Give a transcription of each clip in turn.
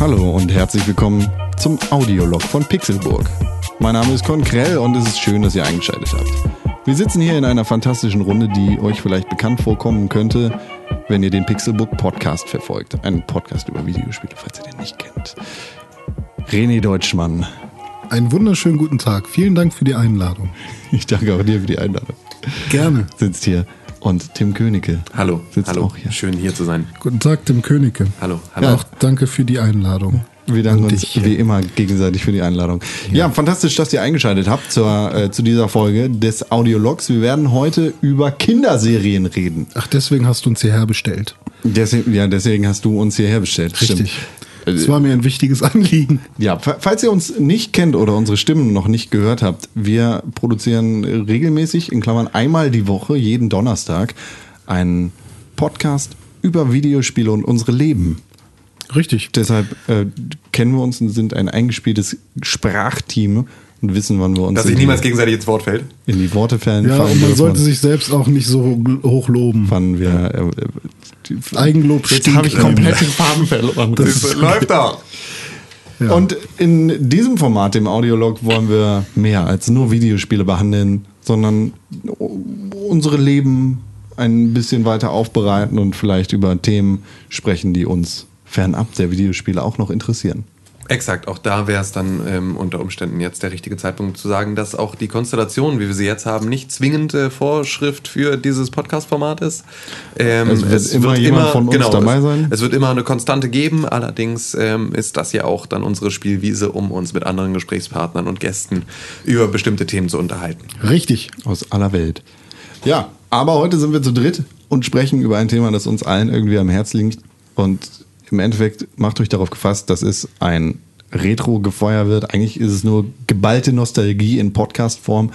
Hallo und herzlich willkommen zum Audiolog von Pixelburg. Mein Name ist Con Krell und es ist schön, dass ihr eingeschaltet habt. Wir sitzen hier in einer fantastischen Runde, die euch vielleicht bekannt vorkommen könnte, wenn ihr den Pixelburg Podcast verfolgt. Ein Podcast über Videospiele, falls ihr den nicht kennt. René Deutschmann. Einen wunderschönen guten Tag. Vielen Dank für die Einladung. Ich danke auch dir für die Einladung. Gerne. Sitzt hier. Und Tim Königke. Hallo, Sitzt hallo. auch hier. Schön hier zu sein. Guten Tag, Tim Königke. Hallo, hallo. Ja, auch danke für die Einladung. Wir danken uns dich. wie immer gegenseitig für die Einladung. Ja, fantastisch, dass ihr eingeschaltet habt zur, äh, zu dieser Folge des Audiologs. Wir werden heute über Kinderserien reden. Ach, deswegen hast du uns hierher bestellt. Deswegen, ja, deswegen hast du uns hierher bestellt. Richtig. Stimmt. Das war mir ein wichtiges Anliegen. Ja, fa- falls ihr uns nicht kennt oder unsere Stimmen noch nicht gehört habt, wir produzieren regelmäßig, in Klammern einmal die Woche, jeden Donnerstag, einen Podcast über Videospiele und unsere Leben. Richtig. Deshalb äh, kennen wir uns und sind ein eingespieltes Sprachteam und wissen, wann wir uns Dass sich niemals gegenseitig ins Wort fällt. in die Worte fällen. Ja, und man sollte sich selbst auch nicht so hoch loben. wann wir äh, äh, die, Eigenlob Jetzt habe ich komplett den Faden verloren. Das läuft da. Ja. Und in diesem Format, dem Audiolog, wollen wir mehr als nur Videospiele behandeln, sondern unsere Leben ein bisschen weiter aufbereiten und vielleicht über Themen sprechen, die uns fernab der Videospiele auch noch interessieren. Exakt, auch da wäre es dann ähm, unter Umständen jetzt der richtige Zeitpunkt zu sagen, dass auch die Konstellation, wie wir sie jetzt haben, nicht zwingende Vorschrift für dieses Podcast-Format ist. Ähm, Es wird immer jemand von uns dabei es, sein. Es wird immer eine Konstante geben, allerdings ähm, ist das ja auch dann unsere Spielwiese, um uns mit anderen Gesprächspartnern und Gästen über bestimmte Themen zu unterhalten. Richtig. Aus aller Welt. Ja, aber heute sind wir zu dritt und sprechen über ein Thema, das uns allen irgendwie am Herz liegt. Und im Endeffekt macht euch darauf gefasst, dass es ein Retro-Gefeuer wird. Eigentlich ist es nur geballte Nostalgie in Podcast-Form.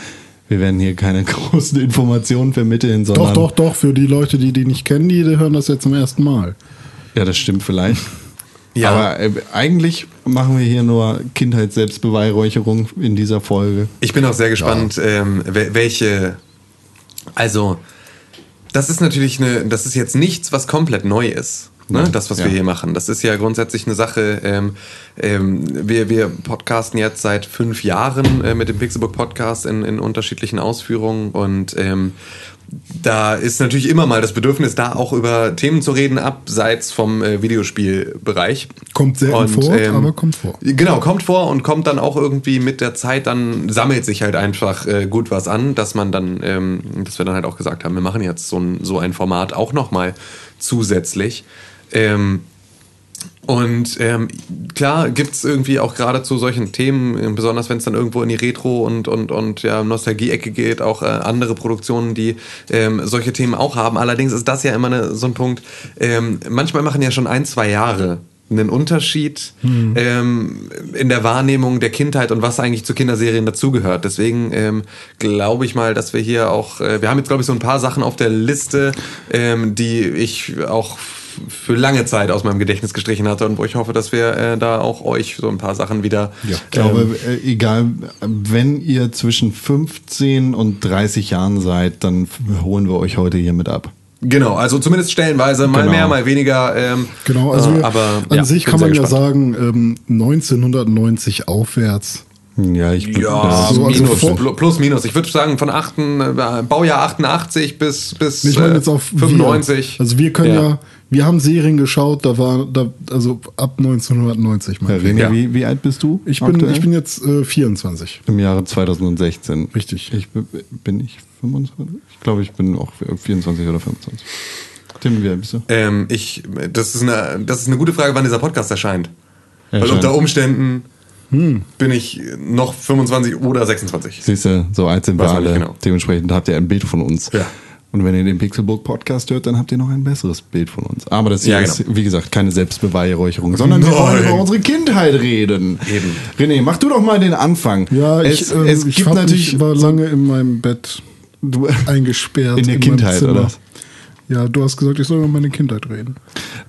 Wir werden hier keine großen Informationen vermitteln, sondern. Doch, doch, doch. Für die Leute, die die nicht kennen, die hören das jetzt zum ersten Mal. Ja, das stimmt vielleicht. Ja. Aber äh, eigentlich machen wir hier nur Kindheitsselbstbeweihräucherung in dieser Folge. Ich bin auch sehr gespannt, ähm, wel- welche. Also, das ist natürlich eine. Das ist jetzt nichts, was komplett neu ist. Ne? Das, was Ja. wir hier machen. Das ist ja grundsätzlich eine Sache. Ähm, ähm, wir, wir podcasten jetzt seit fünf Jahren äh, mit dem Pixelbook Podcast in, in unterschiedlichen Ausführungen und ähm, da ist natürlich immer mal das Bedürfnis, da auch über Themen zu reden, abseits vom äh, Videospielbereich. Kommt selten Und, vor, ähm, aber kommt vor. Genau, kommt vor und kommt dann auch irgendwie mit der Zeit, dann sammelt sich halt einfach äh, gut was an, dass man dann, ähm, dass wir dann halt auch gesagt haben, wir machen jetzt so ein, so ein Format auch nochmal zusätzlich. Ähm, und ähm, klar gibt's irgendwie auch gerade zu solchen Themen, äh, besonders wenn es dann irgendwo in die Retro- und, und, und ja, Nostalgie-Ecke geht, auch äh, andere Produktionen, die ähm, solche Themen auch haben. Allerdings ist das ja immer ne, so ein Punkt, ähm, manchmal machen ja schon ein, zwei Jahre einen Unterschied ähm, in der Wahrnehmung der Kindheit und was eigentlich zu Kinderserien dazugehört. Deswegen ähm, glaube ich mal, dass wir hier auch, äh, wir haben jetzt glaube ich so ein paar Sachen auf der Liste, ähm, die ich auch für lange Zeit aus meinem Gedächtnis gestrichen hatte und wo ich hoffe, dass wir äh, da auch euch so ein paar Sachen wieder. Ich glaube, äh, egal, wenn ihr zwischen 15 und 30 Jahren seid, dann holen wir euch heute hier mit ab. Genau, also zumindest stellenweise, mal Genau. mehr, mal weniger. Ähm, Genau, also äh, wir, aber an ja, sich kann man ja gespannt. sagen, ähm, 1990 aufwärts. Ja, ich bin- Ja, So, also minus, vor- pl- plus minus. Ich würde sagen von 8, äh, Baujahr 88 bis, bis Ich meine äh, jetzt auf 95. Wir. Also wir können Ja. ja. Wir haben Serien geschaut, da war, da, also ab 1990 Ja, mal. René, Ja. wie, wie alt bist du? Ich bin, aktuell? ich bin jetzt äh, 24. im Jahre 2016. Richtig. Ich bin, ich 25? Ich glaube, ich bin auch 24 oder 25. Tim, wie alt bist du? Ähm, ich, das, ist eine, das ist eine gute Frage, wann dieser Podcast erscheint. Weil Erscheint. unter Umständen Hm. bin ich noch 25 oder 26. Siehst du, so alt sind wir Weiß man alle. genau. Dementsprechend habt ihr ein Bild von uns. Ja. Und wenn ihr den Pixelburg Podcast hört, dann habt ihr noch ein besseres Bild von uns. Aber das hier Ja, ist, genau. wie gesagt, keine Selbstbeweihräucherung, sondern wir Nein. wollen über unsere Kindheit reden. Eben. René, mach du doch mal den Anfang. Ja, ich, es, ähm, es ich gibt hab natürlich nicht, war lange in meinem Bett Du, eingesperrt. In der meinem Kindheit, Zimmer. oder? Ja, du hast gesagt, ich soll über meine Kindheit reden.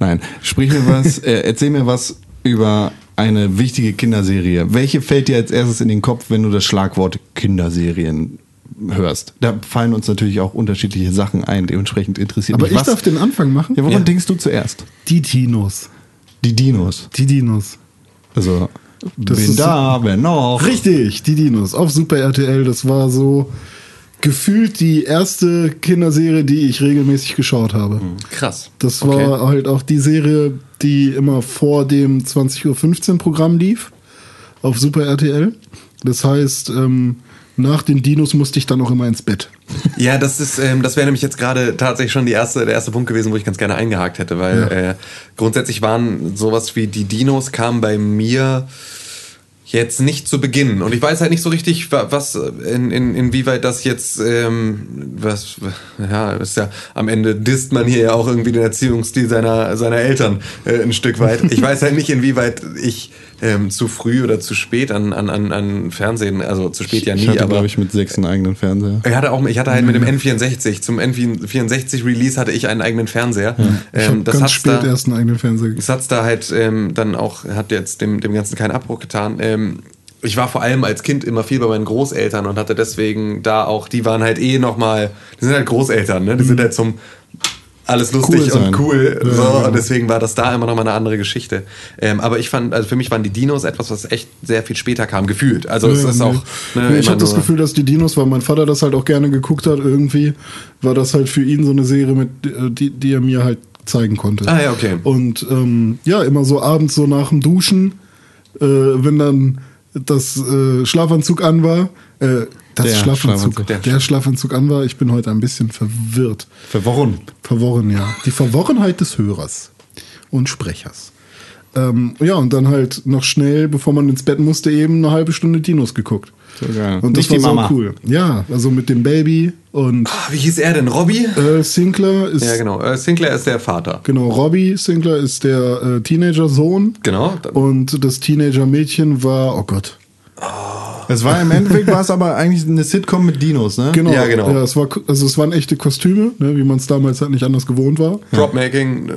nein, sprich mir was, äh, erzähl mir was über eine wichtige Kinderserie. Welche fällt dir als erstes in den Kopf, wenn du das Schlagwort Kinderserien hörst? Da fallen uns natürlich auch unterschiedliche Sachen ein. Dementsprechend interessiert Aber mich ich was. darf den Anfang machen? ja, woran Ja. denkst du zuerst? Die Dinos. Die Dinos. Die Dinos. Also, Das bin ist- da, wer noch? Richtig, die Dinos. Auf Super RTL. Das war so gefühlt die erste Kinderserie, die ich regelmäßig geschaut habe. Krass. Das Okay. war halt auch die Serie, die immer vor dem 20.15 Uhr Programm lief. Auf Super RTL. Das heißt, ähm, nach den Dinos musste ich dann auch immer ins Bett. Ja, das ist, ähm, das wäre nämlich jetzt gerade tatsächlich schon die erste, der erste Punkt gewesen, wo ich ganz gerne eingehakt hätte, weil Ja. äh, grundsätzlich waren sowas wie die Dinos kamen bei mir jetzt nicht zu Beginn. Und ich weiß halt nicht so richtig, wa- was, in, in, inwieweit das jetzt, ähm, was, ja, ist ja, am Ende disst man hier ja auch irgendwie den Erziehungsstil seiner, seiner Eltern äh, ein Stück weit. Ich weiß halt nicht, inwieweit ich ähm, zu früh oder zu spät an, an, an, an Fernsehen, also zu spät ja nie, ich hatte, glaube ich, mit sechs einen eigenen Fernseher. Ich hatte auch, ich hatte halt mit dem N64 zum N64 Release hatte ich einen eigenen Fernseher. Ich Ähm, habe das ganz spät da, erst einen eigenen Fernseher das hat's da halt ähm, dann auch hat jetzt dem dem ganzen keinen Abbruch getan. Ähm, ich war vor allem als Kind immer viel bei meinen Großeltern und hatte deswegen da auch, die waren halt eh nochmal, die sind halt Großeltern, ne? Die sind halt zum alles lustig Cool und cool. Ja, so, genau. und deswegen war das da immer noch mal eine andere Geschichte. Ähm, aber ich fand, also für mich waren die Dinos etwas, was echt sehr viel später kam, gefühlt. Also es Ja, ist nee. auch. Ne, Nee, ich habe das Gefühl, dass die Dinos, weil mein Vater das halt auch gerne geguckt hat, irgendwie war das halt für ihn so eine Serie, mit, äh, die, die er mir halt zeigen konnte. Ah ja, okay. Und ähm, ja, immer so abends so nach dem Duschen, äh, wenn dann das äh, Schlafanzug an war, äh, das Der Schlafanzug, Schlafanzug. der, Der Schlafanzug an war, ich bin heute ein bisschen verwirrt. Verworren. Verworren, ja. Die Verworrenheit des Hörers und Sprechers. Ähm, ja, und dann halt noch schnell, bevor man ins Bett musste, eben eine halbe Stunde Dinos geguckt. So geil. Und das Nicht die war Mama. so cool. Ja, also mit dem Baby und Ah, Wie hieß er denn? Robbie? Earl Sinclair ist Ja, genau. Äh, Sinclair ist der Vater. genau Robbie Sinclair ist der äh, Teenager-Sohn Genau. und das Teenager-Mädchen war, oh Gott, Es war im Endeffekt war es aber eigentlich eine Sitcom mit Dinos, ne? genau, Ja, genau. Ja, es war, also es waren echte Kostüme, ne, wie man es damals halt nicht anders gewohnt war. Dropmaking äh,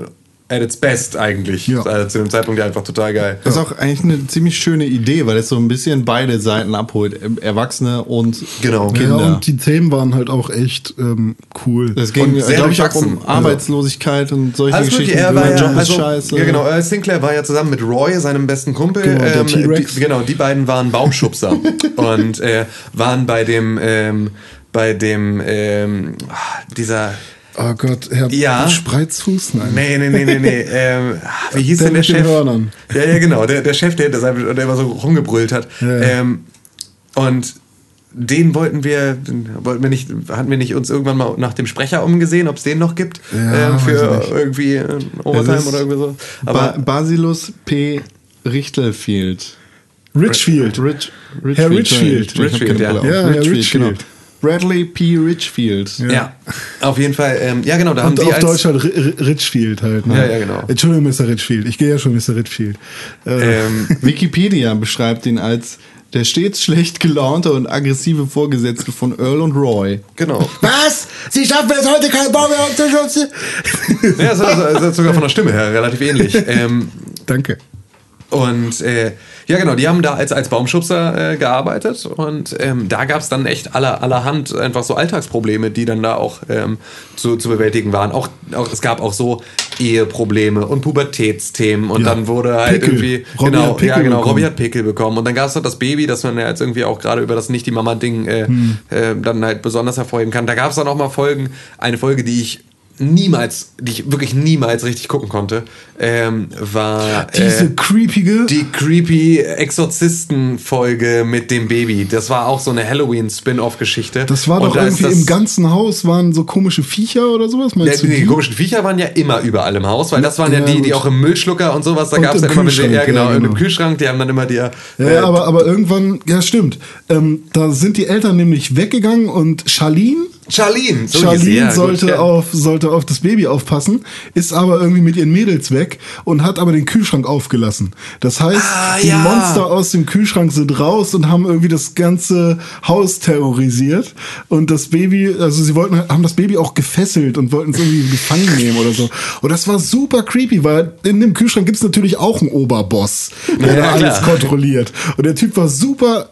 at its best eigentlich. Ja. Also zu dem Zeitpunkt ja einfach total geil. Das ist auch eigentlich eine ziemlich schöne Idee, weil es so ein bisschen beide Seiten abholt. Erwachsene und Genau. Kinder. Ja, und die Themen waren halt auch echt ähm, cool. es ging, glaube ich, auch um Arbeitslosigkeit und solche Alles Geschichten. wirklich, er war Mein ja, Job ist also, scheiße. ja genau, Earl Sinclair war ja zusammen mit Roy, seinem besten Kumpel. Genau, der T-Rex. die, genau, die beiden waren Baumschubser und äh, waren bei dem, ähm, bei dem, ähm, ah, dieser, Oh Gott, Herr Ja. Spreizfuß? Nein. nee, nee, nee, nee, nee, ähm, ah, wie hieß Der denn der Chef? Hörnern. Ja, ja, genau, der, der Chef, der, der, der immer so rumgebrüllt hat. Ja. Ähm, und den wollten wir, wollten wir nicht, hatten wir nicht uns irgendwann mal nach dem Sprecher umgesehen, ob es den noch gibt Ja, ähm, weiß für irgendwie äh, Overtime oder irgendwie so. ba Aber Basilus P. Richtelfield. Richfield. Rich, Richfield. Herr Richfield. Richfield, ja. Ja, Herr Richfield, Richfield. genau. Bradley P. Richfield. ja. auf jeden Fall, ähm, ja genau, da haben Und die auf als, Deutsch halt Ri- Ri- Richfield halt. Ne? Ja, ja, genau. Entschuldigung, Mr. Richfield. Ich gehe ja schon Mr. Richfield. Äh, ähm, Wikipedia beschreibt ihn als der stets schlecht gelaunte und aggressive Vorgesetzte von Earl und Roy. genau. Was? Sie schaffen es heute kein Baum mehr umzuschubsen? Ja, es ist, es ist sogar von der Stimme her relativ ähnlich. Ähm, Danke. Und äh, ja, genau, die haben da als, als Baumschubser äh, gearbeitet und ähm, da gab es dann echt aller, allerhand einfach so Alltagsprobleme, die dann da auch ähm, zu, zu bewältigen waren. Auch, auch es gab auch so Eheprobleme und Pubertätsthemen und Ja, dann wurde halt Pickel. irgendwie Robbie genau, hat Pickel ja, genau, bekommen. Robbie hat Pickel bekommen und dann gab es noch das Baby, das man ja jetzt irgendwie auch gerade über das nicht die Mama Ding äh, Hm. äh, dann halt besonders hervorheben kann. Da gab es dann auch mal Folgen, eine Folge, die ich niemals, die ich wirklich niemals richtig gucken konnte, ähm, war Diese äh, creepige. die creepy Exorzisten-Folge mit dem Baby. Das war auch so eine Halloween-Spin-Off-Geschichte. das war doch da irgendwie im ganzen Haus waren so komische Viecher oder sowas. Ja, Meinst du die, die? komischen Viecher waren ja immer überall im Haus, weil das waren ja, Ja, die, die auch im Müllschlucker und sowas, da gab es dann immer, sie, ja genau, ja, und im genau. Kühlschrank, die haben dann immer die, Ja, äh, ja, aber, aber irgendwann, ja stimmt, ähm, da sind die Eltern nämlich weggegangen und Charlene, Charlene, so Charlene ja, gut, sollte, ja. auf, sollte auf das Baby aufpassen, ist aber irgendwie mit ihren Mädels weg und hat aber den Kühlschrank aufgelassen. Das heißt, Ah, die ja. Monster aus dem Kühlschrank sind raus und haben irgendwie das ganze Haus terrorisiert. Und das Baby, also sie wollten, haben das Baby auch gefesselt und wollten es irgendwie gefangen nehmen oder so. Und das war super creepy, weil in dem Kühlschrank gibt's natürlich auch einen Oberboss, der Ja, da alles kontrolliert. Und der Typ war super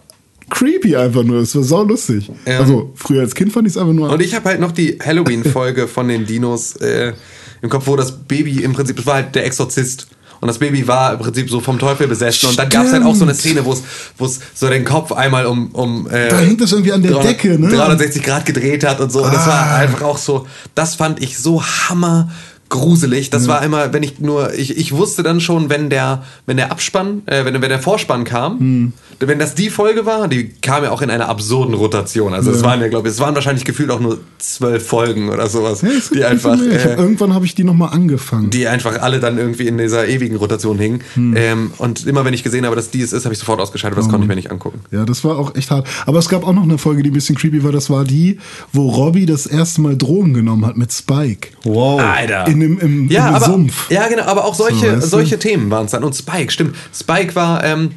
creepy einfach nur. Es war sau lustig. Ähm, also früher als Kind fand ich es einfach nur. Und ich habe halt noch die Halloween-Folge von den Dinos äh, im Kopf, wo das Baby im Prinzip, das war halt der Exorzist. Und das Baby war im Prinzip so vom Teufel besessen. Und dann gab es halt auch so eine Szene, wo es wo es so den Kopf einmal um. um äh, Da hängt es irgendwie an der 300 Decke, ne? 360 Grad gedreht hat und so. Und das war Ah. einfach auch so, das fand ich so hammer gruselig. Das war immer, wenn ich nur, ich, ich wusste dann schon, wenn der, wenn der Abspann, äh, wenn, wenn der Vorspann kam, Hm. wenn das die Folge war, die kam ja auch in einer absurden Rotation. Also es waren ja, glaube ich, es waren wahrscheinlich gefühlt auch nur zwölf Folgen oder sowas, Ja, die einfach, äh, irgendwann habe ich die nochmal angefangen. die einfach alle dann irgendwie in dieser ewigen Rotation hingen. Hm. Ähm, und immer wenn ich gesehen habe, dass die es ist, habe ich sofort ausgeschaltet, Oh das konnte ich mir nicht angucken. ja, das war auch echt hart. Aber es gab auch noch eine Folge, die ein bisschen creepy war. Das war die, wo Robbie das erste Mal Drogen genommen hat mit Spike. Wow. Alter. In dem, im, ja, im aber, Sumpf. Ja, genau, aber auch solche, So, weißt du? solche Themen waren es dann. Und Spike, stimmt. Spike war, ähm,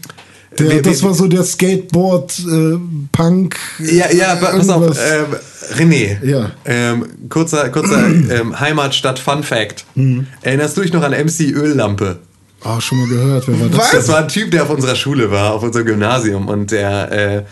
Der, wir- das war so der Skateboard-Punk. Ja, ja, pa- pass auf, ähm, René. Ja. Ähm, kurzer kurzer ähm, Heimatstadt Fun Fact. Mhm. Erinnerst du dich noch an MC Öllampe? Oh, schon mal gehört. Wer war das? Das war ein Typ, der auf unserer Schule war, auf unserem Gymnasium und der äh,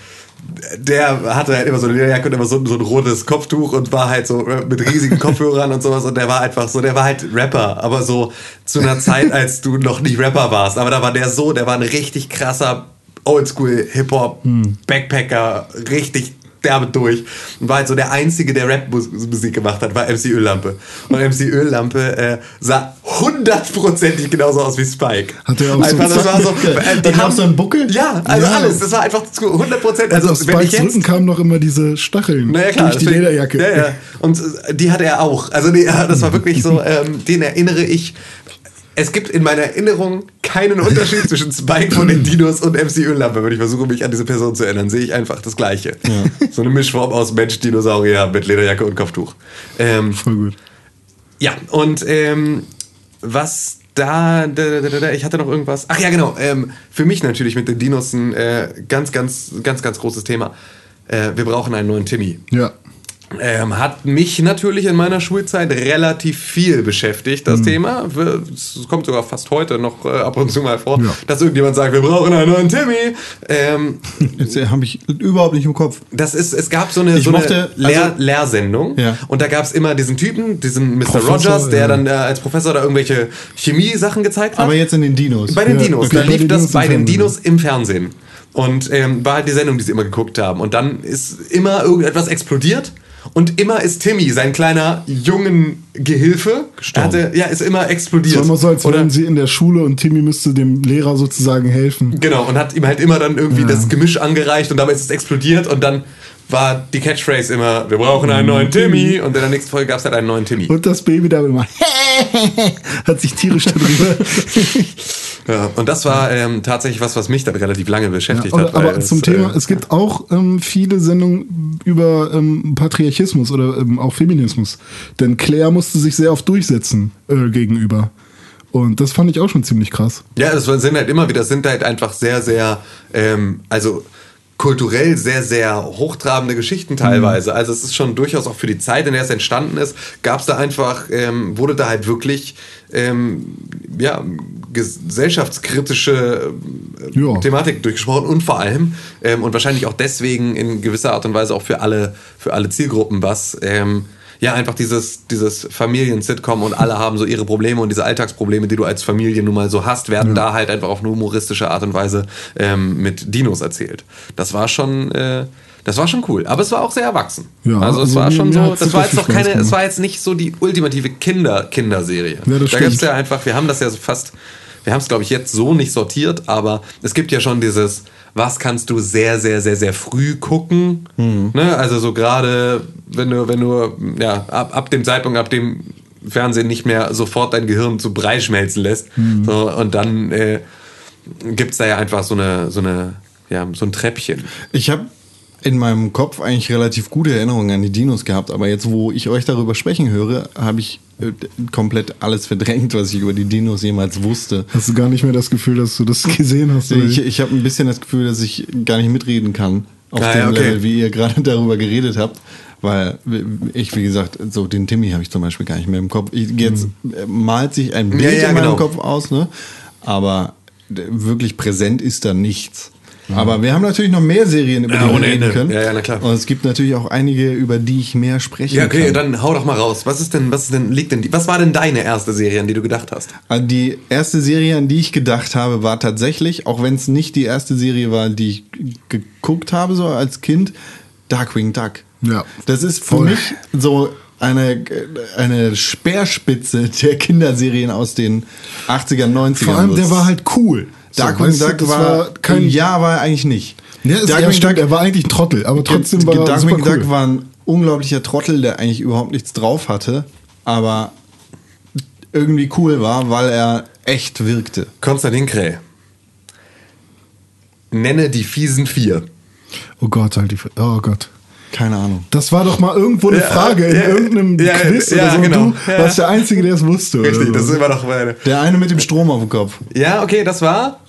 der hatte halt immer so eine Lederjacke und immer so, so ein rotes Kopftuch und war halt so mit riesigen Kopfhörern und sowas. Und der war einfach so, der war halt Rapper, aber so zu einer Zeit, als du noch nicht Rapper warst, aber da war der so, der war ein richtig krasser Oldschool Hip-Hop Backpacker, richtig derbe durch und war halt so der einzige, der Rap-Musik gemacht hat, war MC Öllampe. Und MC Öllampe äh, sah hundertprozentig genauso aus wie Spike. Hat er auch so einfach, das war so, äh, die haben da einen Buckel? Ja, also Ja. alles. Das war einfach zu 100 Prozent. Also, Also, auf wenn ich jetzt Rücken kamen noch immer diese Stacheln naja, klar. durch die deswegen- Lederjacke. Ja, ja. Und äh, die hatte er auch. Also ja, das war wirklich so, ähm, den erinnere ich. Es gibt in meiner Erinnerung keinen Unterschied zwischen Spike von den Dinos und MC Öllampe. Wenn ich versuche, mich an diese Person zu erinnern, sehe ich einfach das Gleiche. So eine Mischform aus Mensch, Dinosaurier mit Lederjacke und Kopftuch. Ähm, Voll gut. ja, und ähm, was da, da, da, da, da, ich hatte noch irgendwas. Ach ja, genau. Ähm, für mich natürlich mit den Dinos ein äh, ganz, ganz, ganz, ganz großes Thema. Äh, wir brauchen einen neuen Timmy. Ja. Ähm, hat mich natürlich in meiner Schulzeit relativ viel beschäftigt, Mhm. das Thema. Wir- Es kommt sogar fast heute noch äh, ab und zu mal vor, Ja. dass irgendjemand sagt, wir brauchen einen neuen Timmy. Ähm, Jetzt habe ich überhaupt nicht im Kopf. das ist, es gab so eine, Ich so mochte, eine Lehr also- Lehrsendung Ja. und da gab es immer diesen Typen, diesen Mr. Professor, Rogers, der ja. dann äh, als Professor da irgendwelche Chemie-Sachen gezeigt hat. Aber jetzt in den Dinos. bei den Dinos, okay. da lief das bei den. Dinos im Fernsehen. Und ähm, war halt die Sendung, die sie immer geguckt haben. Und dann ist immer irgendetwas explodiert. Und immer ist Timmy, sein kleiner jungen Gehilfe, Gestorben. hatte, ja, ist immer Es explodiert. war immer so, als Oder- wären sie in der Schule und Timmy müsste dem Lehrer sozusagen helfen. Genau, und hat ihm halt immer dann irgendwie Ja. das Gemisch angereicht und dabei ist es explodiert und dann war die Catchphrase immer, wir brauchen einen neuen Timmy und in der nächsten Folge gab es halt einen neuen Timmy. Und das Baby da immer hat sich tierisch darüber. Ja, und das war ähm, tatsächlich was, was mich dann relativ lange beschäftigt Ja, hat. aber aber es, zum Thema, äh, es gibt auch ähm, viele Sendungen über ähm, Patriarchismus oder ähm, auch Feminismus. Denn Claire musste sich sehr oft durchsetzen äh, gegenüber. Und das fand ich auch schon ziemlich krass. Ja, das sind halt immer wieder, sind halt einfach sehr, sehr, ähm, also kulturell sehr, sehr hochtrabende Geschichten teilweise. Also es ist schon durchaus auch für die Zeit, in der es entstanden ist, gab es da einfach, ähm, wurde da halt wirklich ähm, ja, gesellschaftskritische äh, Ja. Thematik durchgesprochen und vor allem ähm, und wahrscheinlich auch deswegen in gewisser Art und Weise auch für alle, für alle Zielgruppen was. Ähm, ja, einfach dieses, dieses Familien-Sitcom und alle haben so ihre Probleme und diese Alltagsprobleme, die du als Familie nun mal so hast, werden da halt einfach auf eine humoristische Art und Weise ähm, mit Dinos erzählt. Das war schon, äh, das war schon cool. Aber es war auch sehr erwachsen. Ja, also es also war schon so, das war jetzt noch keine, es war jetzt nicht so die ultimative Kinder-Kinderserie. Ja, das da gibt's stimmt. ja einfach, wir haben das ja so fast, wir haben es glaube ich jetzt so nicht sortiert, aber es gibt ja schon dieses, was kannst du sehr, sehr, sehr, sehr früh gucken. Ne? Also so gerade, wenn du, wenn du, ja, ab, ab dem Zeitpunkt, ab dem Fernsehen nicht mehr sofort dein Gehirn zu Brei schmelzen lässt. So, und dann äh, gibt es da ja einfach so eine, so eine, ja, so ein Treppchen. Ich habe in meinem Kopf eigentlich relativ gute Erinnerungen an die Dinos gehabt, aber jetzt, wo ich euch darüber sprechen höre, habe ich äh, komplett alles verdrängt, was ich über die Dinos jemals wusste. Hast du gar nicht mehr das Gefühl, dass du das gesehen hast? oder Ich, ich habe ein bisschen das Gefühl, dass ich gar nicht mitreden kann auf Ah, dem okay. Level, wie ihr gerade darüber geredet habt. Weil ich, wie gesagt, so den Timmy habe ich zum Beispiel gar nicht mehr im Kopf. Ich, jetzt äh, malt sich ein Bild Ja, ja, in meinem genau. Kopf aus, ne? aber wirklich präsent ist da nichts. Aber wir haben natürlich noch mehr Serien, über Ja, die wir ohne reden Ende. können. Ja, ja, na klar. Und es gibt natürlich auch einige, über die ich mehr sprechen Ja, okay, kann. dann hau doch mal raus. Was ist denn, was ist denn, liegt denn, die, was war denn deine erste Serie, an die du gedacht hast? Also Die erste Serie, an die ich gedacht habe, war tatsächlich, auch wenn es nicht die erste Serie war, die ich geguckt habe, so als Kind, Darkwing Duck. Ja. Das ist für Voll. mich so eine, eine Speerspitze der Kinderserien aus den 80er, 90ern. Vor allem, der Das- war halt cool. So, Darkwing du, Duck war, kein. ja, war er eigentlich nicht. Ja, ist, ja, stimmt, er war eigentlich ein Trottel, aber trotzdem war er Darkwing super cool. Duck war ein unglaublicher Trottel, der eigentlich überhaupt nichts drauf hatte, aber irgendwie cool war, weil er echt wirkte. Konstantin Kräh. Nenne die fiesen vier. Oh Gott, halt die. Oh Gott. Keine Ahnung. Das war doch mal irgendwo eine Ja, Frage in ja, irgendeinem ja, Quiz ja, oder so. genau. Du Ja. warst der Einzige, der es wusste. Richtig, oder das ist so. immer noch meine. Der eine mit dem Strom auf dem Kopf. Ja, okay, das war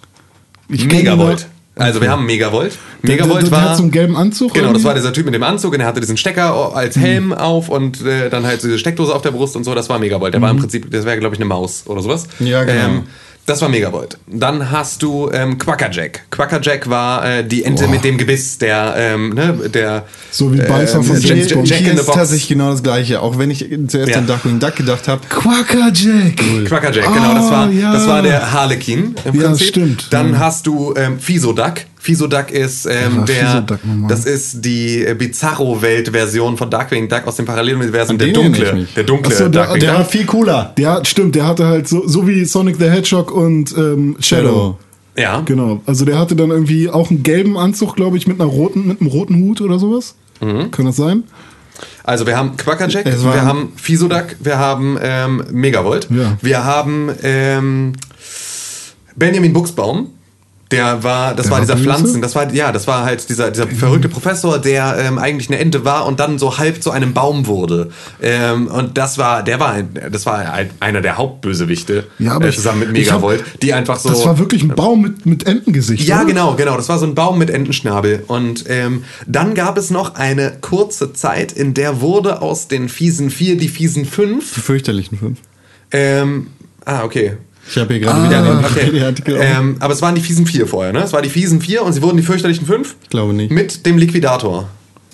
Ich Megavolt. Also wir haben Megavolt. Der, der, Megavolt der, war. hat so einen gelben Anzug. Genau, das war dieser Typ mit dem Anzug und er hatte diesen Stecker als Helm auf und äh, dann halt diese Steckdose auf der Brust und so. Das war Megavolt. Der war im Prinzip, das wäre glaube ich eine Maus oder sowas. Ja, genau. Ähm, das war Megavolt. Dann hast du ähm, Quackerjack. Quackerjack war äh, die Ente mit dem Gebiss, der, ähm, ne, der So wie Beißer von Jack, James Jack. Jack in the ist Box. tatsächlich genau das gleiche. Auch wenn ich zuerst Ja. an Darkwing Duck gedacht habe. Quackerjack. Quackerjack, genau, das war, Ah, ja. das war der Harlequin im Ja, Prinzip. stimmt. Dann Ja. hast du ähm, Fisoduck. Fisoduck ist ähm, war der, das ist die äh, Bizarro-Welt-Version von Darkwing Duck aus dem Paralleluniversum. Der dunkle, der dunkle Ach so, der- Darkwing der Duck. hat viel cooler. Der, stimmt, der hatte halt so, so wie Sonic the Hedgehog und ähm, Shadow. Ja, Genau. Also der hatte dann irgendwie auch einen gelben Anzug, glaube ich, mit einer roten, mit einem roten Hut oder sowas. Mhm. Kann das sein? also wir haben Quackerjack, war- wir haben Fisoduck, wir haben ähm, Megavolt, Ja. wir haben ähm, Benjamin Buchsbaum. Der war, das Der war war dieser? Pflanzen, das war, ja, das war halt dieser, dieser verrückte Professor, der ähm, eigentlich eine Ente war und dann so halb zu einem Baum wurde. Ähm, und das war, der war, ein- das war halt einer der Hauptbösewichte, Ja, aber äh, zusammen mit ich hab- Megavolt, die einfach so. Das war wirklich ein Baum mit, mit Entengesicht. Ja, oder? genau, genau. Das war so ein Baum mit Entenschnabel. Und ähm, dann gab es noch eine kurze Zeit, in der wurde aus den fiesen vier die fiesen fünf. Die fürchterlichen fünf. Ähm, ah, okay. Ich habe hier gerade Ah, wieder den Okay. Wikipedia-Artikel. Ähm, aber es waren die fiesen vier vorher, ne? Es war die fiesen vier und sie wurden die fürchterlichen fünf. Ich glaube nicht. Mit dem Liquidator,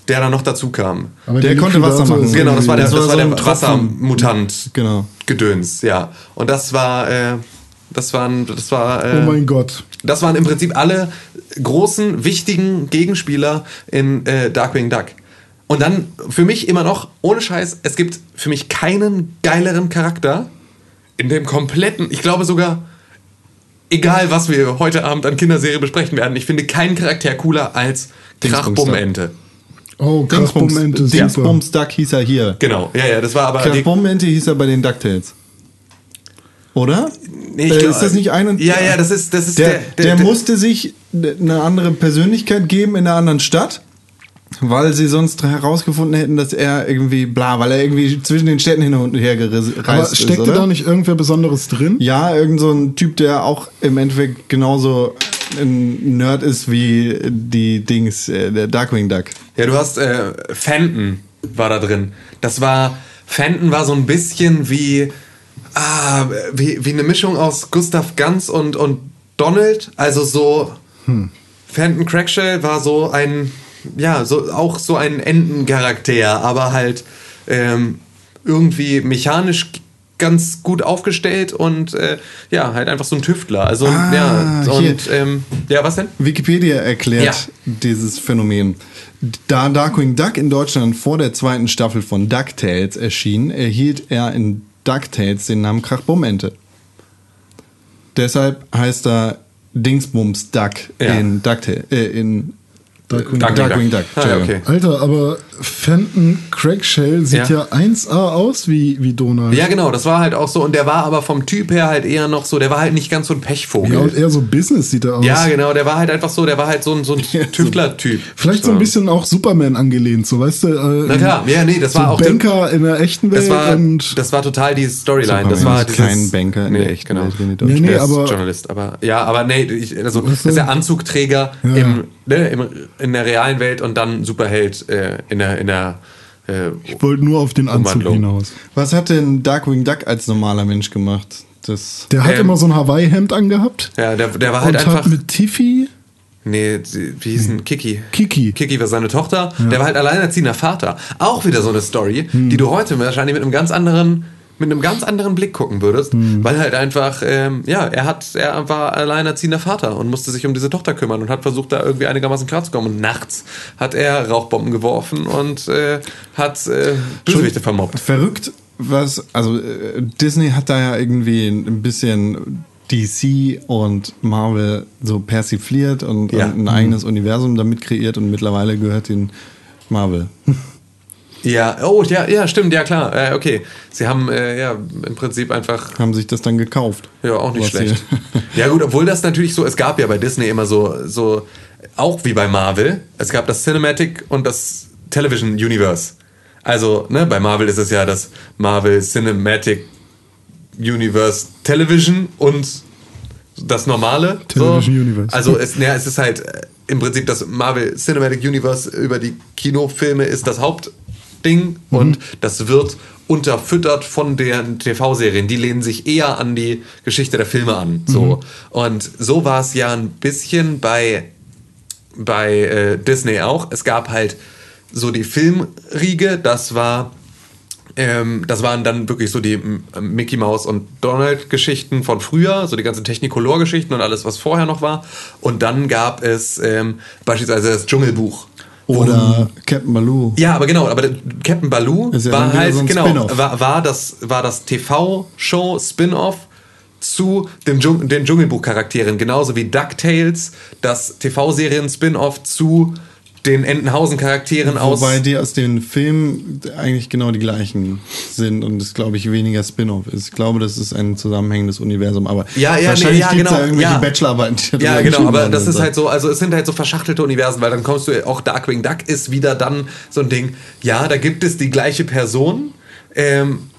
der dann noch dazu kam. Aber Der konnte Wasser machen. Genau, das war der, Das das war so der. Wassermutant. Genau. Gedöns, ja. Und das war, äh, das waren, das war. Äh, Oh mein Gott. Das waren im Prinzip alle großen, wichtigen Gegenspieler in äh, Darkwing Duck. Und dann für mich immer noch, ohne Scheiß, es gibt für mich keinen geileren Charakter in dem kompletten, ich glaube sogar, egal was wir heute Abend an Kinderserie besprechen werden, ich finde keinen Charakter cooler als Krachbummente. Oh, super. Dingsbums Duck hieß er hier. Genau, ja, ja, das war aber. Kraftmomente hieß er bei den DuckTales. Oder? Nee, ich äh, glaub- ist das nicht ein und Ja, ja, das ist, das ist der, der, der, musste sich eine andere Persönlichkeit geben in einer anderen Stadt, weil sie sonst herausgefunden hätten, dass er irgendwie bla, weil er irgendwie zwischen den Städten hin und her gereist Aber ist. steckte oder? da nicht irgendwer Besonderes drin? Ja, irgend so ein Typ, der auch im Endeffekt genauso ein Nerd ist wie die Dings, äh, der Darkwing Duck. Ja, du hast äh, Fenton war da drin. Das war Fenton war so ein bisschen wie ah, wie, wie eine Mischung aus Gustav Ganz und und Donald, also so Fenton Crackshell war so ein ja, so auch so ein Entencharakter, aber halt ähm, irgendwie mechanisch ganz gut aufgestellt und äh, ja, halt einfach so ein Tüftler. Also Ah, ja, und ähm, ja, was denn? Wikipedia erklärt Ja. dieses Phänomen. Da Darkwing Duck in Deutschland vor der zweiten Staffel von DuckTales erschien, erhielt er in DuckTales den Namen Krachbummente. Deshalb heißt er Dingsbums Duck Ja. in DuckTales, äh, in Darkwing Darkwing, Duck. Ah, ja, Entschuldigung. okay. Alter, aber Fenton Craigshell sieht ja, Ja. 1A aus wie, wie Donald. Ja, genau, das war halt auch so. Und der war aber vom Typ her halt eher noch so, der war halt nicht ganz so ein Pechvogel. Ja, und eher so Business sieht er aus. Ja, genau, der war halt einfach so, der war halt so ein, so ein Tüftler-Typ. Vielleicht so ein bisschen auch Superman angelehnt, so weißt du. Äh, Na klar, ja, nee, das so war auch. Banker in der echten Welt das war, und das war total die Storyline. Das Superman war ist dieses, kein Banker in nee, der echten genau. Welt, Nee, nee, Er aber Journalist, aber ja, aber nee, ich, also ist der Anzugträger Ja, im, ne, im, in der realen Welt und dann Superheld äh, in der in der äh, ich wollte nur auf den Anzug Umwandlung. hinaus. Was hat denn Darkwing Duck als normaler Mensch gemacht? Das Der hat Ähm, immer so ein Hawaii-Hemd angehabt ja, der, der war halt und einfach hat mit Tiffy nee, wie hieß denn Kiki? Kiki. Kiki war seine Tochter, der war halt alleinerziehender Vater. Auch wieder so eine Story, Hm. die du heute wahrscheinlich mit einem ganz anderen mit einem ganz anderen Blick gucken würdest, Hm. weil halt einfach, ähm, ja, er hat, er war alleinerziehender Vater und musste sich um diese Tochter kümmern und hat versucht, da irgendwie einigermaßen klarzukommen. Und nachts hat er Rauchbomben geworfen und äh, hat äh, Bösewichte vermobbt. verrückt, was, also äh, Disney hat da ja irgendwie ein bisschen DC und Marvel so persifliert und, Ja. und ein eigenes Universum damit kreiert und mittlerweile gehört den Marvel. Ja, oh, ja, ja, stimmt, ja klar, äh, okay. Sie haben äh, ja im Prinzip einfach Haben sich das dann gekauft. Ja, auch nicht schlecht. Ja, gut, obwohl das natürlich so, es gab ja bei Disney immer so, so, auch wie bei Marvel, es gab das Cinematic und das Television Universe. Also, ne, bei Marvel ist es ja das Marvel Cinematic Universe Television und das normale. Television so. Universe. Also, es, ja, es ist halt äh, im Prinzip das Marvel Cinematic Universe über die Kinofilme ist das Hauptding und das wird unterfüttert von den TV-Serien. Die lehnen sich eher an die Geschichte der Filme an. So. Und so war es ja ein bisschen bei, bei äh, Disney auch. Es gab halt so die Filmriege, das war ähm, das waren dann wirklich so die Mickey Mouse und Donald Geschichten von früher, so die ganzen Technicolor Geschichten und alles, was vorher noch war. Und dann gab es ähm, beispielsweise das Dschungelbuch. Oder Captain Baloo. Ja, aber genau, aber Captain Baloo ja war halt so genau war, war das war das TV-Show Spin-off zu den, Dschung den Dschungelbuch-Charakteren, genauso wie DuckTales, das TV-Serien-Spin-off zu den Entenhausen-Charakteren aus. Wobei die aus den Filmen eigentlich genau die gleichen sind und es, glaube ich, weniger Spin-off ist. Ich glaube, das ist ein zusammenhängendes Universum, aber Ja, ja, wahrscheinlich nee, ja, gibt's genau, da irgendwelche ja. Bachelorarbeiten. Ja, genau, aber das ist halt so, also es sind halt so verschachtelte Universen, weil dann kommst du, auch Darkwing Duck ist wieder dann so ein Ding, ja, da gibt es die gleiche Person, ähm,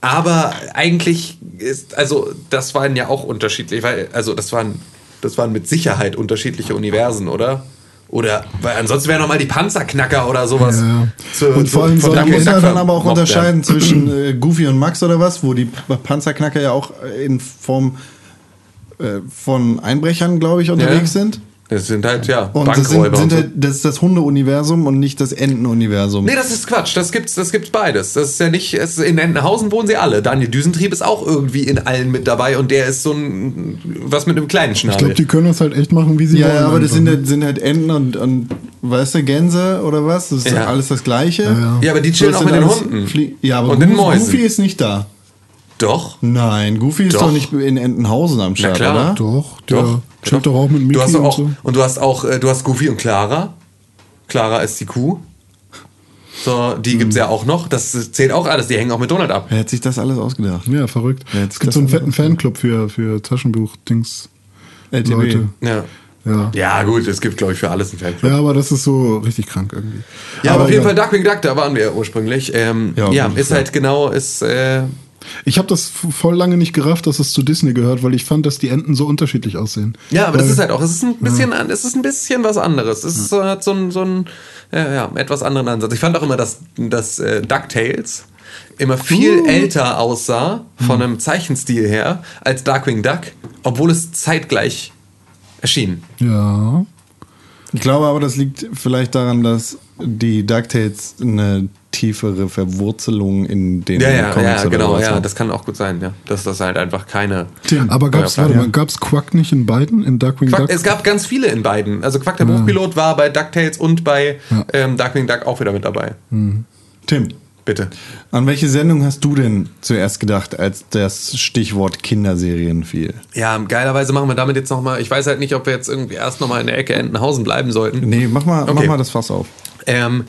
aber eigentlich ist, also das waren ja auch unterschiedlich, weil, also das waren, das waren mit Sicherheit unterschiedliche Universen, oder? Oder, weil ansonsten wären noch mal die Panzerknacker oder sowas. Ja. zu- Und vor allem von soll Da Darkwing muss Duck man Duck dann aber auch unterscheiden zwischen äh, Goofy und Max oder was, wo die Panzerknacker ja auch in Form äh, von Einbrechern, glaube ich, unterwegs Ja. sind. Das sind halt, ja, Und das, sind, Bankräuber sind halt, das ist das Hundeuniversum und nicht das Entenuniversum. Nee, das ist Quatsch. Das gibt's, das gibt's beides. Das ist ja nicht, es, in Entenhausen wohnen sie alle. Daniel Düsentrieb ist auch irgendwie in allen mit dabei und der ist so ein, was mit einem kleinen Ich Schnabel. glaube, die können das halt echt machen, wie sie ja, wollen. ja, aber das sind ne? halt, sind halt Enten und, und weißt du, Gänse oder was? Das ist Ja. alles das Gleiche. ja. ja, aber die chillen auch sind mit den Hunden. Flie ja, aber und den Goofy, Mäusen. Goofy ist nicht da. Doch. Nein, Goofy ist Doch. doch, nicht in Entenhausen am Start, klar. oder? Doch, der Doch. chillt doch auch mit Mickey du hast und auch, so. Und du hast auch, äh, du hast Goofy und Clara. Clara ist die Kuh. So, die gibt's Hm. ja auch noch. Das zählt auch alles. Die hängen auch mit Donald ab. Wer hat sich das alles ausgedacht? Ja, verrückt. Ja, jetzt es gibt so einen fetten Fanclub für, für Taschenbuch-Dings. LTB. Leute. Ja. Ja. Ja, gut, es gibt, glaube ich, für alles einen Fanclub. Ja, aber das ist so richtig krank irgendwie. Ja, aber auf jeden egal. Fall Darkwing Duck, da waren wir ursprünglich. Ähm, Ja, ja, ist halt genau, ist, äh, Ich habe das voll lange nicht gerafft, dass es zu Disney gehört, weil ich fand, dass die Enten so unterschiedlich aussehen. Ja, aber das Weil- ist halt auch, es ist ein bisschen, an- es ist ein bisschen was anderes. Es ist, hat so ein, so ein ja, ja, etwas anderen Ansatz. Ich fand auch immer, dass, dass äh, DuckTales immer viel älter aussah, von einem Zeichenstil her, als Darkwing Duck, obwohl es zeitgleich erschien. Ja. Ich glaube aber, das liegt vielleicht daran, dass die DuckTales eine tiefere Verwurzelung in den Ja, ja, Comics ja, oder genau, was ja, das kann auch gut sein, ja. Dass das halt einfach keine. Aber gab's, Ja, warte ja. mal, gab's Quack nicht in beiden? In Darkwing Quack, Duck? es gab ganz viele in beiden. Also Quack der Buchpilot war bei DuckTales und bei ähm, Darkwing Duck auch wieder mit dabei. Tim, Bitte. an welche Sendung hast du denn zuerst gedacht, als das Stichwort Kinderserien fiel? Ja, geilerweise machen wir damit jetzt nochmal. Ich weiß halt nicht, ob wir jetzt irgendwie erst nochmal in der Ecke Entenhausen bleiben sollten. Nee, mach mal, mach Okay. mal das Fass auf. Ähm,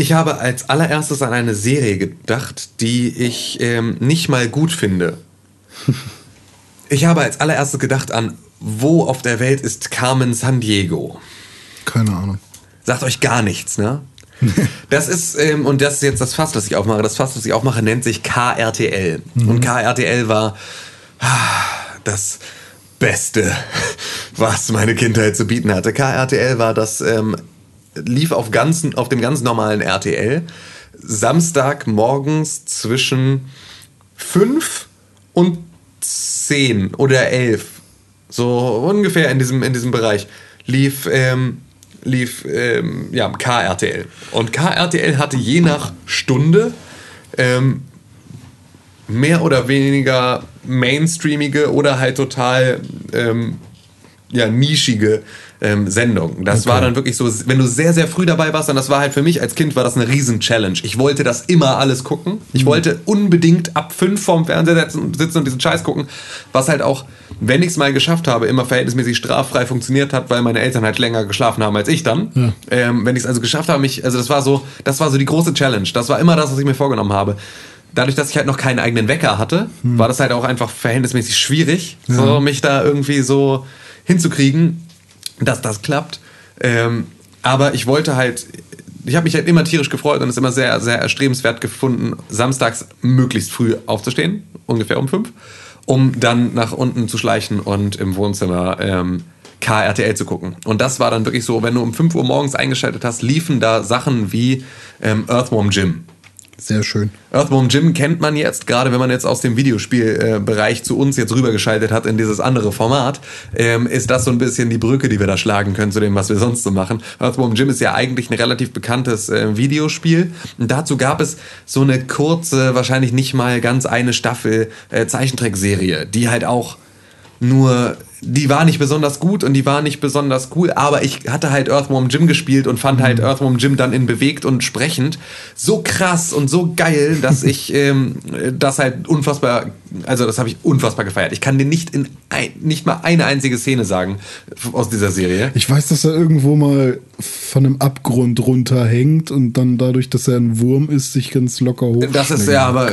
Ich habe als allererstes an eine Serie gedacht, die ich ähm, nicht mal gut finde. Ich habe als allererstes gedacht an, wo auf der Welt ist Carmen San Diego? Keine Ahnung. Sagt euch gar nichts, ne? Das ist, ähm, und das ist jetzt das Fass, das ich aufmache. Das Fass, das ich aufmache, nennt sich KRTL. Und KRTL war ah, das Beste, was meine Kindheit zu bieten hatte. KRTL war das, ähm, lief auf, ganzen, auf dem ganz normalen RTL. Samstag morgens zwischen 5 und 10 oder 11. So ungefähr in diesem, in diesem Bereich lief, ähm, lief ähm, ja, KRTL. Und KRTL hatte je nach Stunde ähm, mehr oder weniger mainstreamige oder halt total ähm, ja, nischige ähm, Sendungen. Das war dann wirklich so, wenn du sehr, sehr früh dabei warst, dann das war halt für mich als Kind war das eine Riesen-Challenge. Ich wollte das immer alles gucken. Ich wollte unbedingt ab fünf vorm Fernseher sitzen, und diesen Scheiß gucken, was halt auch, wenn ich es mal geschafft habe, immer verhältnismäßig straffrei funktioniert hat, weil meine Eltern halt länger geschlafen haben als ich dann. Ähm, wenn ich es also geschafft habe, mich, also das war so, das war so die große Challenge. Das war immer das, was ich mir vorgenommen habe dadurch, dass ich halt noch keinen eigenen Wecker hatte, war das halt auch einfach verhältnismäßig schwierig, so mich da irgendwie so hinzukriegen, dass das klappt. Ähm, aber ich wollte halt, ich habe mich halt immer tierisch gefreut und es immer sehr, sehr erstrebenswert gefunden, samstags möglichst früh aufzustehen, ungefähr um fünf, um dann nach unten zu schleichen und im Wohnzimmer ähm, KRTL zu gucken. Und das war dann wirklich so, wenn du um 5 Uhr morgens eingeschaltet hast, liefen da Sachen wie ähm, Earthworm Jim. Sehr schön. Earthworm Jim kennt man jetzt, gerade wenn man jetzt aus dem Videospielbereich zu uns jetzt rübergeschaltet hat in dieses andere Format, ähm, ist das so ein bisschen die Brücke, die wir da schlagen können zu dem, was wir sonst so machen. Earthworm Jim ist ja eigentlich ein relativ bekanntes äh, Videospiel. Und dazu gab es so eine kurze, wahrscheinlich nicht mal ganz eine Staffel äh, Zeichentrickserie, die halt auch nur die war nicht besonders gut und die war nicht besonders cool, aber ich hatte halt Earthworm Jim gespielt und fand halt Earthworm Jim dann in bewegt und sprechend so krass und so geil, dass ich ähm, das halt unfassbar, also das habe ich unfassbar gefeiert. Ich kann dir nicht in ein, nicht mal eine einzige Szene sagen aus dieser Serie. Ich weiß, dass er irgendwo mal von einem Abgrund runterhängt und dann dadurch, dass er ein Wurm ist, sich ganz locker hoch. Das ist ja aber.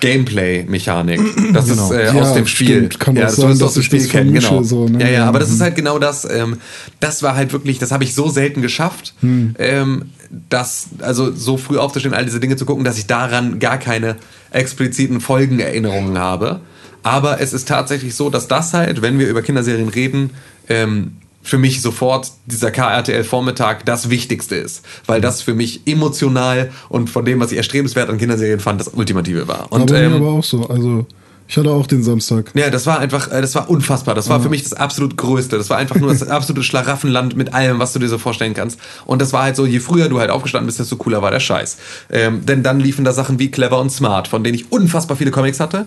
Gameplay-Mechanik. Das Genau. ist äh, Ja, aus dem Spiel. stimmt. Kann ja, das sein, dass dem ich Spiel das kennen, genau. so, ne? Ja, ja, aber das ist halt genau das. Ähm, das war halt wirklich, das habe ich so selten geschafft, Hm. ähm, dass, also so früh aufzustehen, all diese Dinge zu gucken, dass ich daran gar keine expliziten Folgenerinnerungen habe. Aber es ist tatsächlich so, dass das halt, wenn wir über Kinderserien reden, ähm, für mich sofort dieser KRTL-Vormittag das Wichtigste ist. Weil das für mich emotional und von dem, was ich erstrebenswert an Kinderserien fand, das Ultimative war. Und Und aber, ähm, aber auch so. Also, ich hatte auch den Samstag. ja, das war einfach, äh, das war unfassbar. Das war für mich das absolut Größte. Das war einfach nur das absolute Schlaraffenland mit allem, was du dir so vorstellen kannst. Und das war halt so, je früher du halt aufgestanden bist, desto cooler war der Scheiß. Ähm, denn dann liefen da Sachen wie Clever und Smart, von denen ich unfassbar viele Comics hatte.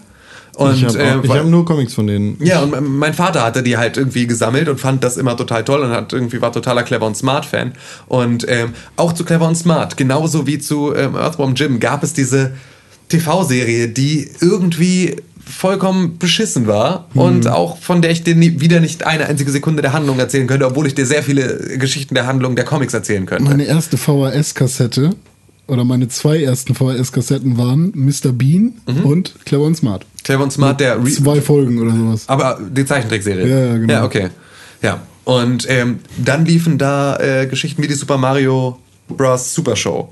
Und, ich habe äh, hab nur Comics von denen. ja, und mein- mein Vater hatte die halt irgendwie gesammelt und fand das immer total toll und hat irgendwie war totaler Clever und Smart Fan. Und ähm, auch zu Clever und Smart, genauso wie zu ähm, Earthworm Jim, gab es diese TV-Serie, die irgendwie vollkommen beschissen war und auch von der ich dir nie, wieder nicht eine einzige Sekunde der Handlung erzählen könnte, obwohl ich dir sehr viele Geschichten der Handlung der Comics erzählen könnte. Meine erste VHS-Kassette oder meine zwei ersten VHS-Kassetten waren Mr. Bean Mhm. und Clever und Smart. Clever und Smart, der Re Zwei Folgen oder sowas. Aber die Zeichentrickserie. Ja, ja, genau. Ja, okay. Ja. Und ähm, dann liefen da äh, Geschichten wie die Super Mario Bros. Super Show.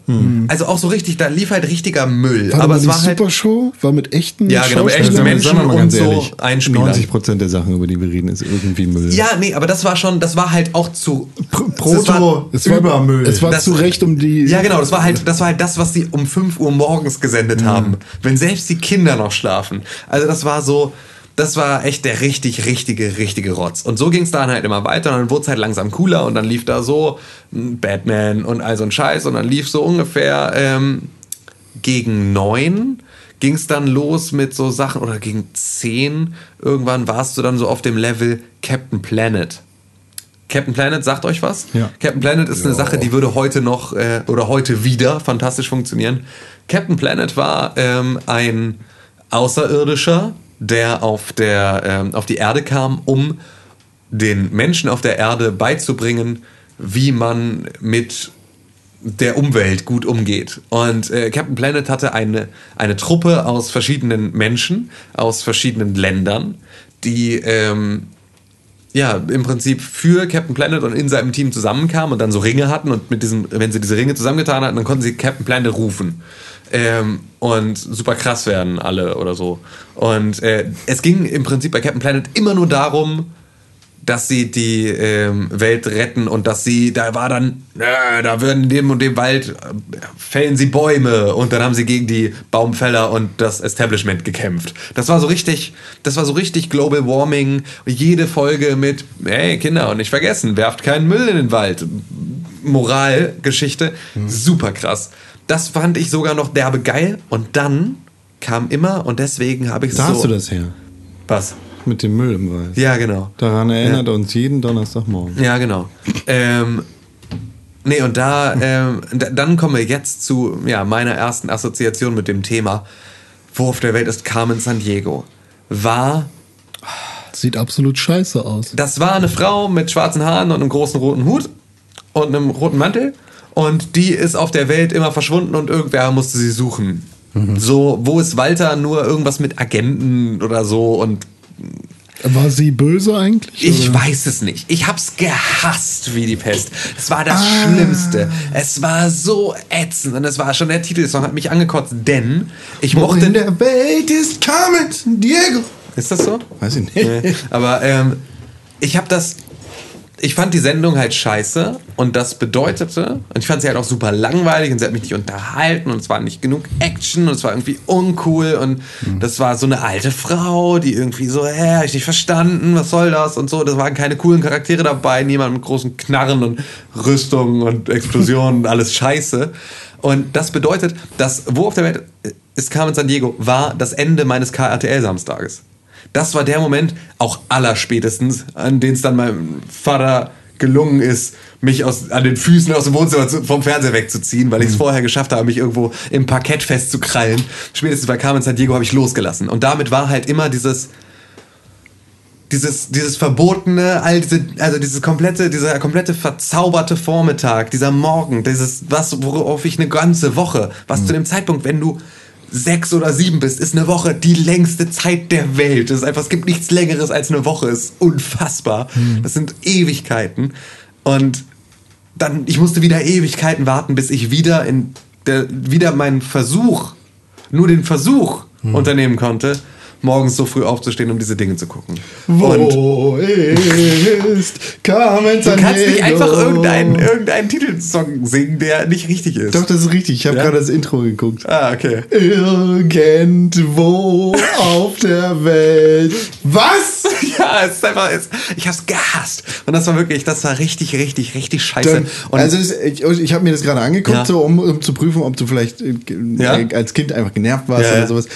Also auch so richtig, da lief halt richtiger Müll. Warte aber es die war halt. Super Show war mit echten Ja, genau, mit echten? Menschen mal und ganz so ehrlich, Einspielern. 90 Prozent der Sachen, über die wir reden, ist irgendwie Müll. Ja, nee, aber das war schon, das war halt auch zu. Proto Es war, Übermüll. Es war Das- zu Recht um die. Ja, genau, das war halt, das war halt das, was sie um 5 Uhr morgens gesendet haben, wenn selbst die Kinder noch schlafen. Also das war so, das war echt der richtig, richtige, richtige Rotz. Und so ging es dann halt immer weiter und dann wurde es halt langsam cooler und dann lief da so mm, Batman und all so ein Scheiß und dann lief so ungefähr ähm, gegen neun ging es dann los mit so Sachen oder gegen zehn irgendwann warst du dann so auf dem Level Captain Planet. Captain Planet sagt euch was? Ja. Captain Planet ist eine Sache, die würde heute noch äh, oder heute wieder fantastisch funktionieren. Captain Planet war ähm, ein Außerirdischer, der auf, der, ähm, auf die Erde kam, um den Menschen auf der Erde beizubringen, wie man mit der Umwelt gut umgeht. Und äh, Captain Planet hatte eine, eine Truppe aus verschiedenen Menschen, aus verschiedenen Ländern, die ähm, ja im Prinzip für Captain Planet und in seinem Team zusammenkamen und dann so Ringe hatten und mit diesen, wenn sie diese Ringe zusammengetan hatten, dann konnten sie Captain Planet rufen. Ähm, und super krass werden alle oder so. Und äh, es ging im Prinzip bei Captain Planet immer nur darum, dass sie die ähm, Welt retten und dass sie, da war dann, äh, da würden in dem und dem Wald äh, fällen sie Bäume und dann haben sie gegen die Baumfäller und das Establishment gekämpft. Das war so richtig, das war so richtig Global Warming. Jede Folge mit, hey Kinder und nicht vergessen, werft keinen Müll in den Wald. Moralgeschichte, mhm. super krass. Das fand ich sogar noch derbe geil und dann kam immer und deswegen habe ich es so. Da hast du das her? Was? Mit dem Müll im Wald. Ja, genau. Daran erinnert ja. uns jeden Donnerstagmorgen. Ja, genau. Ähm, nee, und da, ähm, dann kommen wir jetzt zu ja, meiner ersten Assoziation mit dem Thema. Wo auf der Welt ist Carmen San Diego? War. Sieht absolut scheiße aus. Das war eine Frau mit schwarzen Haaren und einem großen roten Hut und einem roten Mantel. Und die ist auf der Welt immer verschwunden und irgendwer musste sie suchen. Mhm. So, wo ist Walter? Nur irgendwas mit Agenten oder so und war sie böse eigentlich? Ich oder? weiß es nicht. Ich hab's gehasst wie die Pest. Es war das ah. Schlimmste. Es war so ätzend und es war schon der Titelsong hat mich angekotzt, denn ich Wo mochte. In der Welt ist Carmen Diego. Ist das so? Weiß ich nicht. Nee. Aber ähm, ich habe das ich fand die Sendung halt scheiße und das bedeutete, und ich fand sie halt auch super langweilig und sie hat mich nicht unterhalten und es war nicht genug Action und es war irgendwie uncool und mhm. das war so eine alte Frau, die irgendwie so, hä, hab ich nicht verstanden, was soll das und so. Das waren keine coolen Charaktere dabei, niemand mit großen Knarren und Rüstungen und Explosionen und alles scheiße. Und das bedeutet, dass Wo auf der Welt ist Carmen San Diego war das Ende meines KRTL-Samstages. Das war der Moment, auch allerspätestens, an den es dann meinem Vater gelungen ist, mich aus, an den Füßen aus dem Wohnzimmer zu, vom Fernseher wegzuziehen, weil ich es mhm. vorher geschafft habe, mich irgendwo im Parkett festzukrallen. Spätestens bei Carmen San Diego habe ich losgelassen. Und damit war halt immer dieses, dieses, dieses verbotene, all diese, also dieses komplette, dieser komplette verzauberte Vormittag, dieser Morgen, dieses, was, worauf ich eine ganze Woche, was mhm. zu dem Zeitpunkt, wenn du sechs oder sieben bist, ist eine Woche die längste Zeit der Welt. Das ist einfach, es gibt nichts Längeres als eine Woche. Ist unfassbar. Mhm. Das sind Ewigkeiten. Und dann, ich musste wieder Ewigkeiten warten, bis ich wieder in der, wieder meinen Versuch, nur den Versuch mhm. unternehmen konnte, morgens so früh aufzustehen, um diese Dinge zu gucken. Wo und ist Carmen San Du kannst nicht einfach irgendeinen, irgendeinen Titelsong singen, der nicht richtig ist. Doch, das ist richtig. Ich habe ja? gerade das Intro geguckt. Ah, okay. Irgendwo auf der Welt. Was? ja, es ist einfach, es, ich hab's gehasst. Und das war wirklich, das war richtig, richtig, richtig scheiße. Dann, also es, ich, ich habe mir das gerade angeguckt, ja. so, um, um, zu prüfen, ob du vielleicht äh, ja? als Kind einfach genervt warst oder sowas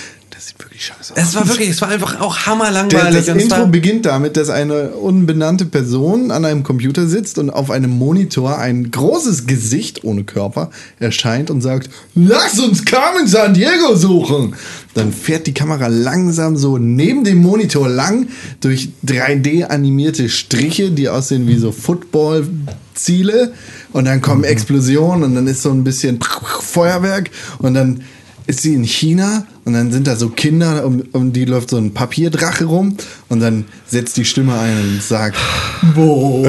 das sieht wirklich scheiße aus. Es war wirklich, es war einfach auch hammerlangweilig. Das Intro beginnt damit, dass eine unbenannte Person an einem Computer sitzt und auf einem Monitor ein großes Gesicht ohne Körper erscheint und sagt, lass uns Carmen San Diego suchen. Dann fährt die Kamera langsam so neben dem Monitor lang durch 3D animierte Striche, die aussehen wie so Football-Ziele. Und dann kommen mhm. Explosionen und dann ist so ein bisschen Feuerwerk und dann ist sie in China und dann sind da so Kinder, um, um die läuft so ein Papierdrache rum und dann setzt die Stimme ein und sagt, wo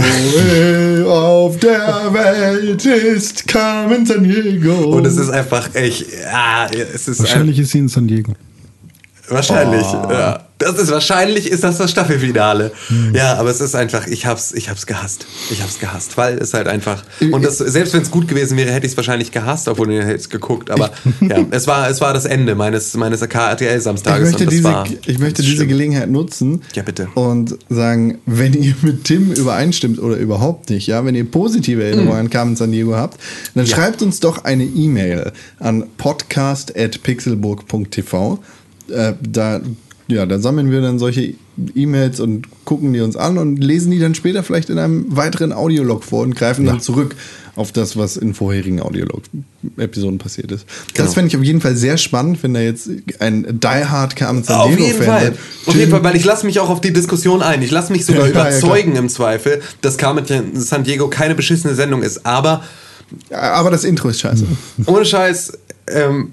auf der Welt ist Carmen San Diego? Und es ist einfach echt, ja, es ist Wahrscheinlich ist sie in San Diego. Wahrscheinlich, oh. ja. Das ist wahrscheinlich ist das das Staffelfinale. Hm. Ja, aber es ist einfach, ich hab's, ich hab's gehasst. Ich hab's gehasst, weil es halt einfach und das, selbst wenn es gut gewesen wäre, hätte ich es wahrscheinlich gehasst, obwohl ich es geguckt. Aber ja, es war, es war das Ende meines meines KRTL Samstages. Ich möchte diese, ich möchte diese Gelegenheit nutzen. Ja bitte. Und sagen, wenn ihr mit Tim übereinstimmt oder überhaupt nicht, ja, wenn ihr positive Erinnerungen mhm. an Carmen San Diego habt, dann ja. schreibt uns doch eine E-Mail an podcast@pixelburg.tv äh, da, ja, da sammeln wir dann solche E-Mails und gucken die uns an und lesen die dann später vielleicht in einem weiteren Audiolog vor und greifen ja. dann zurück auf das, was in vorherigen Audiolog-Episoden passiert ist. Genau. Das fände ich auf jeden Fall sehr spannend, wenn da jetzt ein Die Hard Carmen San Diego Auf jeden Fall. Auf jeden Fall, weil ich lasse mich auch auf die Diskussion ein. Ich lasse mich sogar ja, überzeugen ja, im Zweifel, dass Carmen San Diego keine beschissene Sendung ist. Aber Aber das Intro ist scheiße. Ohne Scheiß, ähm,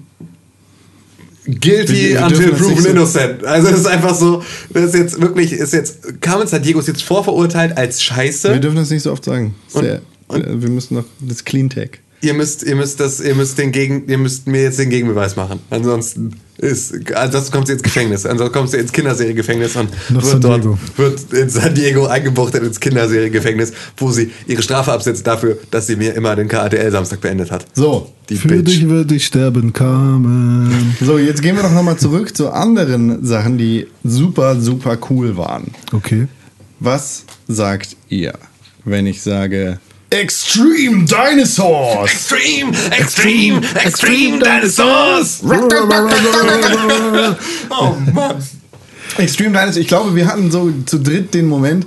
guilty until proven nicht so- innocent. Also es ist einfach so, das ist jetzt wirklich, ist jetzt, Carmen Sandiego ist jetzt vorverurteilt als Scheiße. Wir dürfen das nicht so oft sagen. Sehr, Und- äh, wir müssen noch das Clean Tag. Ihr müsst, ihr müsst das, ihr müsst den Gegen, ihr müsst mir jetzt den Gegenbeweis machen. Ansonsten ist, ansonsten kommt sie ins Gefängnis. Ansonsten kommt sie ins Kinderseriengefängnis und Nach wird dort, wird in San Diego eingebuchtet ins Kinderseriengefängnis, wo sie ihre Strafe absetzt dafür, dass sie mir immer den KATL Samstag beendet hat. So, Die Für Bitch. dich würde ich sterben, Carmen. so jetzt gehen wir doch nochmal zurück zu anderen Sachen, die super, super cool waren. Okay. Was sagt ihr, wenn ich sage Extreme Dinosaurs? Extreme, extreme, extreme Dinosaurs! Oh Mann. Extreme Dinosaurs. Ich glaube, wir hatten so zu dritt den Moment,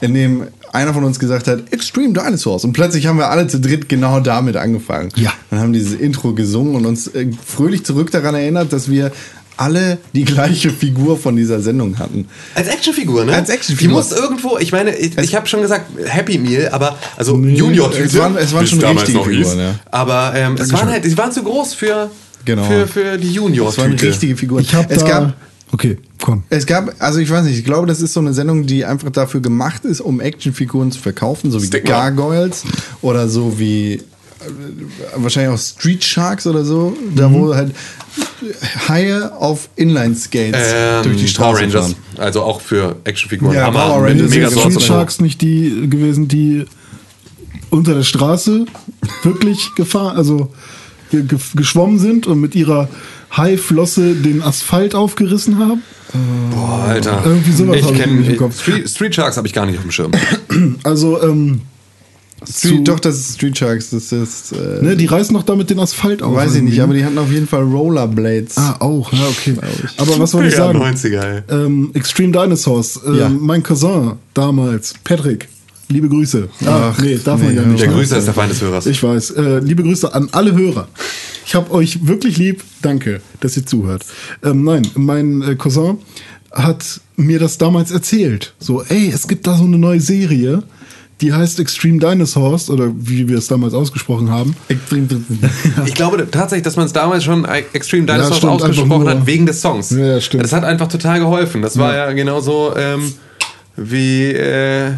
in dem einer von uns gesagt hat, Extreme Dinosaurs. Und plötzlich haben wir alle zu dritt genau damit angefangen. Ja. Und haben dieses Intro gesungen und uns äh, fröhlich zurück daran erinnert, dass wir alle die gleiche Figur von dieser Sendung hatten. Als Actionfigur, ne? Als Actionfigur. Die muss irgendwo, ich meine, ich, ich habe schon gesagt Happy Meal, aber, also Nee, Junior-Tüte. es waren- es waren schon richtige. Figuren, ja. Aber ähm, es waren halt, die waren zu groß für, Genau. für, für die Das waren Junior-Tüte. richtige Figuren. Ich habe es da. gab okay, komm. Es gab, also ich weiß nicht, ich glaube, das ist so eine Sendung, die einfach dafür gemacht ist, um Actionfiguren zu verkaufen, so wie Stigma. Gargoyles oder so wie wahrscheinlich auch Street Sharks oder so, da wo halt Haie auf Inline-Skates Ähm, durch die Power Straße Rangers. fahren. Also auch für Actionfiguren. Ja, Hammer Power Rangers sind Street. Sharks nicht die gewesen, die unter der Straße wirklich gefahren, also ge ge geschwommen sind und mit ihrer Haiflosse den Asphalt aufgerissen haben? Boah, Alter. Irgendwie sowas ich hab ich kenn, nicht im Kopf. Street, Street Sharks habe ich gar nicht auf dem Schirm. Also, ähm, Street, zu- doch, das ist Street Sharks, das ist, äh, ne, die reißen doch damit den Asphalt auf. weiß ich nicht, aber die hatten auf jeden Fall Rollerblades. Ah, auch, ja, okay. Aber was wollte ich Ja, sagen? 90er, ey. Ähm, Extreme Dinosaurs. Ähm, Ja. Mein Cousin damals, Patrick. Liebe Grüße. Ah, Ach, nee, darf man nee, ja nicht. Der? Grüße ist der Feind des Hörers. Ich weiß. Äh, liebe Grüße an alle Hörer. Ich habe euch wirklich lieb. Danke, dass ihr zuhört. Ähm, nein, mein äh, Cousin hat mir das damals erzählt. So, ey, es gibt da so eine neue Serie, die heißt Extreme Dinosaurs oder wie wir es damals ausgesprochen haben. Ich glaube tatsächlich, dass man es damals schon Extreme Dinosaurs stimmt, ausgesprochen hat wegen des Songs. Ja, ja, stimmt. Das hat einfach total geholfen. Das war ja, genauso ähm, wie äh,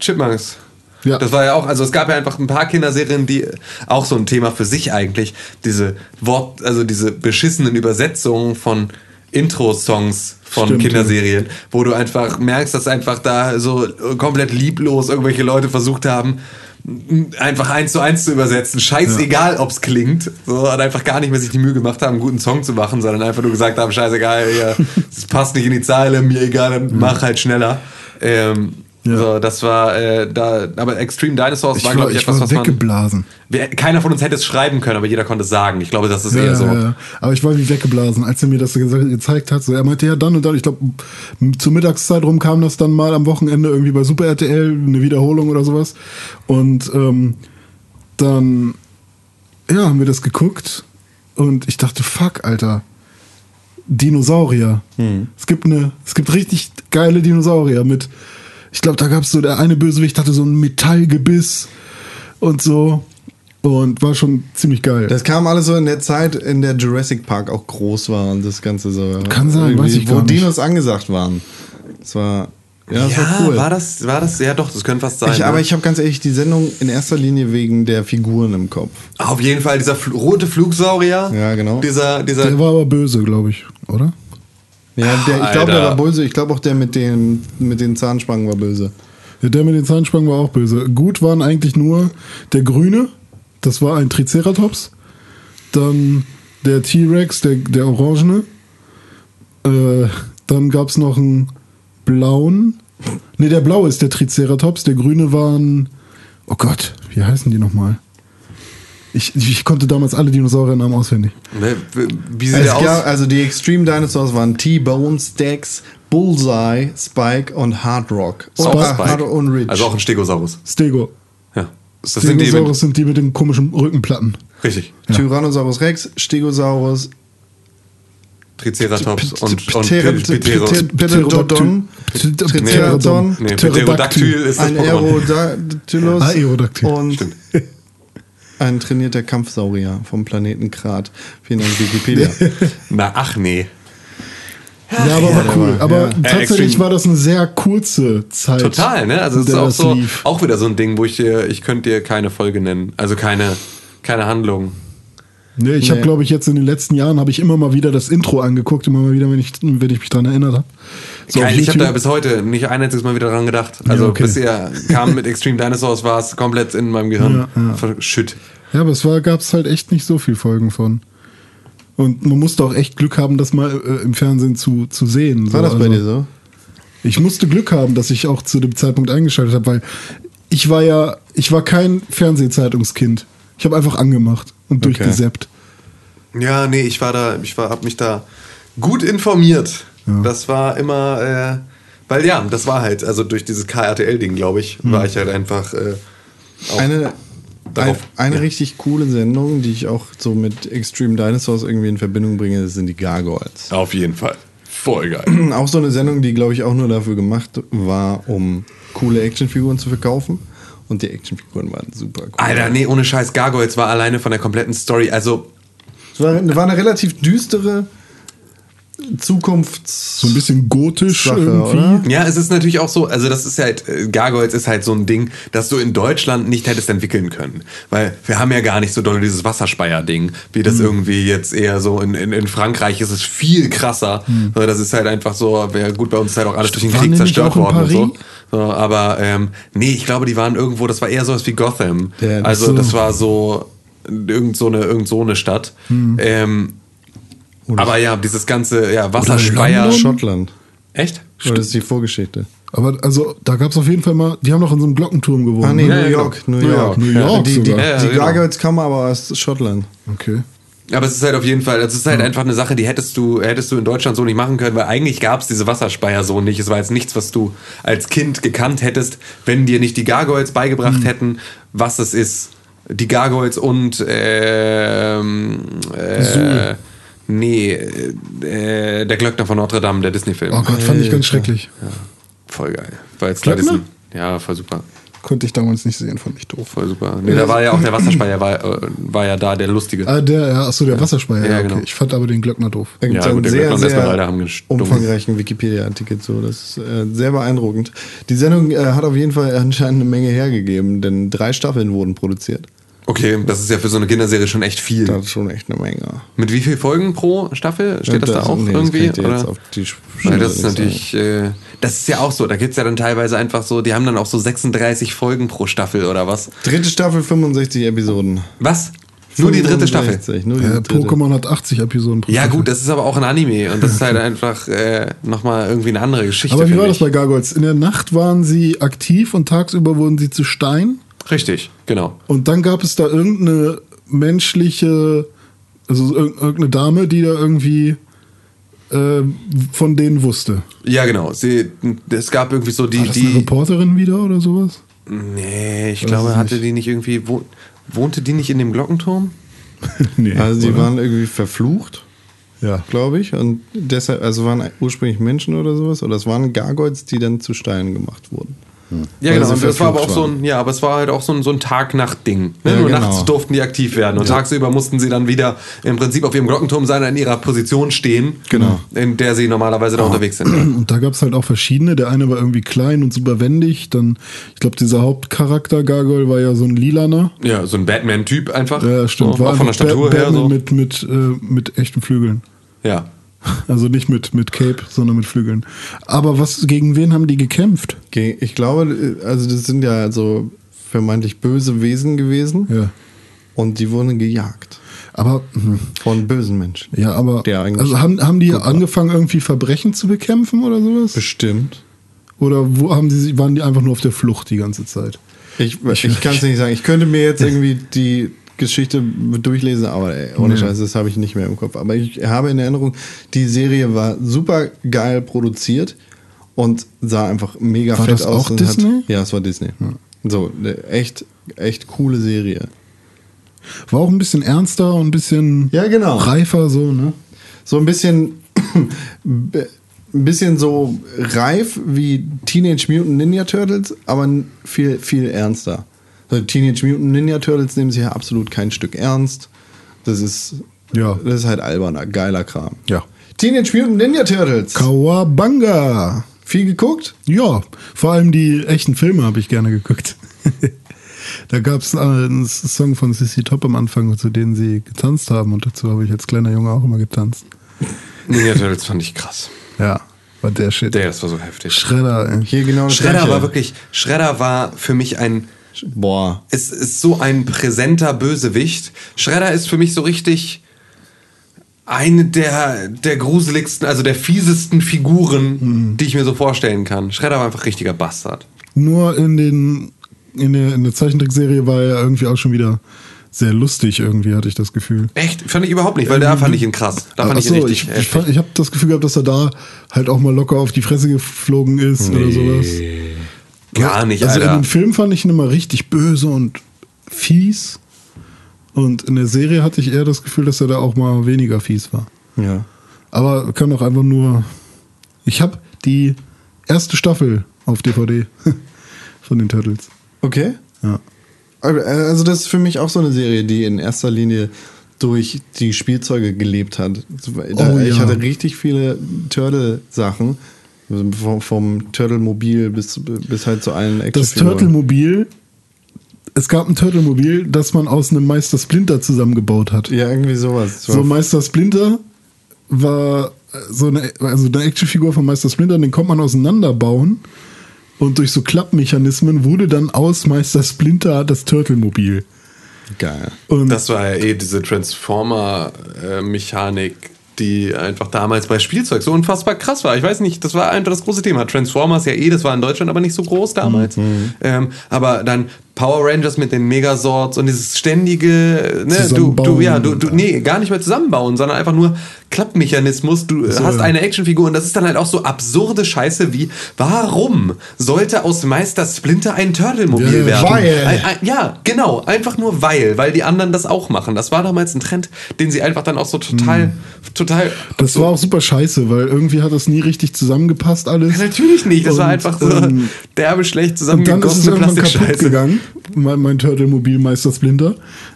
Chipmunks. Ja. Das war ja auch, also es gab ja einfach ein paar Kinderserien, die auch so ein Thema für sich eigentlich, diese Wort, also diese beschissenen Übersetzungen von Intro-Songs von Stimmt, Kinderserien, wo du einfach merkst, dass einfach da so komplett lieblos irgendwelche Leute versucht haben, einfach eins zu eins zu übersetzen. Scheißegal, ob's klingt. So, und einfach gar nicht mehr sich die Mühe gemacht haben, einen guten Song zu machen, sondern einfach nur gesagt haben, scheißegal, ja, das passt nicht in die Zeile, mir egal, mach halt schneller. Ähm, Ja. So, das war äh, da, aber Extreme Dinosaurs Ich war, glaube ich, ich etwas, war was man. weggeblasen. Keiner von uns hätte es schreiben können, aber jeder konnte es sagen. Ich glaube, das ist Ja, eher so. ja, ja. Aber ich war wie weggeblasen, als er mir das ge- gezeigt hat. So, er meinte ja dann und dann, ich glaube, zur Mittagszeit rum kam das dann mal am Wochenende irgendwie bei Super RTL, eine Wiederholung oder sowas. Und ähm, dann, ja, haben wir das geguckt und ich dachte, fuck, Alter. Dinosaurier. Es gibt eine, es gibt richtig geile Dinosaurier mit, ich glaube, da gab es so, der eine Bösewicht hatte so ein Metallgebiss und so. Und war schon ziemlich geil. Das kam alles so in der Zeit, in der Jurassic Park auch groß war und das Ganze so. Kann sein, weiß ich Wo gar nicht. Dinos angesagt waren. Das war. Ja, das Ja, war cool. war das, war das, ja doch, das könnte fast sein. ich, ne? aber ich habe ganz ehrlich die Sendung in erster Linie wegen der Figuren im Kopf. Auf jeden Fall dieser Fl rote Flugsaurier. Ja, genau. Dieser, dieser, Der war aber böse, glaube ich, oder? Ja, der, ich glaube, der war böse. Ich glaube auch der mit den, mit den Zahnspangen war böse. Ja, der mit den Zahnspangen war auch böse. Gut waren eigentlich nur der Grüne, das war ein Triceratops. Dann der T-Rex, der, der Orangene. Äh, dann gab es noch einen blauen. Ne, der blaue ist der Triceratops, der grüne waren. Oh Gott, wie heißen die nochmal? Ich, ich, konnte damals alle Dinosauriernamen auswendig. wie sieht Es der aus? gab, also die Extreme Dinosaurs waren T-Bone, Stax, Bullseye, Spike und Hard Rock. Auch Und, Spike. Hard und Ridge. Also auch ein Stegosaurus. Stego. Ja. Das sind die Stegosaurus mit, sind die mit den komischen Rückenplatten. richtig. Tyrannosaurus Rex, Stegosaurus, Triceratops und, und Pter- Pter- Pter- Pterodon, Triceratops, Nee, Pterodactyl ist das ein. Aerodactylus Aerodactyl. Stimmt. Ein trainierter Kampfsaurier vom Planeten Krat. Vielen Dank, Wikipedia. Na, ach nee. Ja, aber ja, cool. war- aber ja. Äh, tatsächlich Extreme- war das eine sehr kurze Zeit. Total, ne? Also es ist auch so, lief. auch wieder so ein Ding, wo ich dir, ich könnte dir keine Folge nennen. Also keine, keine Handlung. Nee, ich habe, Nee. glaube ich, jetzt in den letzten Jahren habe ich immer mal wieder das Intro angeguckt, immer mal wieder, wenn ich, wenn ich mich dran erinnert habe. So, Geil, ich habe da bis heute nicht ein einziges Mal wieder dran gedacht. Also okay. bis er kam mit Extreme Dinosaurs, war es komplett in meinem Gehirn Ja, ja. verschütt. Ja, aber es war, gab es halt echt nicht so viel Folgen von. Und man musste auch echt Glück haben, das mal äh, im Fernsehen zu, zu sehen. War so. das bei Also, dir so? Ich musste Glück haben, dass ich auch zu dem Zeitpunkt eingeschaltet habe, weil ich war ja, ich war kein Fernsehzeitungskind. Ich habe einfach angemacht und Okay. durchgesäppt. Ja, nee, ich war da, ich war, hab mich da gut informiert. Das war immer, äh, weil ja, das war halt, also durch dieses KRTL-Ding, glaube ich, war ich halt einfach äh, auch Eine, ein, darauf. eine ja. richtig coole Sendung, die ich auch so mit Extreme Dinosaurs irgendwie in Verbindung bringe, das sind die Gargoyles. Auf jeden Fall. Voll geil. Auch so eine Sendung, die, glaube ich, auch nur dafür gemacht war, um coole Actionfiguren zu verkaufen. Und die Actionfiguren waren super cool. Alter, nee, ohne Scheiß, Gargoyles war alleine von der kompletten Story, also Es war, war eine relativ düstere Zukunfts... So ein bisschen gotisch Sache, irgendwie. oder? Ja, es ist natürlich auch so, also das ist halt, äh, Gargoyles ist halt so ein Ding, das du in Deutschland nicht hättest entwickeln können. Weil wir haben ja gar nicht so doll dieses Wasserspeier-Ding, wie Mhm. das irgendwie jetzt eher so in, in, in Frankreich ist es viel krasser. Weil Das ist halt einfach so, wär, gut, bei uns ist halt auch alles durch den Mhm. Krieg zerstört worden und so. So. Aber ähm, nee, ich glaube, die waren irgendwo, das war eher sowas wie Gotham. Ja, also so. das war so irgend so eine, irgend so eine Stadt. Mhm. Ähm, aber ja, dieses ganze ja? Wasserspeier. Schottland. Echt? Oder das ist die Vorgeschichte? Aber also, da gab es auf jeden Fall mal, die haben doch in so einem Glockenturm gewohnt. Ah, nee, ne? Ja, New ja, York. genau. New New York. York. New York die die, sogar. Ja, ja, die genau. Gargoyles kamen aber aus Schottland. Okay. Aber es ist halt auf jeden Fall, es ist halt einfach eine Sache, die hättest du, hättest du in Deutschland so nicht machen können, weil eigentlich gab es diese Wasserspeier so nicht. Es war jetzt nichts, was du als Kind gekannt hättest, wenn dir nicht die Gargoyles beigebracht hätten, was es ist. Die Gargoyles und ähm, äh, nee, äh, der Glöckner von Notre Dame, der Disney-Film. Oh Gott, fand ich ganz schrecklich. Voll geil. War jetzt klar, Glöckner? diesen- Ja, voll super. Konnte ich damals nicht sehen, fand ich doof. Voll super. Nee, da war ja auch der Wasserspeier, war, äh, war ja da der lustige. Ah, der, ja, achso, der Wasserspeier. Ja, Ja, okay. genau. Ich fand aber den Glöckner doof. Da gibt es Ja, einen gut, der sehr, Glöckner und sehr umfangreichen Wikipedia-Artikel zu. Das ist äh, sehr beeindruckend. Die Sendung äh, hat auf jeden Fall anscheinend eine Menge hergegeben, denn drei Staffeln wurden produziert. Okay, das ist ja für so eine Kinderserie schon echt viel. Das ist schon echt eine Menge. Mit wie viel Folgen pro Staffel? Steht das, da auch nee, irgendwie? Das oder? auf die Weil Schnelle das ist natürlich, äh, das ist ja auch so, da gibt's ja dann teilweise einfach so, die haben dann auch so 36 Folgen pro Staffel oder was? Dritte Staffel, 65 Episoden. Was? Nur die dritte Staffel? 65, Nur die Ja, dritte. Pokémon hat 80 Episoden pro Ja Staffel. gut, das ist aber auch ein Anime und das ist halt einfach äh, nochmal irgendwie eine andere Geschichte. Aber wie war das ich. bei Gargoyles? In der Nacht waren sie aktiv und tagsüber wurden sie zu Stein. Richtig, genau. Und dann gab es da irgendeine menschliche, also ir- irgendeine Dame, die da irgendwie äh, von denen wusste. Ja, genau. Sie, es gab irgendwie so die, War das eine die. Reporterin wieder oder sowas? Nee, ich Weiß glaube, hatte nicht. die nicht irgendwie. Wo, wohnte die nicht in dem Glockenturm? nee. Also die oder? waren irgendwie verflucht, Ja. glaube ich. Und deshalb, also waren ursprünglich Menschen oder sowas. Oder es waren Gargoyles, die dann zu Steinen gemacht wurden. Ja, Weil genau. das war aber auch verflucht so waren. ein, ja, aber es war halt auch so ein, so ein Tag-Nacht-Ding. Ne? Ja, Nur genau. nachts durften die aktiv werden und tagsüber mussten sie dann wieder im Prinzip auf ihrem Glockenturm sein, in ihrer Position stehen, Genau. in der sie normalerweise da unterwegs sind. Und da gab es halt auch verschiedene. Der eine war irgendwie klein und super wendig. Dann, ich glaube, dieser Hauptcharakter Gargoyle war ja so ein Lilaner. Ja, so ein Batman-Typ einfach. Ja, stimmt. So, auch von der Statur Bat- her Batman so. mit, mit, äh, mit echten Flügeln. Ja. Also nicht mit, mit Cape, sondern mit Flügeln. Aber was, gegen wen haben die gekämpft? Ge- Ich glaube, also das sind ja so vermeintlich böse Wesen gewesen. Ja. Und die wurden gejagt. Aber, hm, Von bösen Menschen. ja, aber, Der also haben, haben die angefangen, irgendwie Verbrechen zu bekämpfen oder sowas? Bestimmt. Oder wo haben die, waren die einfach nur auf der Flucht die ganze Zeit? Ich, ich kann es nicht sagen. Ich könnte mir jetzt irgendwie die Geschichte durchlesen, aber ey, ohne Ja. Scheiß, das habe ich nicht mehr im Kopf. Aber ich habe in Erinnerung, die Serie war super geil produziert und sah einfach mega War fett das aus. auch Disney? Hat, ja, es war Disney. So, eine echt, echt coole Serie. War auch ein bisschen ernster und ein bisschen Ja, genau. reifer, so, ne? So ein bisschen, ein bisschen so reif wie Teenage Mutant Ninja Turtles, aber viel, viel ernster. Teenage Mutant Ninja Turtles nehmen sich ja absolut kein Stück ernst. Das ist, Ja. das ist halt alberner, geiler Kram. Ja. Teenage Mutant Ninja Turtles. Kawabanga. Viel geguckt? Ja, vor allem die echten Filme habe ich gerne geguckt. da gab es einen Song von Sissy Top am Anfang, zu denen sie getanzt haben und dazu habe ich als kleiner Junge auch immer getanzt. Ninja Turtles fand ich krass. Ja, war der Shit. Der, das war so heftig. Schredder, ey. Hier genau das Gleiche. war wirklich, Shredder war für mich ein, Boah. es ist so ein präsenter Bösewicht. Shredder ist für mich so richtig eine der, der gruseligsten, also der fiesesten Figuren, die ich mir so vorstellen kann. Shredder war einfach richtiger Bastard. Nur in den in der, in der Zeichentrickserie war er irgendwie auch schon wieder sehr lustig irgendwie, hatte ich das Gefühl. Echt? Fand ich überhaupt nicht, weil da fand ich ihn krass. Da fand Ach ich ihn richtig ich, ich, fand- ich habe das Gefühl gehabt, dass er da halt auch mal locker auf die Fresse geflogen ist oder sowas. Gar nicht, also Alter. in den Film fand ich ihn immer richtig böse und fies. Und in der Serie hatte ich eher das Gefühl, dass er da auch mal weniger fies war. Ja. Aber kann auch einfach nur. Ich habe die erste Staffel auf DVD von den Turtles. Okay. Ja. Aber, äh, Also das ist für mich auch so eine Serie, die in erster Linie durch die Spielzeuge gelebt hat. Oh, ich ja. hatte richtig viele Turtle-Sachen. Vom, vom Turtle-Mobil bis, bis halt zu allen Das Actionfiguren. Turtle-Mobil. Es gab ein Turtle-Mobil, das man aus einem Meister Splinter zusammengebaut hat. Ja, irgendwie sowas. So Meister Splinter war äh, so eine, also eine Actionfigur von Meister Splinter, den konnte man auseinanderbauen. Und durch so Klappmechanismen wurde dann aus Meister Splinter das Turtle-Mobil. Geil. Und Das war ja eh diese Transformer-Mechanik, die einfach damals bei Spielzeug so unfassbar krass war. Ich weiß nicht, das war einfach das große Thema. Transformers ja eh, das war in Deutschland aber nicht so groß damals. Ähm, aber dann Power Rangers mit den Megazords und dieses ständige, ne, du, du, ja, du, du, nee, gar nicht mehr zusammenbauen, sondern einfach nur Klappmechanismus. Du hast ja. eine Actionfigur und das ist dann halt auch so absurde Scheiße wie, warum sollte aus Meister Splinter ein Turtle-Mobil Ja, werden? weil. Ein, ein, ja, genau, einfach nur weil, weil die anderen das auch machen. Das war damals ein Trend, den sie einfach dann auch so total, total. das war auch super scheiße, weil irgendwie hat das nie richtig zusammengepasst alles. natürlich nicht. Das war Und, einfach so ähm, derbe schlecht zusammengegossene Plastikscheiße. gegangen. Mein, mein Turtle-Mobil Meister Splinter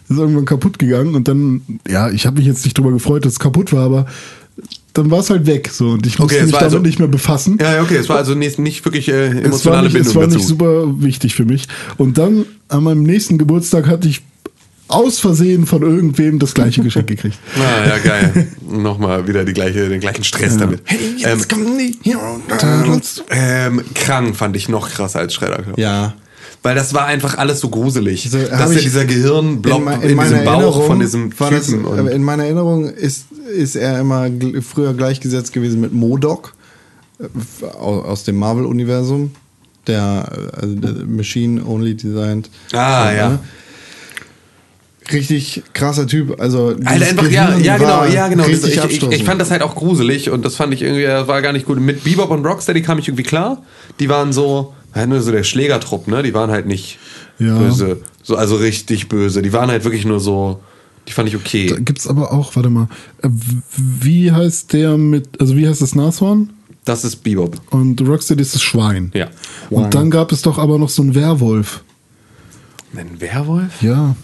ist irgendwann kaputt gegangen. Und dann, ja, ich habe mich jetzt nicht drüber gefreut, dass es kaputt war, aber dann war es halt weg. So, und ich musste Okay, es mich damit also- nicht mehr befassen. Ja, ja, okay, es war also nicht, nicht wirklich äh, es war, emotionale nicht, es Bindung war dazu. nicht super wichtig für mich. Und dann an meinem nächsten Geburtstag hatte ich aus Versehen von irgendwem das gleiche Geschenk gekriegt. Ah, ja, geil. Nochmal wieder die gleiche, den gleichen Stress damit. ähm, kommen die Hero ähm, Krang fand ich noch krasser als ich. Ja. Weil das war einfach alles so gruselig. Also, dass ja dieser Gehirnblock in, me- diesem Bauch von diesem das, Typen. aber in meiner Erinnerung ist, ist er immer früher gleichgesetzt gewesen mit Modok äh, au- aus dem Marvel-Universum. Der, äh, also der Machine Only Designed. Ah, Äh, ja. Richtig krasser Typ. Also Alter, einfach, ja, Gehirn ja, genau, ja, genau. Das, ich, ich, ich fand das halt auch gruselig und das fand ich irgendwie, das war gar nicht gut. Mit Bebop und Rocksteady kam ich irgendwie klar. Die waren so, halt nur so der Schlägertrupp, ne? Die waren halt nicht Ja. böse. So, also richtig böse. Die waren halt wirklich nur so, die fand ich Da okay. gibt's aber auch, warte mal, äh, wie heißt der mit, also wie heißt das Nashorn? Das ist Bebop. Und Rocksteady ist das Schwein. Ja. Und dann gab es doch aber noch so einen Werwolf. Ein Werwolf? Ja.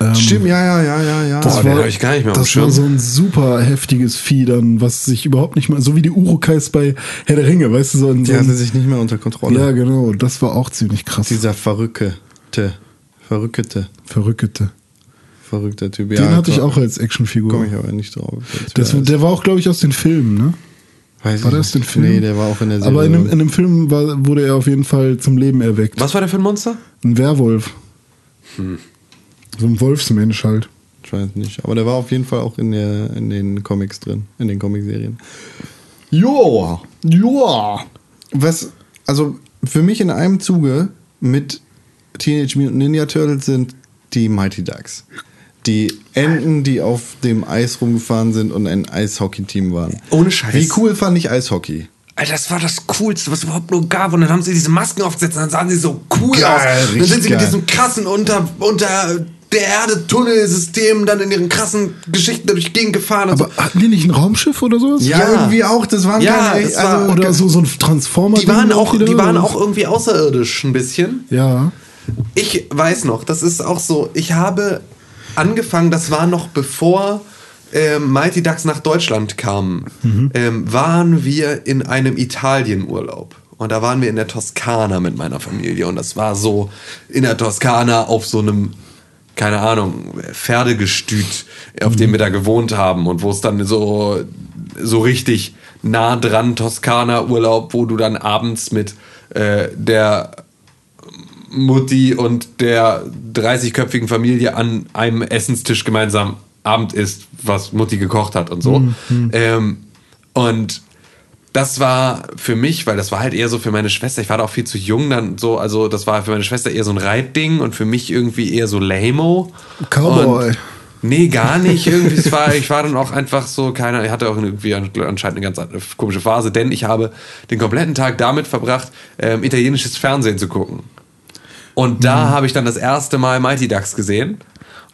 Ähm, Stimmt, ja, ja, ja, ja, ja. Das- den hab ich gar nicht mehr Das war so ein super heftiges Vieh dann, was sich überhaupt nicht mehr, so wie die Urukais bei Herr der Ringe, weißt du, so ein, so Die hatte ein sich nicht mehr unter Kontrolle. Ja, genau, das war auch ziemlich krass. Dieser verrückte, verrückte, Verrückte. verrückter Typ. Den hatte ich auch als Actionfigur. Komme ich aber nicht drauf. Das, der war auch, glaube ich, aus den Filmen, ne? Weiß War ich das nicht. den Film? Nee, der war auch in der Serie. Aber in dem, in dem Film war, wurde er auf jeden Fall zum Leben erweckt. Was war der für ein Monster? Ein Werwolf. Hm. So ein Wolfsmensch halt. Ich weiß nicht. Aber der war auf jeden Fall auch in, der, in den Comics drin. In den Comicserien. Joa. Joa. Was, also für mich in einem Zuge mit Teenage Mutant Ninja Turtles sind die Mighty Ducks. Die Enten, die auf dem Eis rumgefahren sind und ein Eishockey-Team waren. Ohne Scheiß. Wie cool fand ich Eishockey? Alter, das war das Coolste, was es überhaupt nur gab. Und dann haben sie diese Masken aufgesetzt und dann sahen sie so cool Geil, aus. Dann richtig sind sie mit geil. diesem krassen unter, unter der Erde Tunnelsystem dann in ihren krassen Geschichten durch die Gegend gefahren. Aber hatten die nicht ein Raumschiff oder sowas? Ja, Ja. irgendwie auch. Das waren Ja, keine, das war- also, Oder so, so ein Transformer. so. Die waren, auch, die waren auch irgendwie außerirdisch ein bisschen. Ja. ich weiß noch, das ist auch so, ich habe angefangen, das war noch bevor ähm, Mighty Ducks nach Deutschland kamen, ähm, waren wir in einem Italienurlaub. Und da waren wir in der Toskana mit meiner Familie. Und das war so in der Toskana auf so einem, keine Ahnung, Pferdegestüt, auf dem wir da gewohnt haben. Und wo es dann so, so richtig nah dran Toskana-Urlaub, wo du dann abends mit äh, der Mutti und der 30-köpfigen Familie an einem Essenstisch gemeinsam Abend isst, was Mutti gekocht hat und so. Ähm, und das war für mich, weil das war halt eher so für meine Schwester, ich war da auch viel zu jung dann so, also das war für meine Schwester eher so ein Reitding und für mich irgendwie eher so Lamo. Cowboy. Und- Nee, gar nicht. Irgendwie, es war, ich war dann auch einfach so, keiner, ich hatte auch irgendwie anscheinend eine ganz komische Phase, denn ich habe den kompletten Tag damit verbracht, ähm, italienisches Fernsehen zu gucken. Und da habe ich dann das erste Mal Mighty Ducks gesehen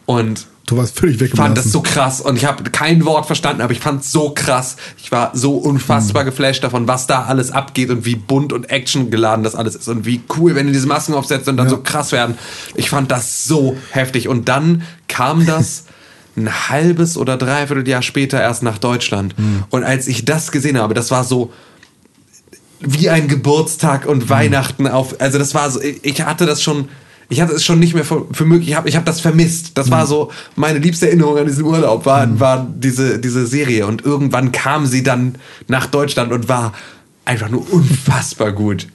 und Du warst völlig fand weggelassen. das so krass und ich habe kein Wort verstanden, aber ich fand es so krass. Ich war so unfassbar geflasht davon, was da alles abgeht und wie bunt und actiongeladen das alles ist und wie cool, wenn die diese Masken aufsetzen und dann so krass werden. Ich fand das so heftig und dann kam das ein halbes oder dreiviertel Jahr später erst nach Deutschland und als ich das gesehen habe, das war so wie ein Geburtstag und Weihnachten auf. Also das war so, ich hatte das schon, ich hatte es schon nicht mehr für, für möglich, ich habe ich hab das vermisst. Das war so meine liebste Erinnerung an diesen Urlaub, war, war diese, diese Serie. Und irgendwann kam sie dann nach Deutschland und war einfach nur unfassbar gut.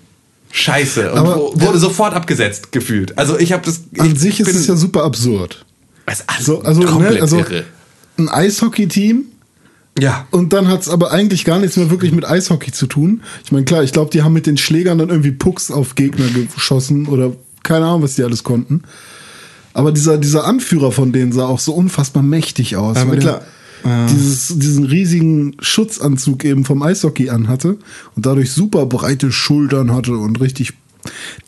Scheiße. Und Aber- wurde sofort abgesetzt, gefühlt. Also ich habe das. An ich sich ist es ja super absurd. ist alles So, also, ne, also irre. ein Eishockey-Team Ja. und dann hat es aber eigentlich gar nichts mehr wirklich mit Eishockey zu tun. Ich meine, klar, ich glaube, die haben mit den Schlägern dann irgendwie Pucks auf Gegner geschossen oder keine Ahnung, was die alles konnten. Aber dieser, dieser Anführer von denen sah auch so unfassbar mächtig aus. Aber weil klar, der Dieses, diesen riesigen Schutzanzug eben vom Eishockey anhatte und dadurch super breite Schultern hatte und richtig.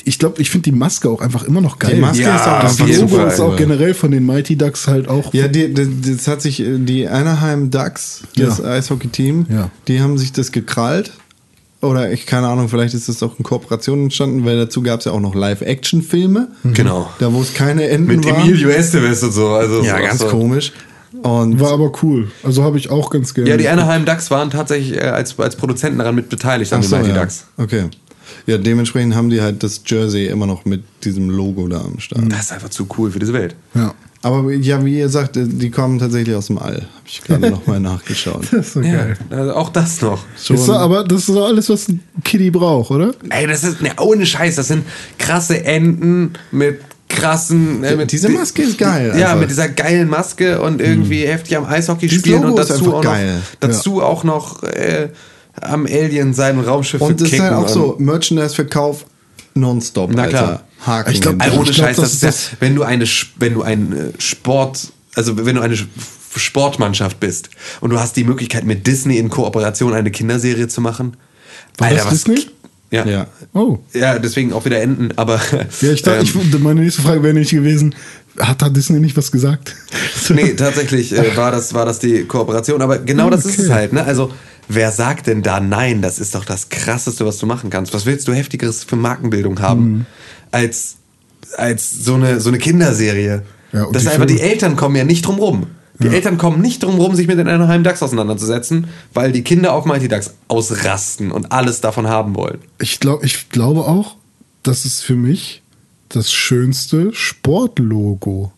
Ich glaube, ich finde die Maske auch einfach immer noch geil. Die Maske Ja, ist auch das Logo ist auch generell von den Mighty Ducks halt auch. Ja, die, die, das hat sich äh, die Anaheim Ducks, das Ja. Eishockey-Team, Ja. die haben sich das gekrallt. Oder ich keine Ahnung, vielleicht ist das auch in Kooperation entstanden, weil dazu gab es ja auch noch Live-Action-Filme. Genau. Da wo es keine Enden Mit waren. Emilio Estevez und so. Also Ja, ganz so. komisch. Und War aber cool. Also habe ich auch ganz gerne. Ja, die Anaheim Ducks waren tatsächlich äh, als, als Produzenten daran mit beteiligt an den so, Mighty ja. Ducks. Okay. Ja, dementsprechend haben die halt das Jersey immer noch mit diesem Logo da am Start. Das ist einfach zu cool für diese Welt. Ja. Aber ja, wie ihr sagt, äh, die kommen tatsächlich aus dem All. Habe ich gerade nochmal nachgeschaut. Das ist so geil. Also auch das noch. Ist doch, aber das ist doch alles, was ein Kitty braucht, oder? Ey, das ist, ne, ohne Scheiß, das sind krasse Enten mit krassen. Äh, mit Diese Maske ist geil Ja, einfach. mit dieser geilen Maske und irgendwie heftig am Eishockey Dieses spielen Logo und ist dazu auch noch, geil. dazu auch noch äh, am Alien sein Raumschiff Und das ist halt auch so, Merchandise-Verkauf nonstop, Na klar. Alter. Haken. Ich glaub, hinten. Also ohne Scheiß, das ist ja, wenn du eine, wenn du ein äh, Sport, also wenn du eine Sch- Sportmannschaft bist und du hast die Möglichkeit mit Disney in Kooperation eine Kinderserie zu machen. War das Disney? Ja. Ja. ja. Oh. deswegen auch wieder enden, aber Ja, ich dachte, ähm, ich, meine nächste Frage wäre nicht gewesen, hat da Disney nicht was gesagt? nee, tatsächlich äh, war das war das die Kooperation, aber genau das ist Okay. es halt, ne? Also wer sagt denn da nein? Das ist doch das krasseste, was du machen kannst. Was willst du heftigeres für Markenbildung haben Mhm. als als so eine so eine Kinderserie? Ja, das die ist einfach die Eltern kommen ja nicht drum rum. Die Eltern kommen nicht drum rum, sich mit den Anaheim Ducks auseinanderzusetzen, weil die Kinder auf Mighty Ducks ausrasten und alles davon haben wollen. Ich, glaub, ich glaube auch, das ist für mich das schönste Sportlogo.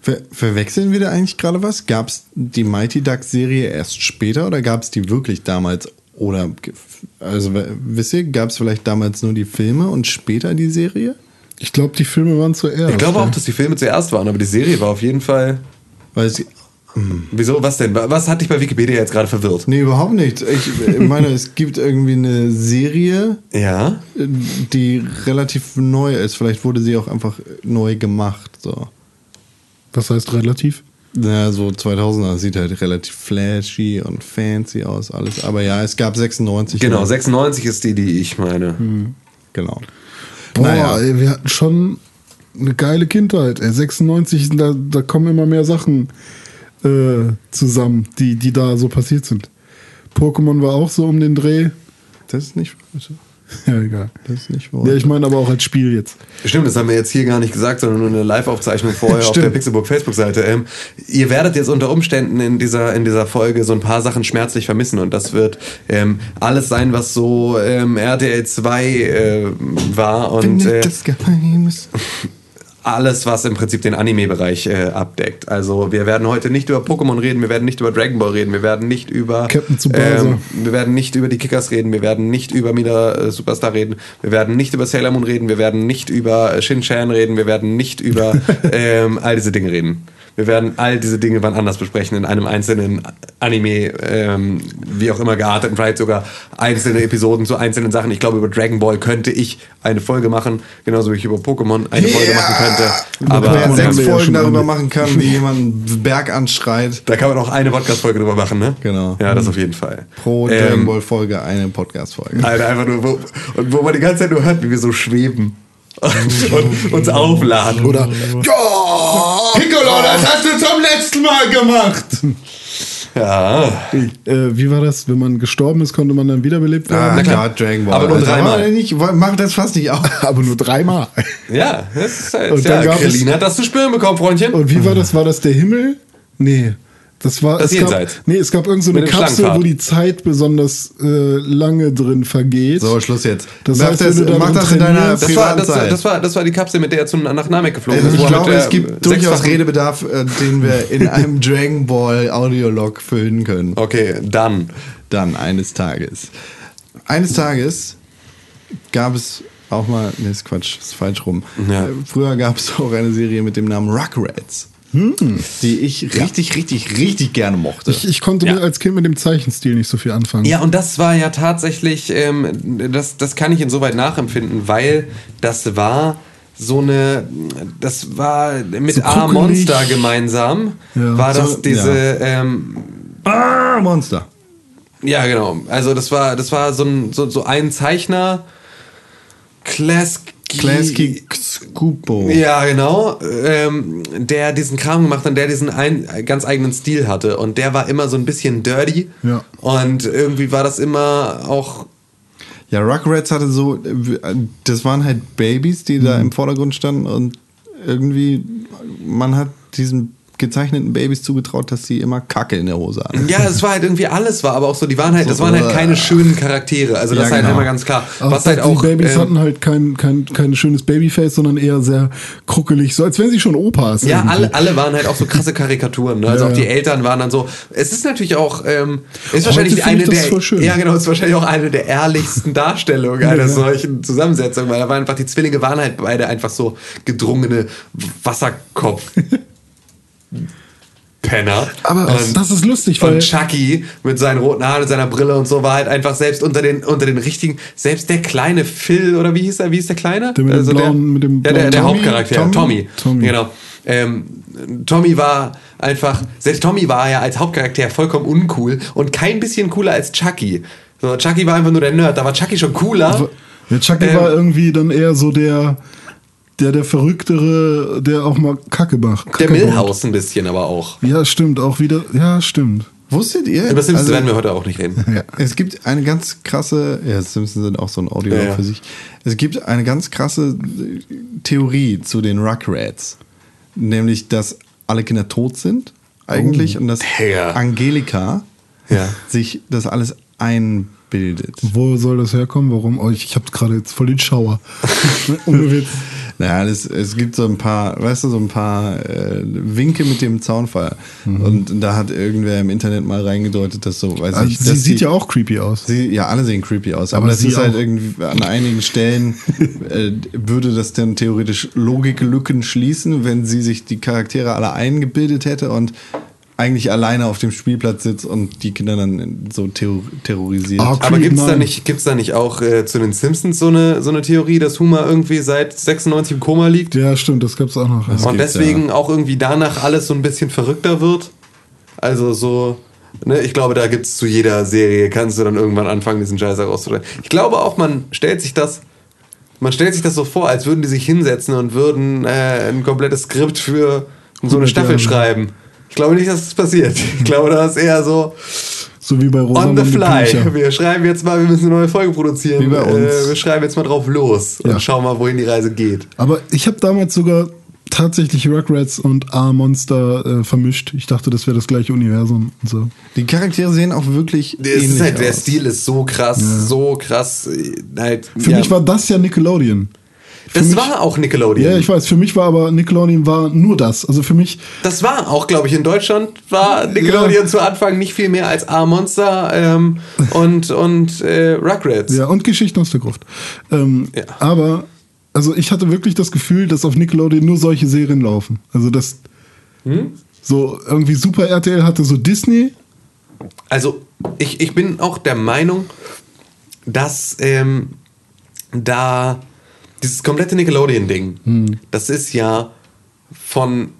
Ver verwechseln wir da eigentlich gerade was? Gab es die Mighty Ducks Serie erst später oder gab es die wirklich damals? Oder, also wisst ihr, gab es vielleicht damals nur die Filme und später die Serie? Ich glaube, die Filme waren zuerst. Ich glaube auch, dass die Filme zuerst waren, aber die Serie war auf jeden Fall. Weil sie, Wieso? Was denn? Was hat dich bei Wikipedia jetzt gerade verwirrt? nee, überhaupt nicht. Ich meine, es gibt irgendwie eine Serie, Ja. die relativ neu ist. Vielleicht wurde sie auch einfach neu gemacht. So. Was heißt relativ? Ja, so 2000er sieht halt relativ flashy und fancy aus, alles. Aber ja, es gab 96. Genau, mal. 96 ist die, die ich meine. Genau. Boah, Naja. ey, wir hatten schon eine geile Kindheit. Ey. 96, da, da kommen immer mehr Sachen äh, zusammen, die, die da so passiert sind. Pokémon war auch so um den Dreh. Das ist nicht. Ja, egal. Das ist nicht Ja, wahr. ich meine aber auch als Spiel jetzt. Stimmt, das haben wir jetzt hier gar nicht gesagt, sondern nur eine Live-Aufzeichnung vorher auf der Pixelburg Facebook-Seite. Ähm, ihr werdet jetzt unter Umständen in dieser, in dieser Folge so ein paar Sachen schmerzlich vermissen und das wird ähm, alles sein, was so ähm, RTL 2 äh, war und äh, das Geheimnis. Alles, was im Prinzip den Anime-Bereich äh, abdeckt. Also wir werden heute nicht über Pokémon reden, wir werden nicht über Dragon Ball reden, wir werden nicht über Captain Tsubasa. ähm, wir werden nicht über die Kickers reden, wir werden nicht über Mida äh, Superstar reden, wir werden nicht über Sailor Moon reden, wir werden nicht über äh, Shin-Chan reden, wir werden nicht über ähm, all diese Dinge reden. Wir werden all diese Dinge wann anders besprechen, in einem einzelnen Anime, ähm, wie auch immer geartet, und vielleicht sogar einzelne Episoden zu einzelnen Sachen. Ich glaube, über Dragon Ball könnte ich eine Folge machen, genauso wie ich über Pokémon eine Folge machen könnte. Aber Wer Pokémon sechs ja Folgen darüber machen kann, wie jemand einen Berg anschreit. Da kann man auch eine Podcast-Folge drüber machen, ne? Genau. Ja, das auf jeden Fall. Pro Dragon ähm, Ball Folge eine Podcast-Folge. Alter, einfach nur, wo, und wo man die ganze Zeit nur hört, wie wir so schweben. Und, uns aufladen. Oder Ja, Piccolo, das hast du zum letzten Mal gemacht. Ja. äh, wie war das? Wenn man gestorben ist, konnte man dann wiederbelebt Ah, werden? klar. klar, Dragon Ball. Aber nur Alter, dreimal. Nicht, mach das fast nicht auf. Aber nur dreimal. Ja, das ist halt, Und dann ja, gab es- Krillin hat das zu spüren bekommen, Freundchen. Und wie war das? War das der Himmel? Nee. Das war Das es gab, Jenseits. Nee, es gab irgend so eine Kapsel, wo die Zeit besonders äh, lange drin vergeht. So, Schluss jetzt. Das mach heißt, das, wenn du mach das in deiner das, war, das, das, war, das war die Kapsel, mit der er zu, nach Namek geflogen Also ist. ich er mit glaube, es gibt durchaus Redebedarf, äh, den wir in einem Dragon Ball Audiolog füllen können. Okay, dann. Dann eines Tages. Eines Tages gab es auch mal, ne, ist Quatsch, ist falsch rum. Ja. Äh, Früher gab es auch eine Serie mit dem Namen Rugrats, die ich richtig, richtig, richtig gerne mochte. Ich, ich konnte Ja. als Kind mit dem Zeichenstil nicht so viel anfangen. Ja, und das war ja tatsächlich, ähm, das, das kann ich insoweit nachempfinden, weil das war so eine, das war mit So A. Monster gemeinsam, Ja. war das So, diese, ähm, ah, Monster. ja genau, also das war, das war so ein, so, so ein Zeichner, Klasky, Klasky Skupo. Ja, genau. Ähm, der diesen Kram gemacht hat, und der diesen ein, ganz eigenen Stil hatte. Und der war immer so ein bisschen dirty. Ja. Und irgendwie war das immer auch. Ja, Rugrats hatte so, das waren halt Babys, die Mhm. da im Vordergrund standen und irgendwie, man hat diesen gezeichneten Babys zugetraut, dass sie immer Kacke in der Hose hatten. Ja, es war halt irgendwie alles war, aber auch so, die waren halt, das waren halt keine schönen Charaktere. Also das Ja, ist halt genau. immer ganz klar. Aber Was halt die auch. Babys ähm, hatten halt kein, kein, kein schönes Babyface, sondern eher sehr kruckelig, so als wären sie schon Opas. Ja, irgendwie. alle, alle waren halt auch so krasse Karikaturen. Ne? Also Ja, auch die. Eltern waren dann so. Es ist natürlich auch, ähm, ist Heute wahrscheinlich eine der, ja genau, ist wahrscheinlich auch eine der ehrlichsten Darstellungen einer Ja. solchen Zusammensetzung, weil da waren einfach die Zwillinge waren halt beide einfach so gedrungene Wasserkopf. Penner. Aber und, das ist lustig, weil und Chucky mit seinen roten Haaren und seiner Brille und so war halt einfach selbst unter den, unter den richtigen, selbst der kleine Phil, oder wie hieß er, wie hieß der Kleine? Der mit dem blauen- mit dem ja, der, blauen der Tommy? Hauptcharakter, Tommy? Tommy. Tommy. Genau. Ähm, Tommy war einfach, selbst Tommy war ja als Hauptcharakter vollkommen uncool und kein bisschen cooler als Chucky. So, Chucky war einfach nur der Nerd, da war Chucky schon cooler. ja, Chucky Ähm, war irgendwie dann eher so der, der, der Verrücktere, der auch mal Kacke macht. Der Kacke baut. Milhouse ein bisschen aber auch. Ja, stimmt, auch wieder. Ja, stimmt. Wusstet ihr? Über Simpsons Also, werden wir heute auch nicht reden. Ja. Es gibt eine ganz krasse, ja, Simpsons sind auch so ein Audio Ja, ja. für sich. Es gibt eine ganz krasse Theorie zu den Rugrats. Nämlich, dass alle Kinder tot sind, eigentlich, und dass Ja. Angelika Ja. sich das alles einbildet. Wo soll das herkommen? Warum? Oh, ich, ich habe gerade jetzt voll den Schauer. Ohne Witz. Naja, das, es gibt so ein paar, weißt du, so ein paar äh, Winke mit dem Zaunfall. Und da hat irgendwer im Internet mal reingedeutet, dass so, weiß Also, ich, sie sieht die- ja auch creepy aus. Sie, ja, alle sehen creepy aus, aber, Aber das ist halt auch. irgendwie an einigen Stellen äh, würde das dann theoretisch Logiklücken schließen, wenn sie sich die Charaktere alle eingebildet hätte und eigentlich alleine auf dem Spielplatz sitzt und die Kinder dann so terror terrorisiert. Ah, Aber gibt's da nicht, gibt's da nicht auch äh, zu den Simpsons so eine, so eine Theorie, dass Homer irgendwie seit 96 im Koma liegt? Ja, stimmt, das gab's auch noch. Ja. Und gibt's, deswegen auch irgendwie danach alles so ein bisschen verrückter wird. Also so, ne, ich glaube, da gibt's zu jeder Serie, kannst du dann irgendwann anfangen, diesen Scheiß herauszudrehen. Ich glaube auch, man stellt sich das, man stellt sich das so vor, als würden die sich hinsetzen und würden äh, ein komplettes Skript für so eine 100 Staffel schreiben. Ich glaube nicht, dass das passiert. Ich glaube, da ist eher so, So wie bei On the fly. Wir schreiben jetzt mal, wir müssen eine neue Folge produzieren. Wie bei uns. Äh, wir schreiben jetzt mal drauf los und Ja. schauen mal, wohin die Reise geht. Aber ich habe damals sogar tatsächlich Rugrats und A-Monster äh, vermischt. Ich dachte, das wäre das gleiche Universum und so. Die Charaktere sehen auch wirklich Es ist ähnlich halt, der. Stil ist so krass, so krass. äh, Halt, Für ja. mich war das ja Nickelodeon. Für das mich, war auch Nickelodeon. Ja, ich weiß. Für mich war aber Nickelodeon war nur das. Also für mich, Das war auch, glaube ich, in Deutschland war Nickelodeon zu Anfang nicht viel mehr als A-Monster ähm, und, und äh, Rugrats. ja, und Geschichten aus der Gruft. Ähm, Ja. Aber, also ich hatte wirklich das Gefühl, dass auf Nickelodeon nur solche Serien laufen. Also das, Hm? so irgendwie Super RTL hatte so Disney. Also ich, ich bin auch der Meinung, dass ähm, da dieses komplette Nickelodeon-Ding, Hm. das ist ja von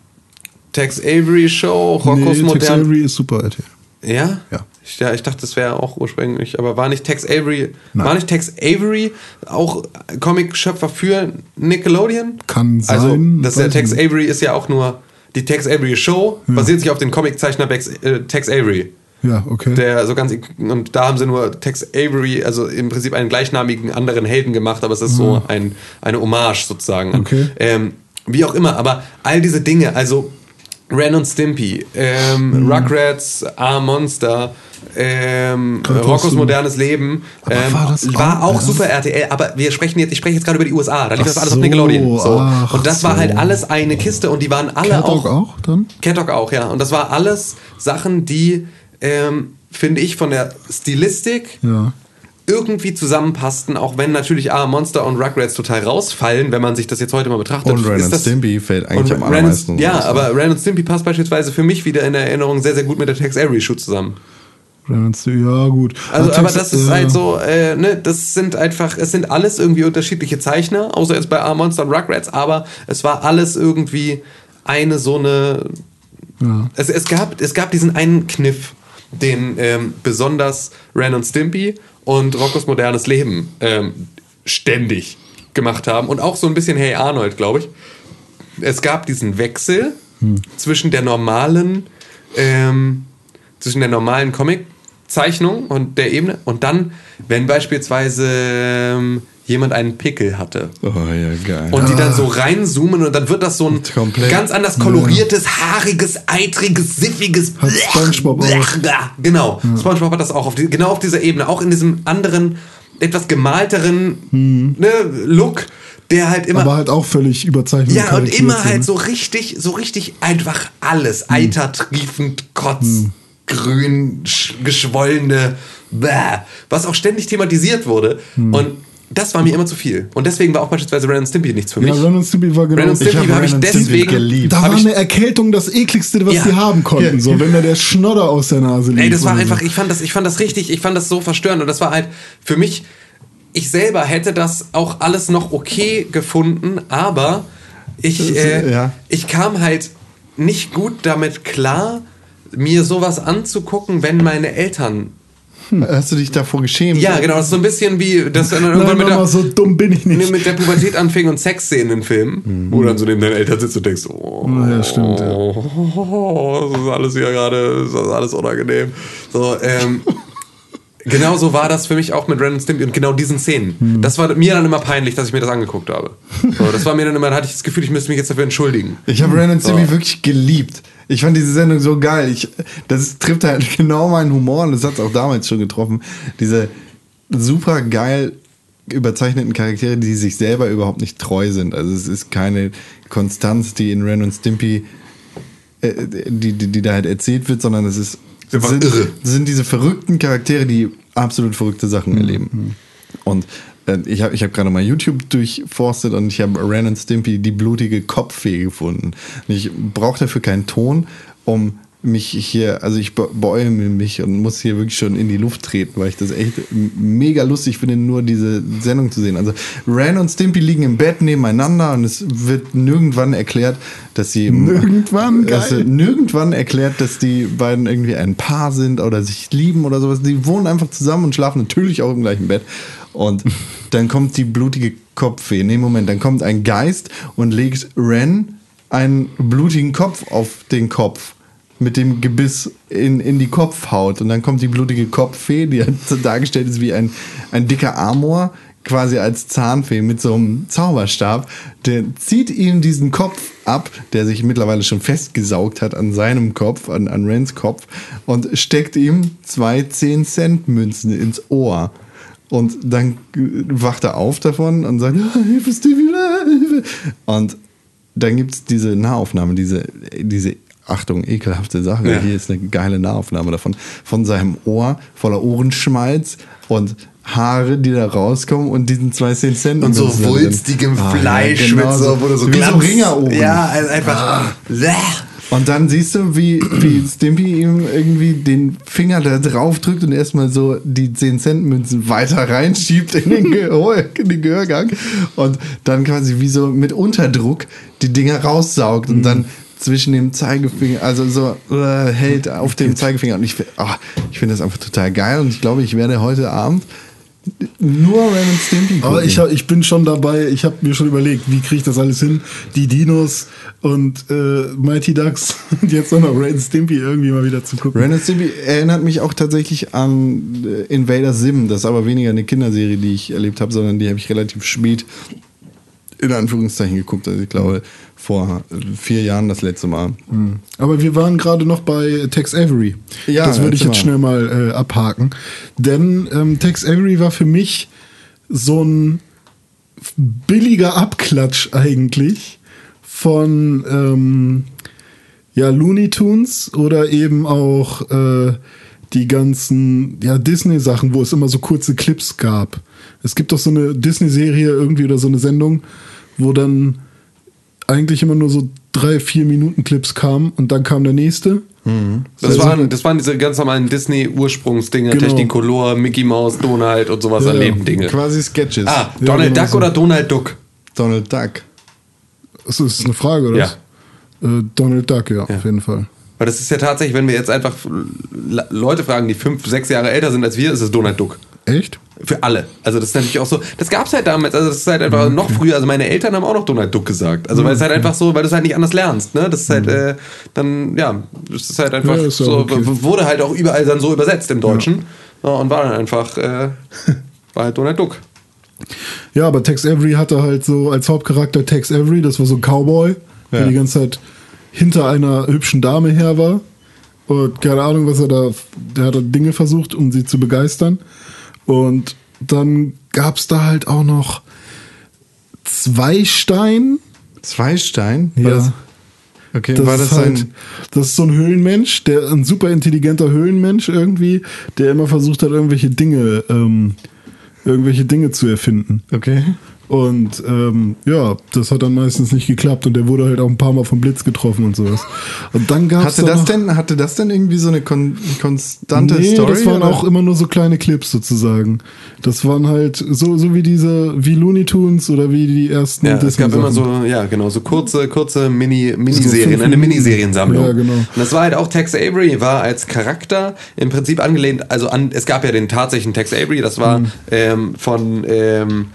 Tex Avery Show, Rockos nee, Tex Modern. Avery ist Super RTL. Ja? Ja. Ich, ja, ich dachte, das wäre auch ursprünglich, aber war nicht Tex Avery, Nein. war nicht Tex Avery auch Comic-Schöpfer für Nickelodeon? Kann Also, sein, das ist ja, weiß Tex. Avery ist ja auch nur, die Tex Avery Show basiert sich auf den Comiczeichner äh, Tex Avery. Ja, okay. Der so ganz, und da haben sie nur Tex Avery, also im Prinzip einen gleichnamigen anderen Helden gemacht, aber es ist so ein, eine Hommage sozusagen. Okay. Ähm, wie auch immer, aber all diese Dinge, also Ren und Stimpy, ähm, Mhm. Rugrats, A-Monster, ähm, Rockos modernes Leben, ähm, war war auch- auch super RTL, aber wir sprechen jetzt, ich spreche jetzt gerade über die USA, da lief Ach das alles so, auf Nickelodeon. So. Und das war so. halt alles eine Kiste und die waren alle Cat auch, Dog auch dann? Cat auch, ja. Und das war alles Sachen, die, ähm, finde ich, von der Stilistik Ja. irgendwie zusammenpassten, auch wenn natürlich A, Monster und Rugrats total rausfallen, wenn man sich das jetzt heute mal betrachtet. Und Ren und Stimpy fällt eigentlich am Ren allermeisten und, Ja, raus, ne? aber Ren und Stimpy passt beispielsweise für mich wieder in der Erinnerung sehr, sehr gut mit der Tex Avery Show zusammen. Ja, gut. Also, aber Tex- das ist ja. halt so, äh, ne, das sind einfach, es sind alles irgendwie unterschiedliche Zeichner, außer jetzt bei A-Monster und Rugrats, aber es war alles irgendwie eine so eine. Ja. Es, es, gab, es gab diesen einen Kniff, den ähm, besonders Ren und Stimpy und Roccos modernes Leben ähm, ständig gemacht haben. Und auch so ein bisschen Hey Arnold, glaube ich. Es gab diesen Wechsel zwischen der normalen, ähm, zwischen der normalen Comic-Zeichnung und der Ebene. Und dann, wenn beispielsweise ähm, jemand einen Pickel hatte Oh ja, geil. und die dann so reinzoomen und dann wird das so ein Komplett. ganz anders koloriertes, haariges, eitriges, siffiges. Hat SpongeBob auch. Genau, SpongeBob hat das auch auf die, genau auf dieser Ebene, auch in diesem anderen, etwas gemalteren ne, Look, der halt immer Aber halt auch völlig überzeichnet. ja, und immer halt ne? so richtig, so richtig einfach alles. Eitertriefend, Kotz, grün, sch geschwollene, bäh, was auch ständig thematisiert wurde. Und das war mir immer zu viel. Und deswegen war auch beispielsweise Ren und Stimpy nichts für mich. Ja, Ren und Stimpy war genau. Ren und Ich Stimpy hab habe ich und Stimpy deswegen geliebt. da hab war ich- eine Erkältung das ekligste, was Ja. die haben konnten. Ja. So, wenn da der Schnodder aus der Nase lief. Ey, das war einfach, so. ich fand das, ich fand das richtig, ich fand das so verstörend. Und das war halt für mich, ich selber hätte das auch alles noch okay gefunden, aber ich, äh, ja. ich kam halt nicht gut damit klar, mir sowas anzugucken, wenn meine Eltern. Hast du dich davor geschämt? Ja, genau, das ist so ein bisschen wie, das dann Nein, irgendwann mit Mama, der, so dumm bin ich nicht. mit der Pubertät anfing und Sexszenen in Filmen, wo du dann so neben deinen Eltern sitzt und denkst, oh, Ja, stimmt, ja. oh, das ist alles hier gerade, das ist alles unangenehm. So, ähm, genau so war das für mich auch mit und Stimpy und genau diesen Szenen. Hm. Das war mir dann immer peinlich, dass ich mir das angeguckt habe. So, das war mir dann immer, da hatte ich das Gefühl, ich müsste mich jetzt dafür entschuldigen. Ich habe und Stimpy So. wirklich geliebt. Ich fand diese Sendung so geil. Ich, das trifft halt genau meinen Humor und das hat es auch damals schon getroffen. Diese super geil überzeichneten Charaktere, die sich selber überhaupt nicht treu sind. Also es ist keine Konstanz, die in Ren und Stimpy äh, die, die, die da halt erzählt wird, sondern es ist sind, sind diese verrückten Charaktere, die absolut verrückte Sachen erleben. Und äh, ich habe ich hab gerade mal YouTube durchforstet und ich habe Ren und Stimpy die blutige Kopffee gefunden. Und ich brauche dafür keinen Ton, um mich hier, also ich beäume mich und muss hier wirklich schon in die Luft treten, weil ich das echt mega lustig finde, nur diese Sendung zu sehen. Also Ren und Stimpy liegen im Bett nebeneinander und es wird nirgendwann erklärt, dass sie Nirgendwann? dass Geil. nirgendwann erklärt, dass die beiden irgendwie ein Paar sind oder sich lieben oder sowas. Die wohnen einfach zusammen und schlafen natürlich auch im gleichen Bett. Und dann kommt die blutige Kopfweh. Nee, Moment, dann kommt ein Geist und legt Ren einen blutigen Kopf auf den Kopf. mit dem Gebiss in, in die Kopfhaut. Und dann kommt die blutige Kopffee, die so dargestellt ist wie ein, ein dicker Amor, quasi als Zahnfee mit so einem Zauberstab. Der zieht ihm diesen Kopf ab, der sich mittlerweile schon festgesaugt hat an seinem Kopf, an, an Rens Kopf, und steckt ihm zwei 10-Cent-Münzen ins Ohr. Und dann wacht er auf davon und sagt, "Ah, Hilfe, Stevie, ah, Hilfe. Und dann gibt es diese Nahaufnahme, diese, diese, Achtung, ekelhafte Sache. Ja. Hier ist eine geile Nahaufnahme davon. Von seinem Ohr voller Ohrenschmalz und Haare, die da rauskommen und diesen zwei 10 Cent. Und so wulstigem Ah, ja, Fleisch genau mit so, wo so so Ringerohren. Ja, also einfach. Bäh. Und dann siehst du, wie, wie Stimpy ihm irgendwie den Finger da drauf drückt und erstmal so die 10-Cent-Münzen weiter reinschiebt in den, Gehör, in den Gehörgang und dann quasi wie so mit Unterdruck die Dinger raussaugt und dann zwischen dem Zeigefinger, also so äh, hält auf dem Zeigefinger. Und ich, ah, ich finde das einfach total geil und ich glaube, ich werde heute Abend nur Ren und Stimpy gucken. Aber ich, hab, ich bin schon dabei, ich habe mir schon überlegt, wie kriege ich das alles hin? Die Dinos und äh, Mighty Ducks und jetzt auch noch Ren Stimpy irgendwie mal wieder zu gucken. Ren and Stimpy erinnert mich auch tatsächlich an äh, Invader Sim. Das ist aber weniger eine Kinderserie, die ich erlebt habe, sondern die habe ich relativ spät in Anführungszeichen geguckt. Also ich glaube vor äh, vier Jahren das letzte Mal. Aber wir waren gerade noch bei Tex Avery. Ja, das würde ich jetzt mal. schnell mal äh, abhaken. Denn ähm, Tex Avery war für mich so ein billiger Abklatsch eigentlich von ähm, ja, Looney Tunes oder eben auch äh, die ganzen ja, Disney-Sachen, wo es immer so kurze Clips gab. Es gibt doch so eine Disney-Serie irgendwie oder so eine Sendung, wo dann eigentlich immer nur so drei, vier Minuten Clips kamen und dann kam der nächste. Das Also- waren, das waren diese ganz normalen Disney-Ursprungsdinger, Genau. Technicolor, Mickey Mouse, Donald und sowas Ja, an ja. Lebendinge. Quasi Sketches. Ah, Ja, Donald genau Duck so. oder Donald Duck? Donald Duck. Das ist eine Frage, oder? Ja. Äh, Donald Duck, ja, auf jeden Fall. Weil das ist ja tatsächlich, wenn wir jetzt einfach Le- Leute fragen, die fünf, sechs Jahre älter sind als wir, ist es Donald Duck. Echt? Für alle. Also das ist natürlich auch so. Das gab's halt damals. Also das ist halt einfach noch früher. Also meine Eltern haben auch noch Donald Duck gesagt. Also weil es halt einfach so, weil du es halt nicht anders lernst. Ne, das ist halt äh, dann ja, das ist halt einfach Ja, ist so. okay. Wurde halt auch überall dann so übersetzt im Deutschen ja. und war dann einfach äh, war halt Donald Duck. Ja, aber Tex Avery hatte halt so als Hauptcharakter Tex Avery, das war so ein Cowboy, der die ganze Zeit hinter einer hübschen Dame her war. Und keine Ahnung, was er da, der hat Dinge versucht, um sie zu begeistern. Und dann gab's da halt auch noch Zweistein. Zweistein? War Ja. Das, okay, Das, war das ist halt, ein. das ist so ein Höhlenmensch, der ein super intelligenter Höhlenmensch irgendwie, der immer versucht hat, irgendwelche Dinge, ähm, irgendwelche Dinge zu erfinden. Okay. Und ähm, ja, das hat dann meistens nicht geklappt und der wurde halt auch ein paar Mal vom Blitz getroffen und sowas. Und dann gab es Hatte das, denn, hatte das denn irgendwie so eine kon konstante nee, Story? das waren oder? auch immer nur so kleine Clips sozusagen. Das waren halt so, so wie diese, wie Looney Tunes oder wie die ersten Ja, es gab immer so, ja, genau, so kurze, kurze Mini, Miniserien, eine. Miniseriensammlung. Ja, genau. Und das war halt auch Tex Avery, war als Charakter im Prinzip angelehnt, also an, es gab ja den tatsächlichen Tex Avery, das war Mhm. ähm, von, ähm,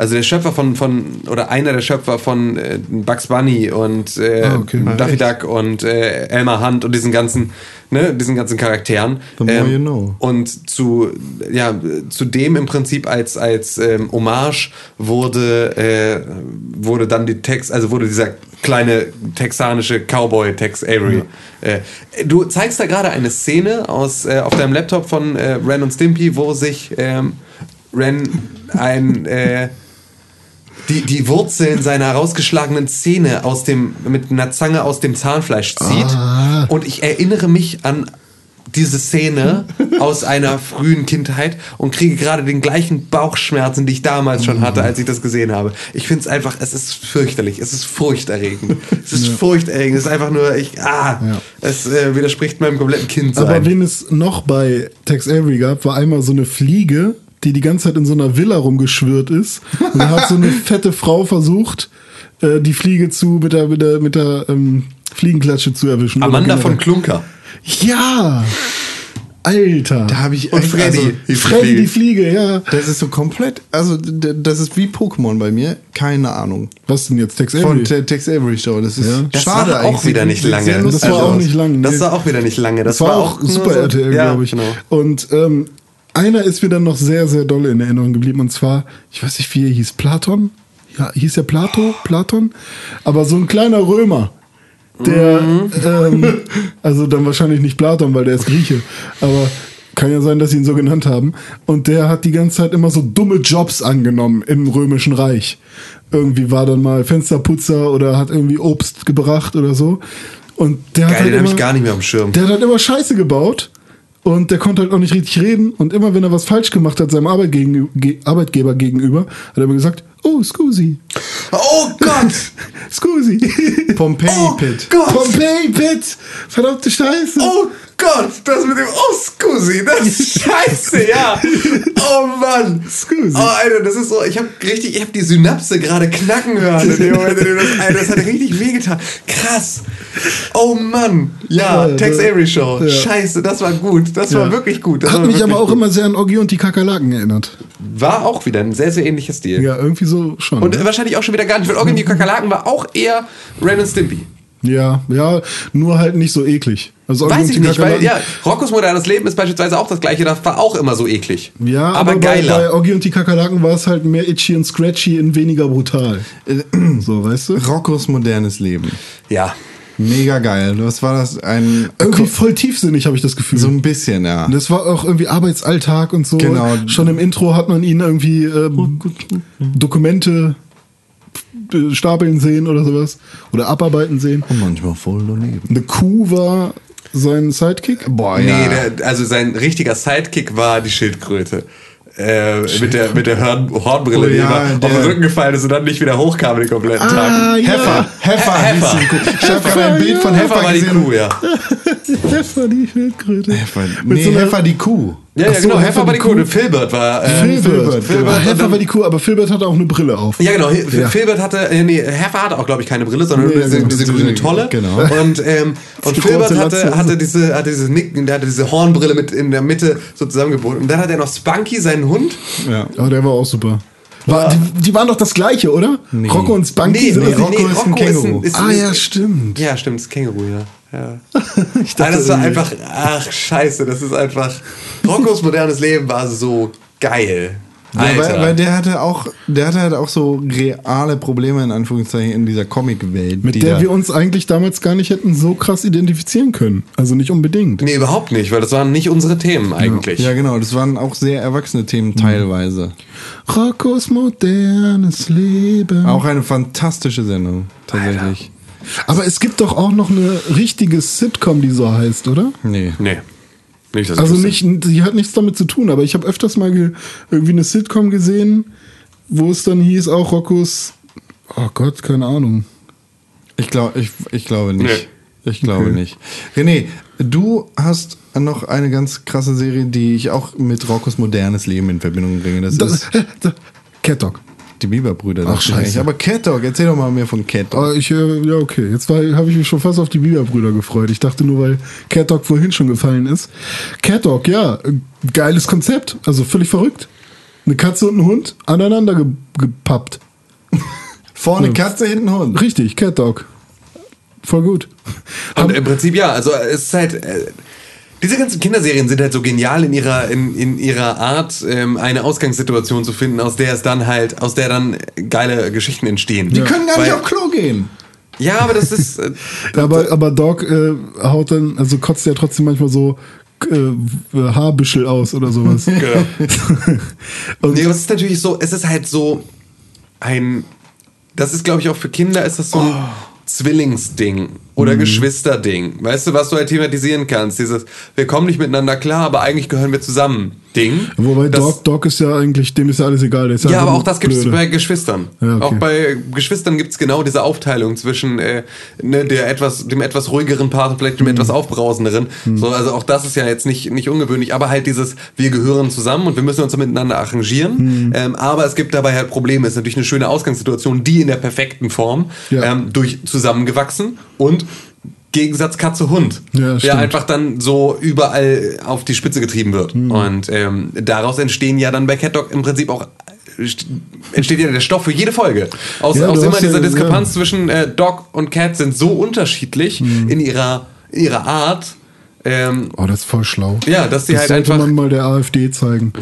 also der Schöpfer von, von, oder einer der Schöpfer von äh, Bugs Bunny und äh, Ah, okay. Daffy Duck und äh, Elmer Hunt und diesen ganzen, ne, diesen ganzen Charakteren. The more you know. Und zu, ja, zu dem im Prinzip als, als ähm, Hommage wurde, äh, wurde dann die Text, also wurde dieser kleine texanische Cowboy Tex Avery. Äh, du zeigst da gerade eine Szene aus, äh, auf deinem Laptop von äh, Ren und Stimpy, wo sich ähm, Ren ein äh, die, die Wurzeln seiner herausgeschlagenen Zähne aus dem, mit einer Zange aus dem Zahnfleisch zieht. Ah. Und ich erinnere mich an diese Szene aus einer frühen Kindheit und kriege gerade den gleichen Bauchschmerzen, die ich damals schon hatte, als ich das gesehen habe. Ich finde es einfach, es ist fürchterlich, es ist furchterregend. Es ist furchterregend, es ist einfach nur, ich, ah, Ja. es äh, widerspricht meinem kompletten Kindsein. Aber wen es noch bei Tex Avery gab, war einmal so eine Fliege, die die ganze Zeit in so einer Villa rumgeschwirrt ist. Und da hat so eine fette Frau versucht, äh, die Fliege zu mit der, mit der, mit der ähm, Fliegenklatsche zu erwischen. Amanda von Klunker. Ja! Alter. Da habe ich Und echt- Freddy. Also, die Freddy Fliege. die Fliege, ja. das ist so komplett, also das ist wie Pokémon bei mir, keine Ahnung. Was denn jetzt? Tex Von Avery? Te- Tex Avery Show. Das ist Ja. Das schade war auch eigentlich. wieder nicht lange. Das war aus. auch nicht lang. Das war auch wieder nicht lange. Das, Das war auch nur Super so- RTL, ja, glaube ich. Genau. Und ähm, einer ist mir dann noch sehr, sehr doll in Erinnerung geblieben. Und zwar, ich weiß nicht, wie er hieß, Platon? Ja, hieß er Plato? Platon? Aber so ein kleiner Römer. Der, Mhm. ähm, also dann wahrscheinlich nicht Platon, weil der ist Grieche. Aber kann ja sein, dass sie ihn so genannt haben. Und der hat die ganze Zeit immer so dumme Jobs angenommen im Römischen Reich. Irgendwie war dann mal Fensterputzer oder hat irgendwie Obst gebracht oder so. Und der hat Geil, halt den immer, ich gar nicht mehr am Schirm. der hat halt immer Scheiße gebaut und der konnte halt auch nicht richtig reden. Und immer wenn er was falsch gemacht hat, seinem Arbeit gegen, ge, Arbeitgeber gegenüber, hat er immer gesagt, oh, scusi, Oh Gott! scusi. Pompeii Oh Pit. Gott! Pompeii, Pit, verdammte Scheiße. Oh Gott! Das mit dem Oh Scusi, das ist scheiße, ja! Oh Mann! Scusi. Oh, Alter, das ist so, ich habe richtig, ich habe die Synapse gerade knacken hören in dem Moment, in dem das, Alter, das hat richtig wehgetan. Krass! Oh Mann! Ja, Ja, Tex Avery Show. ja. Scheiße, das war gut. Das war Ja. wirklich gut. Das Hat war mich aber auch gut. immer sehr an Oggi und die Kakerlaken erinnert. War auch wieder ein sehr, sehr ähnlicher Stil. Ja, irgendwie so schon. Und ne? wahrscheinlich auch schon wieder gar nicht, weil Organ die Kakerlaken war auch eher Ren and Stimpy. Ja, ja, nur halt nicht so eklig. Also Weiß ich nicht, weil ja, Roccos modernes Leben ist beispielsweise auch das gleiche, das war auch immer so eklig. Ja, aber, aber, geiler. Bei, bei Oggi und die Kakerlaken war es halt mehr itchy und scratchy und weniger brutal. So, weißt du? Roccos modernes Leben. ja. Mega geil. Was war das? Ein Irgendwie voll tiefsinnig, habe ich das Gefühl. so ein bisschen, ja. Das war auch irgendwie Arbeitsalltag und so. Genau. Schon im Intro hat man ihn irgendwie ähm, Dokumente äh, stapeln sehen oder sowas. Oder abarbeiten sehen. Und manchmal voll daneben. Eine Kuh war sein Sidekick. Boah, Nee, ja. der, also sein richtiger Sidekick war die Schildkröte. Äh, mit der, mit der Horn, Hornbrille, Oh die ja, immer auf den Rücken gefallen ist und dann nicht wieder hochkam den kompletten Ah, Tag. ja. Heffer, Heffer, Heffer. Ich habe gerade ein Bild von Heffer, Heffer war die gesehen. Kuh, ja. Heffer, die Schildkröte. Heffer, Mit nee, so Heffer die Kuh. Ja, ja, so, genau. Heffer Heffer war die Kuh. Kuh. Filbert war. Äh, Filbert. Filbert, Filbert Heffer war die Kuh, aber Filbert hatte auch eine Brille auf. Ja, genau. He- Ja. Filbert hatte, äh, nee, Heffer hatte auch, glaube ich, keine Brille, sondern Nee, nur diese, genau. diese grüne Tolle. Genau. Und, ähm, und Filbert hatte, hatte diese, hatte diese Nicken, der hatte diese Hornbrille mit in der Mitte so zusammengebunden. Und dann hat er noch Spunky, seinen Hund. Ja. Aber der war auch super. War, die, die waren doch das gleiche, oder? Nee. Rocco und Spunky Nee, sind nee, das Rocco nicht? ist ein Känguru. ist Ah ja, stimmt. Ja, stimmt, das Känguru, ja. Ja. Ich dachte das war einfach, ach scheiße, das ist einfach, Roccos modernes Leben war so geil. Ja, Alter. weil, weil der hatte auch, der hatte halt auch so reale Probleme in Anführungszeichen in dieser Comic-Welt. Mit die der wir uns eigentlich damals gar nicht hätten so krass identifizieren können. Also nicht unbedingt. nee, überhaupt nicht, weil das waren nicht unsere Themen eigentlich. Ja, genau, das waren auch sehr erwachsene Themen teilweise. Roccos modernes Leben. Auch eine fantastische Sendung, tatsächlich. Aber es gibt doch auch noch eine richtige Sitcom, die so heißt, oder? Nee. Nee. Nicht, Also nicht, die hat nichts damit zu tun, aber ich habe öfters mal ge, irgendwie eine Sitcom gesehen, wo es dann hieß, auch Roccos, oh Gott, keine Ahnung. Ich, glaub, ich, ich glaube nicht. Nee. Ich glaube Okay. nicht. René, du hast noch eine ganz krasse Serie, die ich auch mit Roccos modernes Leben in Verbindung bringe. Das, Das, ist das, Cat Dog. Die Biberbrüder. Ach, ich scheiße. Aber Cat Dog, erzähl doch mal mehr von Cat Dog. Aber ich, äh, ja, okay. Jetzt habe ich mich schon fast auf die Biberbrüder gefreut. Ich dachte nur, weil Cat Dog vorhin schon gefallen ist. Cat Dog, ja, äh, geiles Konzept. Also völlig verrückt. Eine Katze und ein Hund aneinander ge gepappt. Vorne Katze, hinten Hund. Richtig, Cat Dog. Voll gut. Und im Prinzip ja, also es ist halt. Äh, diese ganzen Kinderserien sind halt so genial in ihrer, in, in ihrer Art, ähm, eine Ausgangssituation zu finden, aus der es dann halt, aus der dann geile Geschichten entstehen. Die können gar nicht Weil- auf Klo gehen. Ja, aber das ist. Äh, Aber, aber Dog äh, haut dann, also kotzt ja trotzdem manchmal so äh, Haarbüschel aus oder sowas. genau. Und Nee, aber es ist natürlich so, es ist halt so ein, das ist glaube ich auch für Kinder ist das so ein Zwillingsding oder Geschwisterding. Weißt du, was du halt thematisieren kannst? Dieses, wir kommen nicht miteinander klar, aber eigentlich gehören wir zusammen. Ding. Wobei Das- Dog, Dog ist ja eigentlich, dem ist ja alles egal. Ja, einfach aber auch das gibt es bei Geschwistern. Ja, okay. Auch bei Geschwistern gibt es genau diese Aufteilung zwischen äh, ne, der etwas, dem etwas ruhigeren Part und vielleicht dem Mhm. etwas aufbrausenderen. So, also auch das ist ja jetzt nicht, nicht ungewöhnlich, aber halt dieses, wir gehören zusammen und wir müssen uns miteinander arrangieren. Mhm. Ähm, aber es gibt dabei halt Probleme. Es ist natürlich eine schöne Ausgangssituation, die in der perfekten Form Ja. ähm, durch zusammengewachsen und Gegensatz Katze-Hund, Ja, der einfach dann so überall auf die Spitze getrieben wird. Und ähm, daraus entstehen ja dann bei Cat Dog im Prinzip auch st- entsteht ja der Stoff für jede Folge. Aus, Ja, aus immer dieser ja- Diskrepanz zwischen äh, Dog und Cat sind so unterschiedlich in ihrer, in ihrer Art. Ähm, Oh, das ist voll schlau. ja, dass die das halt sollte einfach man mal der AfD zeigen.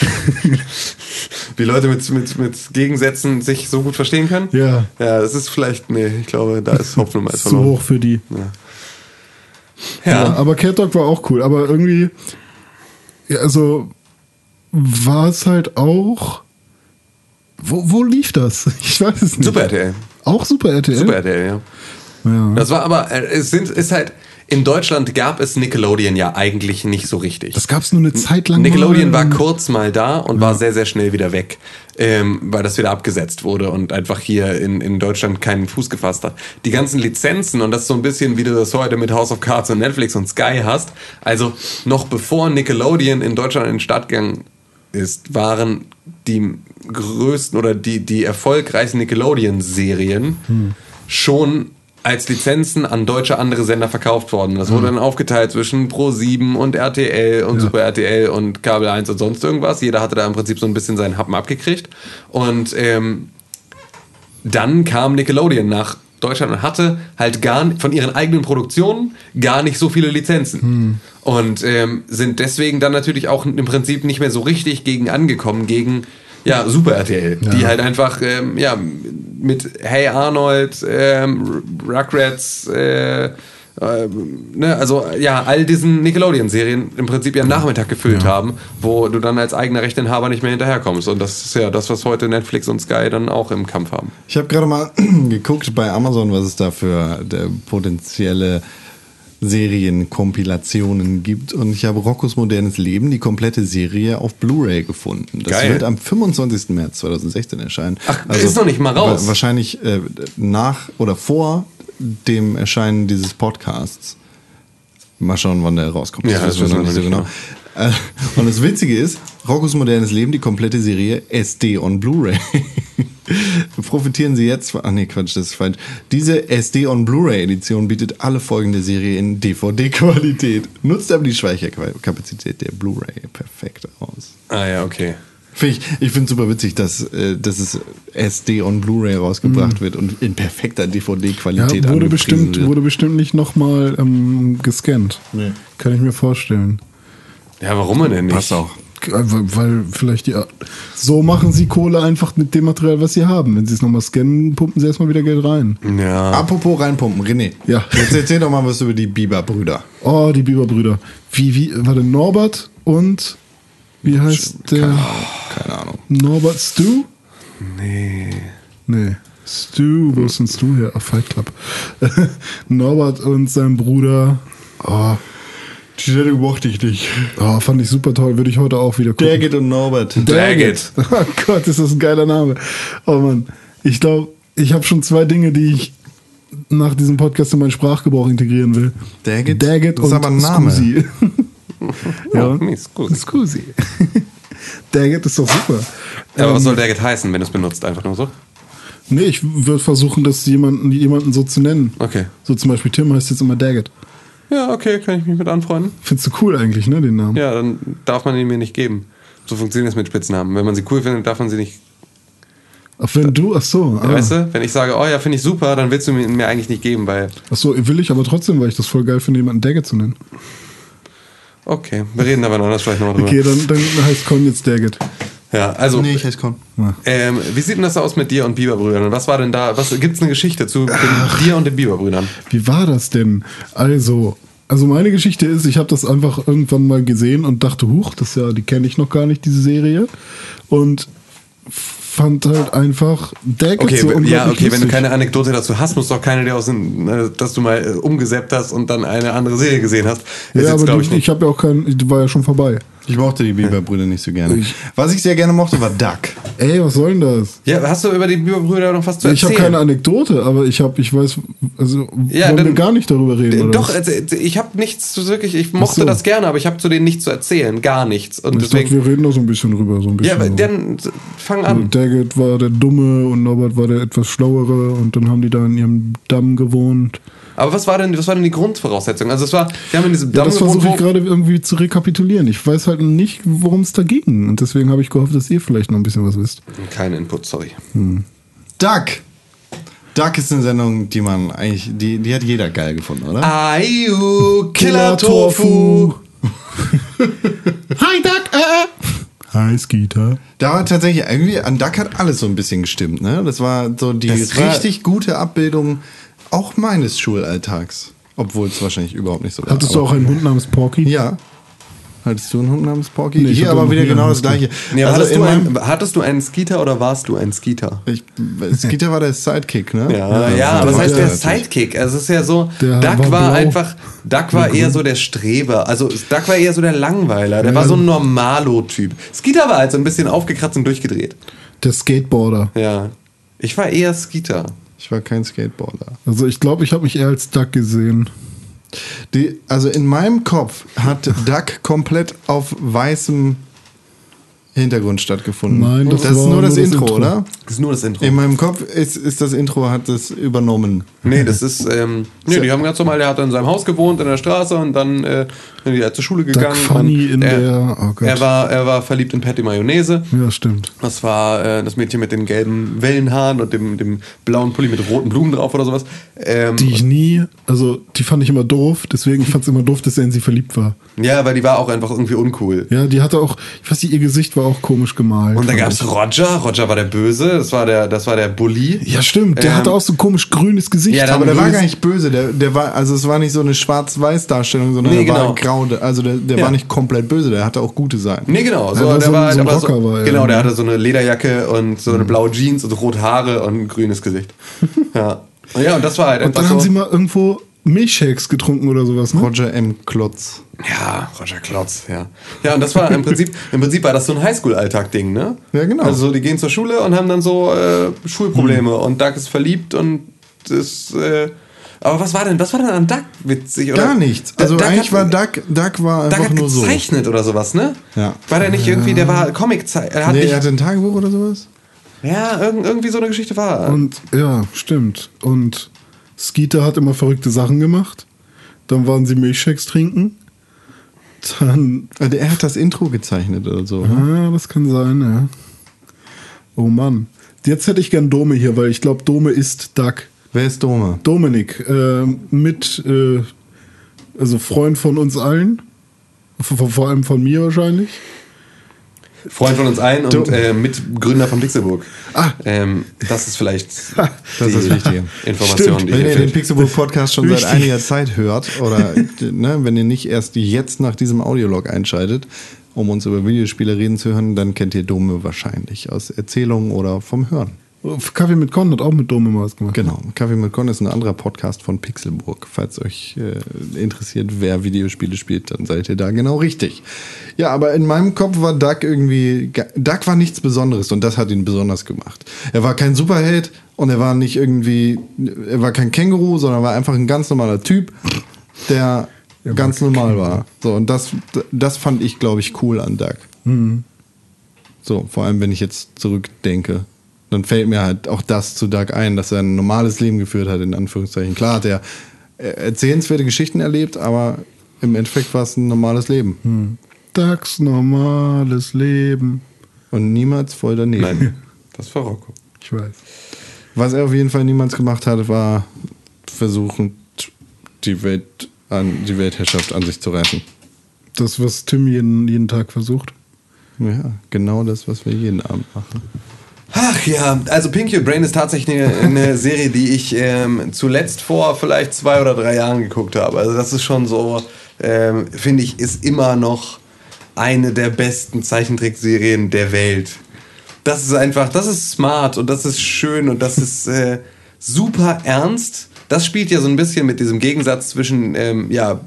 wie Leute mit, mit, mit Gegensätzen sich so gut verstehen können. Ja. Ja, das ist vielleicht, nee, ich glaube, da ist Hopfen und Malz Zu verloren. hoch für die. Ja. Ja, aber Cat Dog war auch cool. Aber irgendwie, ja, also war es halt auch. Wo, wo lief das? Ich weiß es nicht. Super RTL. Auch Super RTL? Super RTL, ja. Ja. Das war aber, äh, es sind, ist halt, in Deutschland gab es Nickelodeon ja eigentlich nicht so richtig. Das gab es nur eine Zeit lang. Nickelodeon war kurz mal da und war sehr, sehr schnell wieder weg, ähm, weil das wieder abgesetzt wurde und einfach hier in, in Deutschland keinen Fuß gefasst hat. Die ganzen Lizenzen und das ist so ein bisschen, wie du das heute mit House of Cards und Netflix und Sky hast. Also noch bevor Nickelodeon in Deutschland in den Start gegangen ist, waren die größten oder die, die erfolgreichsten Nickelodeon-Serien schon als Lizenzen an deutsche andere Sender verkauft worden. Das wurde dann aufgeteilt zwischen Pro7 und RTL und Super RTL und Kabel 1 und sonst irgendwas. Jeder hatte da im Prinzip so ein bisschen seinen Happen abgekriegt. Und ähm, dann kam Nickelodeon nach Deutschland und hatte halt gar von ihren eigenen Produktionen gar nicht so viele Lizenzen. Und ähm, sind deswegen dann natürlich auch im Prinzip nicht mehr so richtig gegen angekommen, gegen ja, Super RTL, die halt einfach ähm, ja, mit Hey Arnold, ähm, Rugrats, äh, äh, ne, also ja, all diesen Nickelodeon-Serien im Prinzip ihren Nachmittag gefüllt haben, wo du dann als eigener Rechteinhaber nicht mehr hinterherkommst. Und das ist ja das, was heute Netflix und Sky dann auch im Kampf haben. Ich habe gerade mal geguckt bei Amazon, was es da für der potenzielle Serienkompilationen gibt. Und ich habe Roccos modernes Leben, die komplette Serie auf Blu-ray gefunden. Das Geil. wird am 25. März 2016 erscheinen. Also Ach, ist noch nicht mal raus. wa- Wahrscheinlich äh, nach oder vor dem Erscheinen dieses Podcasts. Mal schauen, wann der rauskommt. Ja, das wissen wir wissen wir noch nicht, Äh, Und das Witzige ist, Roccos modernes Leben, die komplette Serie SD on Blu-ray. Profitieren Sie jetzt von, ach nee, Quatsch, das ist falsch. Diese SD on Blu-ray Edition bietet alle Folgen der Serie in DVD-Qualität, nutzt aber die Speicherkapazität der Blu-ray perfekt aus. Ah ja, okay. Find ich ich finde es super witzig, dass, äh, dass es SD on Blu-ray rausgebracht wird und in perfekter Ja, DVD-Qualität wurde angepriesen bestimmt, wird. wurde bestimmt nicht nochmal ähm, gescannt. Nee. Kann ich mir vorstellen. Ja, warum denn nicht? Passt auch. Weil, weil vielleicht die. So machen sie Kohle einfach mit dem Material, was sie haben. Wenn sie es nochmal scannen, pumpen sie erstmal wieder Geld rein. Ja. Apropos reinpumpen, René. Ja. Jetzt erzähl doch mal was über die Bieber-Brüder. Oh, die Bieberbrüder. Wie, wie, warte, Norbert und. Wie heißt der? Keine Ahnung. Norbert Stu? Nee. Nee. Stu, wo ist denn Stu her? Ach, Fight Club. Norbert und sein Bruder. Oh, Die Sendung mochte ich nicht. oh, fand ich super toll. Würde ich heute auch wieder gucken. Daggett und Norbert. Daggett. Oh Gott, ist das ein geiler Name. Oh Mann. Ich glaube, ich habe schon zwei Dinge, die ich nach diesem Podcast in meinen Sprachgebrauch integrieren will. Daggett? Daggett Das ist und aber ein Name. Scusi. ja. Nee, Scusi. Scusi. Daggett ist doch super. Ja, aber was Ähm, soll Daggett heißen, wenn du es benutzt? Einfach nur so? Nee, ich würde versuchen, das jemanden, jemanden so zu nennen. Okay. So zum Beispiel Tim heißt jetzt immer Daggett. Ja, okay, kann ich mich mit anfreunden. Findest du cool eigentlich, ne, den Namen? Ja, dann darf man ihn mir nicht geben. So funktioniert es mit Spitznamen. Wenn man sie cool findet, darf man sie nicht. Ach, wenn du, ach so. Ah. Weißt du, wenn ich sage, oh ja, finde ich super, dann willst du mir, mir eigentlich nicht geben, weil. Ach so, will ich aber trotzdem, weil ich das voll geil finde, jemanden Daggett zu nennen. Okay, wir reden aber noch das vielleicht nochmal drüber. Okay, dann, dann heißt Con jetzt Daggett. Ja, also. Nee, ich heiße Con. Ähm, wie sieht denn das aus mit dir und Bieberbrüdern? Und was war denn da? Was gibt's eine Geschichte zu den, dir und den Bieberbrüdern? Wie war das denn? Also, also meine Geschichte ist, ich habe das einfach irgendwann mal gesehen und dachte, huch, das ist ja, die kenne ich noch gar nicht, diese Serie. Und fand halt einfach Daggett Okay, so ja, okay, wenn du lustig. keine Anekdote dazu hast, muss doch keine dir aus äh, dass du mal äh, umgesäppt hast und dann eine andere Serie gesehen hast. Ja, aber die, ich, ich, habe ja auch keinen, die war ja schon vorbei. Ich mochte die Bieber-Brüder nicht so gerne. Was ich sehr gerne mochte, war Duck. Ey, was soll denn das? Ja, hast du über die Bieberbrüder noch was zu Ich habe erzählen? keine Anekdote, aber ich habe, ich weiß, also Ja, wollen dann- wir gar nicht darüber reden. Oder? Doch, was? also, ich habe nichts zu wirklich, ich mochte so. das gerne, aber ich habe zu denen nichts zu erzählen, gar nichts. Und ich dachte, deswegen. wir reden da so ein bisschen drüber, so ein Ja, bisschen. aber dann fang an. Daggett Daggett war der Dumme und Norbert war der etwas Schlauere und dann haben die da in ihrem Damm gewohnt. Aber was war denn, was war denn die Grundvoraussetzung? Also es war, wir haben in diesem Ja, Damm das versuche ich gerade irgendwie zu rekapitulieren. Ich weiß halt nicht, worum es da ging. Und deswegen habe ich gehofft, dass ihr vielleicht noch ein bisschen was wisst. Kein Input, sorry. Duck. Duck ist eine Sendung, die man eigentlich, die, die hat jeder geil gefunden, oder? Ayu, Killer Tofu. Hi, Duck! Äh. Hi, Skeeter. Da war tatsächlich irgendwie, an Duck hat alles so ein bisschen gestimmt, ne? Das war so die Das war- richtig gute Abbildung auch meines Schulalltags. Obwohl es wahrscheinlich überhaupt nicht so war. Hattest du auch einen Hund namens Porky? Ja. Hattest du einen Hund namens Porky? Nee, Hier aber wieder genau das gleiche. Nee, also hattest, du ein, hattest du einen Skeeter oder warst du ein Skeeter? ich, Skeeter war der Sidekick, ne? Ja, ja, ja, was ja, heißt der natürlich. Sidekick? Also es ist ja so, Der Duck war war, einfach, Duck war eher so der Streber. Also Duck war eher so der Langweiler. Der war so ein Normalo-Typ. Skeeter war halt so ein bisschen aufgekratzt und durchgedreht. Der Skateboarder. Ja. Ich war eher Skeeter. Ich war kein Skateboarder. Also ich glaube, ich habe mich eher als Duck gesehen. Die, also in meinem Kopf hat Duck komplett auf weißem Hintergrund stattgefunden. Nein, das das ist nur das, das Intro, Intro. oder? Das ist nur das Intro. In meinem Kopf ist, ist das Intro, hat das übernommen. Nee, das ist, ähm, nee, die haben ganz normal, der hat in seinem Haus gewohnt, in der Straße und dann äh, sind die halt zur Schule gegangen. Funny in er, der- oh Gott. er, war, er war verliebt in Patty Mayonnaise. Ja, stimmt. Das war äh, das Mädchen mit den gelben Wellenhaaren und dem, dem blauen Pulli mit roten Blumen drauf oder sowas. Ähm, Die ich nie, also die fand ich immer doof, deswegen ich fand es immer doof, dass er in sie verliebt war. ja, weil die war auch einfach irgendwie uncool. Ja, die hatte auch, ich weiß nicht, ihr Gesicht war auch komisch gemalt. Und da fand gab es. Roger. Roger war der Böse. Das war der, das war der Bully. Ja, stimmt, der Ähm, hatte auch so komisch grünes Gesicht. Ja, Aber der war gar nicht böse, der, der war, also es war nicht so eine Schwarz-Weiß-Darstellung, sondern Nee, der war genau. grau, also der, der Ja. war nicht komplett böse, der hatte auch gute Seiten. Nee, genau. So, der so ein- war, so ein der war war er, Genau, der hatte so eine Lederjacke und so eine blaue Jeans und rote Haare und ein grünes Gesicht. ja. Ja, und das war halt Und dann haben so. sie mal irgendwo Milchshakes getrunken oder sowas, ne? Roger M. Klotz. Ja, Roger Klotz, ja. Ja, und das war im Prinzip, im Prinzip war das so ein Highschool-Alltag-Ding, ne? Ja, genau. Also die gehen zur Schule und haben dann so äh, Schulprobleme Hm. und Duck ist verliebt und das, äh, aber was war denn, was war denn an Duck witzig? Oder? Gar nichts. Also Duck eigentlich hat, war Duck, Duck war Duck einfach hat nur so. gezeichnet oder sowas, ne? Ja. War der nicht irgendwie, der war Comic-Zeichner, er hat Nee, nicht, er hatte ein Tagebuch oder sowas? ja, irgend, irgendwie so eine Geschichte war. Und ja, stimmt. Und Skeeter hat immer verrückte Sachen gemacht. Dann waren sie Milchshakes trinken. Dann, Also Er hat das Intro gezeichnet oder so. ah, das kann sein, ja. Oh Mann. Jetzt hätte ich gern Dome hier, weil ich glaube, Dome ist Duck. Wer ist Dome? Dominik, äh, mit, äh, also Freund von uns allen. Vor, vor allem von mir wahrscheinlich. Freund von uns allen und Du- äh, Mitgründer von Pixelburg. Ah. Ähm, das ist vielleicht Das ist das Wichtige. Information, Stimmt. die Wenn ihr den fehlt. Pixelbook Podcast schon seit Richtig. einiger Zeit hört oder ne, wenn ihr nicht erst jetzt nach diesem Audiolog einschaltet, um uns über Videospiele reden zu hören, dann kennt ihr Dome wahrscheinlich aus Erzählungen oder vom Hören. Kaffee mit Con hat auch mit Dome was gemacht. Genau. Kaffee mit Con ist ein anderer Podcast von Pixelburg. Falls euch äh, interessiert, wer Videospiele spielt, dann seid ihr da genau richtig. Ja, aber in meinem Kopf war Duck irgendwie. Duck war nichts Besonderes und das hat ihn besonders gemacht. Er war kein Superheld und er war nicht irgendwie. Er war kein Känguru, sondern war einfach ein ganz normaler Typ, der ganz normal war. So, und das, das fand ich, glaube ich, cool an Duck. So, vor allem, wenn ich jetzt zurückdenke, dann fällt mir halt auch das zu Doug ein, dass er ein normales Leben geführt hat, in Anführungszeichen. Klar hat er äh, erzählenswerte Geschichten erlebt, aber im Endeffekt war es ein normales Leben. Ducks normales Leben. Und niemals voll daneben. Nein, das war Rocco. Ich weiß. Was er auf jeden Fall niemals gemacht hat, war versuchen, die Welt an die Weltherrschaft an sich zu reißen. Das, was Tim jeden, jeden Tag versucht. Ja, genau das, was wir jeden Abend machen. Ach ja, also Pinky Brain ist tatsächlich eine, eine Serie, die ich ähm, zuletzt vor vielleicht zwei oder drei Jahren geguckt habe. Also das ist schon so, ähm, finde ich, ist immer noch eine der besten Zeichentrickserien der Welt. Das ist einfach, das ist smart und das ist schön und das ist äh, super ernst. Das spielt ja so ein bisschen mit diesem Gegensatz zwischen ähm, ja,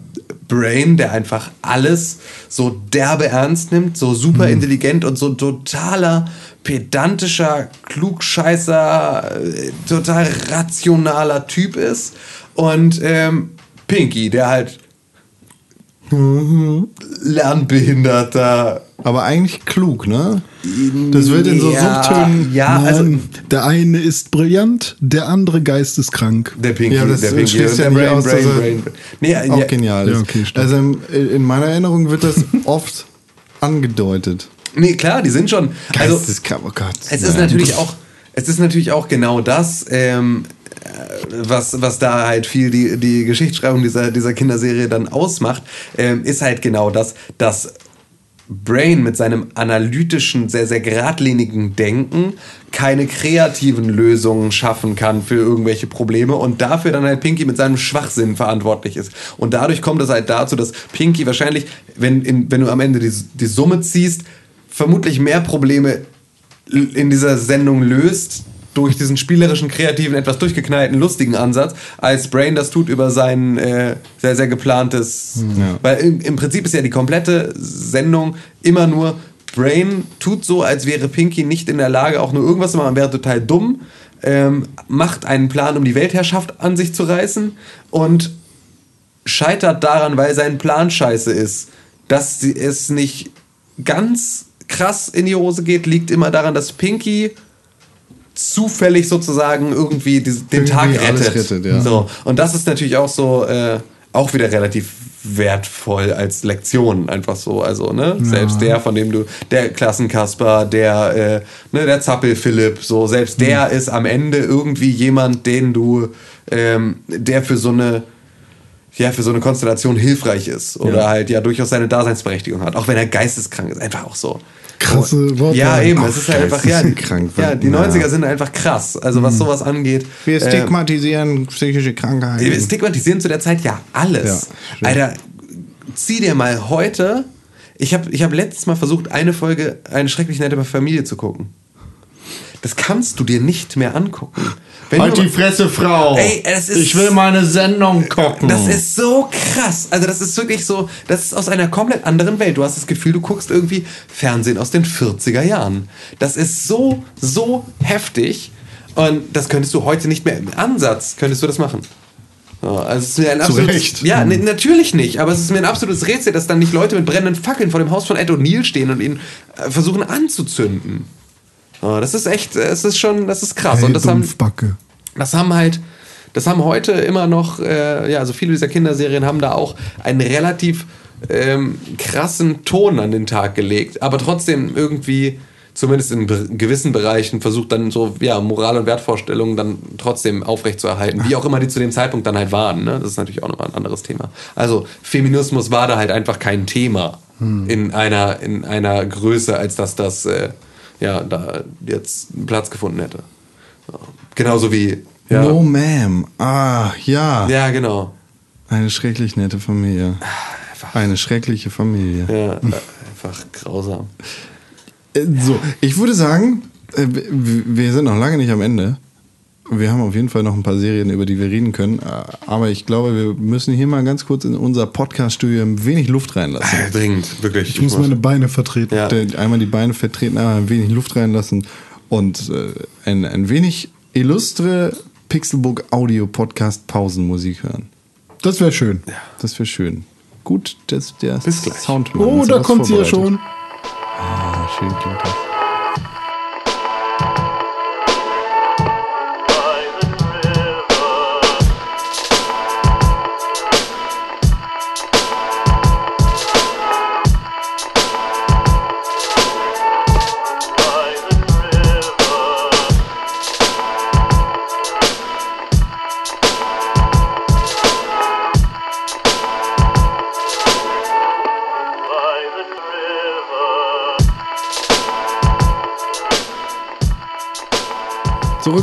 Brain, der einfach alles so derbe ernst nimmt, so super intelligent und so totaler pedantischer, klugscheißer, äh, total rationaler Typ ist. Und ähm, Pinky, der halt lernbehinderter Aber eigentlich klug, ne? Das wird in so Ja, Suchttönen. ja, also Nein, der eine ist brillant, der andere geisteskrank. der Pinky, Ja, das der Pinky schließt ja Brain, aus, Brain, dass er Brain, Brain. Nee, Auch ja, genial Ja, ist. okay, also in, in meiner Erinnerung wird das oft angedeutet. Nee, klar, die sind schon. Also, Geisteskrank, oh Gott. Es ist Nein. natürlich auch, es ist natürlich auch genau das, ähm, äh, was, was da halt viel die, die Geschichtsschreibung dieser, dieser Kinderserie dann ausmacht, ähm, ist halt genau das, dass Brain mit seinem analytischen, sehr, sehr geradlinigen Denken keine kreativen Lösungen schaffen kann für irgendwelche Probleme und dafür dann halt Pinky mit seinem Schwachsinn verantwortlich ist. Und dadurch kommt es halt dazu, dass Pinky wahrscheinlich, wenn, in, wenn du am Ende die, die Summe ziehst, vermutlich mehr Probleme in dieser Sendung löst durch diesen spielerischen, kreativen, etwas durchgeknallten, lustigen Ansatz, als Brain das tut über sein äh, sehr, sehr geplantes. Ja. Weil im, im Prinzip ist ja die komplette Sendung immer nur, Brain tut so, als wäre Pinky nicht in der Lage, auch nur irgendwas zu machen, wäre total dumm, ähm, macht einen Plan, um die Weltherrschaft an sich zu reißen und scheitert daran, weil sein Plan scheiße ist. Dass sie- es nicht ganz krass in die Hose geht, liegt immer daran, dass Pinky zufällig sozusagen irgendwie den Irgendwie Tag rettet. rettet, ja. so. Und das ist natürlich auch so, äh, auch wieder relativ wertvoll als Lektion, einfach so. Also, ne, selbst der, von dem du, der Klassenkasper, der, äh, ne, der Zappel-Philipp, so, selbst der Mhm. ist am Ende irgendwie jemand, den du, ähm, der für so eine, ja, für so eine Konstellation hilfreich ist oder Ja. halt ja durchaus seine Daseinsberechtigung hat, auch wenn er geisteskrank ist, einfach auch so. Krasse Worte. Ja, eben, es ist halt einfach, ja, geisteskrank, ja, die ja. 90er sind einfach krass, also was sowas angeht. Wir äh, stigmatisieren psychische Krankheiten. wir stigmatisieren zu der Zeit ja alles. Ja. Alter, zieh dir mal heute, ich habe ich hab letztes Mal versucht, eine Folge, eine schrecklich nette Familie zu gucken. Das kannst du dir nicht mehr angucken. Wenn halt du- die Fresse, Frau! Ey, das ist- ich will meine Sendung gucken. Das ist so krass. Also das ist wirklich so, das ist aus einer komplett anderen Welt. Du hast das Gefühl, du guckst irgendwie Fernsehen aus den 40er Jahren. Das ist so, so heftig. Und das könntest du heute nicht mehr im Ansatz, könntest du das machen. Ja, also es ist mir ein absolutes, Recht. Ja, ne, natürlich nicht. Aber es ist mir ein absolutes Rätsel, dass dann nicht Leute mit brennenden Fackeln vor dem Haus von Ed O'Neill stehen und ihn äh, versuchen anzuzünden. Ja, das ist echt, es ist schon, das ist krass. Hey, und das haben, Dumpfbacke. das haben halt, das haben heute immer noch, äh, ja, also viele dieser Kinderserien haben da auch einen relativ ähm, krassen Ton an den Tag gelegt, aber trotzdem irgendwie, zumindest in gewissen Bereichen, versucht dann so, ja, Moral- und Wertvorstellungen dann trotzdem aufrechtzuerhalten, wie auch immer die zu dem Zeitpunkt dann halt waren. Ne? Das ist natürlich auch nochmal ein anderes Thema. Also Feminismus war da halt einfach kein Thema in, einer, in einer Größe, als dass das, äh, ja, da jetzt einen Platz gefunden hätte. Genauso wie. Ja, No ma'am. Ah, ja. ja genau. Eine schrecklich nette Familie. Eine schreckliche Familie. Ja, einfach grausam. Äh, So, ich würde sagen, äh, wir sind noch lange nicht am Ende. Wir haben auf jeden Fall noch ein paar Serien, über die wir reden können. Äh, Aber ich glaube, wir müssen hier mal ganz kurz in unser Podcast-Studio ein wenig Luft reinlassen. Äh, Dringend, wirklich. Ich muss meine Beine vertreten. Ja. Einmal die Beine vertreten, einmal ein wenig Luft reinlassen und äh, ein, ein wenig illustre Pixelbook Audio Podcast Pausenmusik hören. Das wäre schön. Das wäre schön. Gut, dass der. Soundmann Oh, da kommt sie ja schon. Ah, schön klingt das.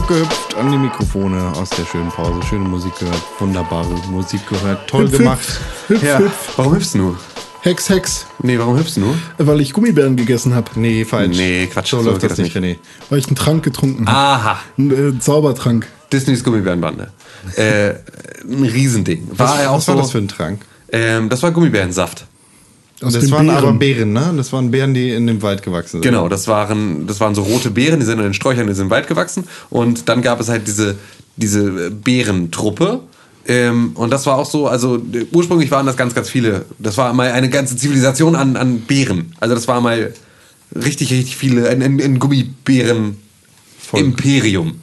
Zurückgehüpft an die Mikrofone aus der schönen Pause. Schöne Musik gehört, wunderbare Musik gehört, toll Hüpf, gemacht. Hüpf, Ja. hüpf. Warum hüpfst du? Hex, Hex. Nee, warum hüpfst du? Weil ich Gummibären gegessen habe. Nee, falsch. Nee, Quatsch, So so läuft das das nicht, René. Weil ich einen Trank getrunken habe. Aha. Einen äh, Zaubertrank. Disneys Gummibärenbande. äh, ein Riesending. War Was, ja auch was war so, das für ein Trank? Ähm, das war Gummibärensaft. Aus das waren Beeren. aber Beeren, ne? Das waren Beeren, die in dem Wald gewachsen sind. Genau, das waren, das waren so rote Beeren, die sind in den Sträuchern, die sind im Wald gewachsen. Und dann gab es halt diese, diese Beerentruppe, Ähm, und das war auch so, also ursprünglich waren das ganz, ganz viele. Das war mal eine ganze Zivilisation an, an Bären. Also das war mal richtig, richtig viele, ein, ein, ein Gummibären-Imperium.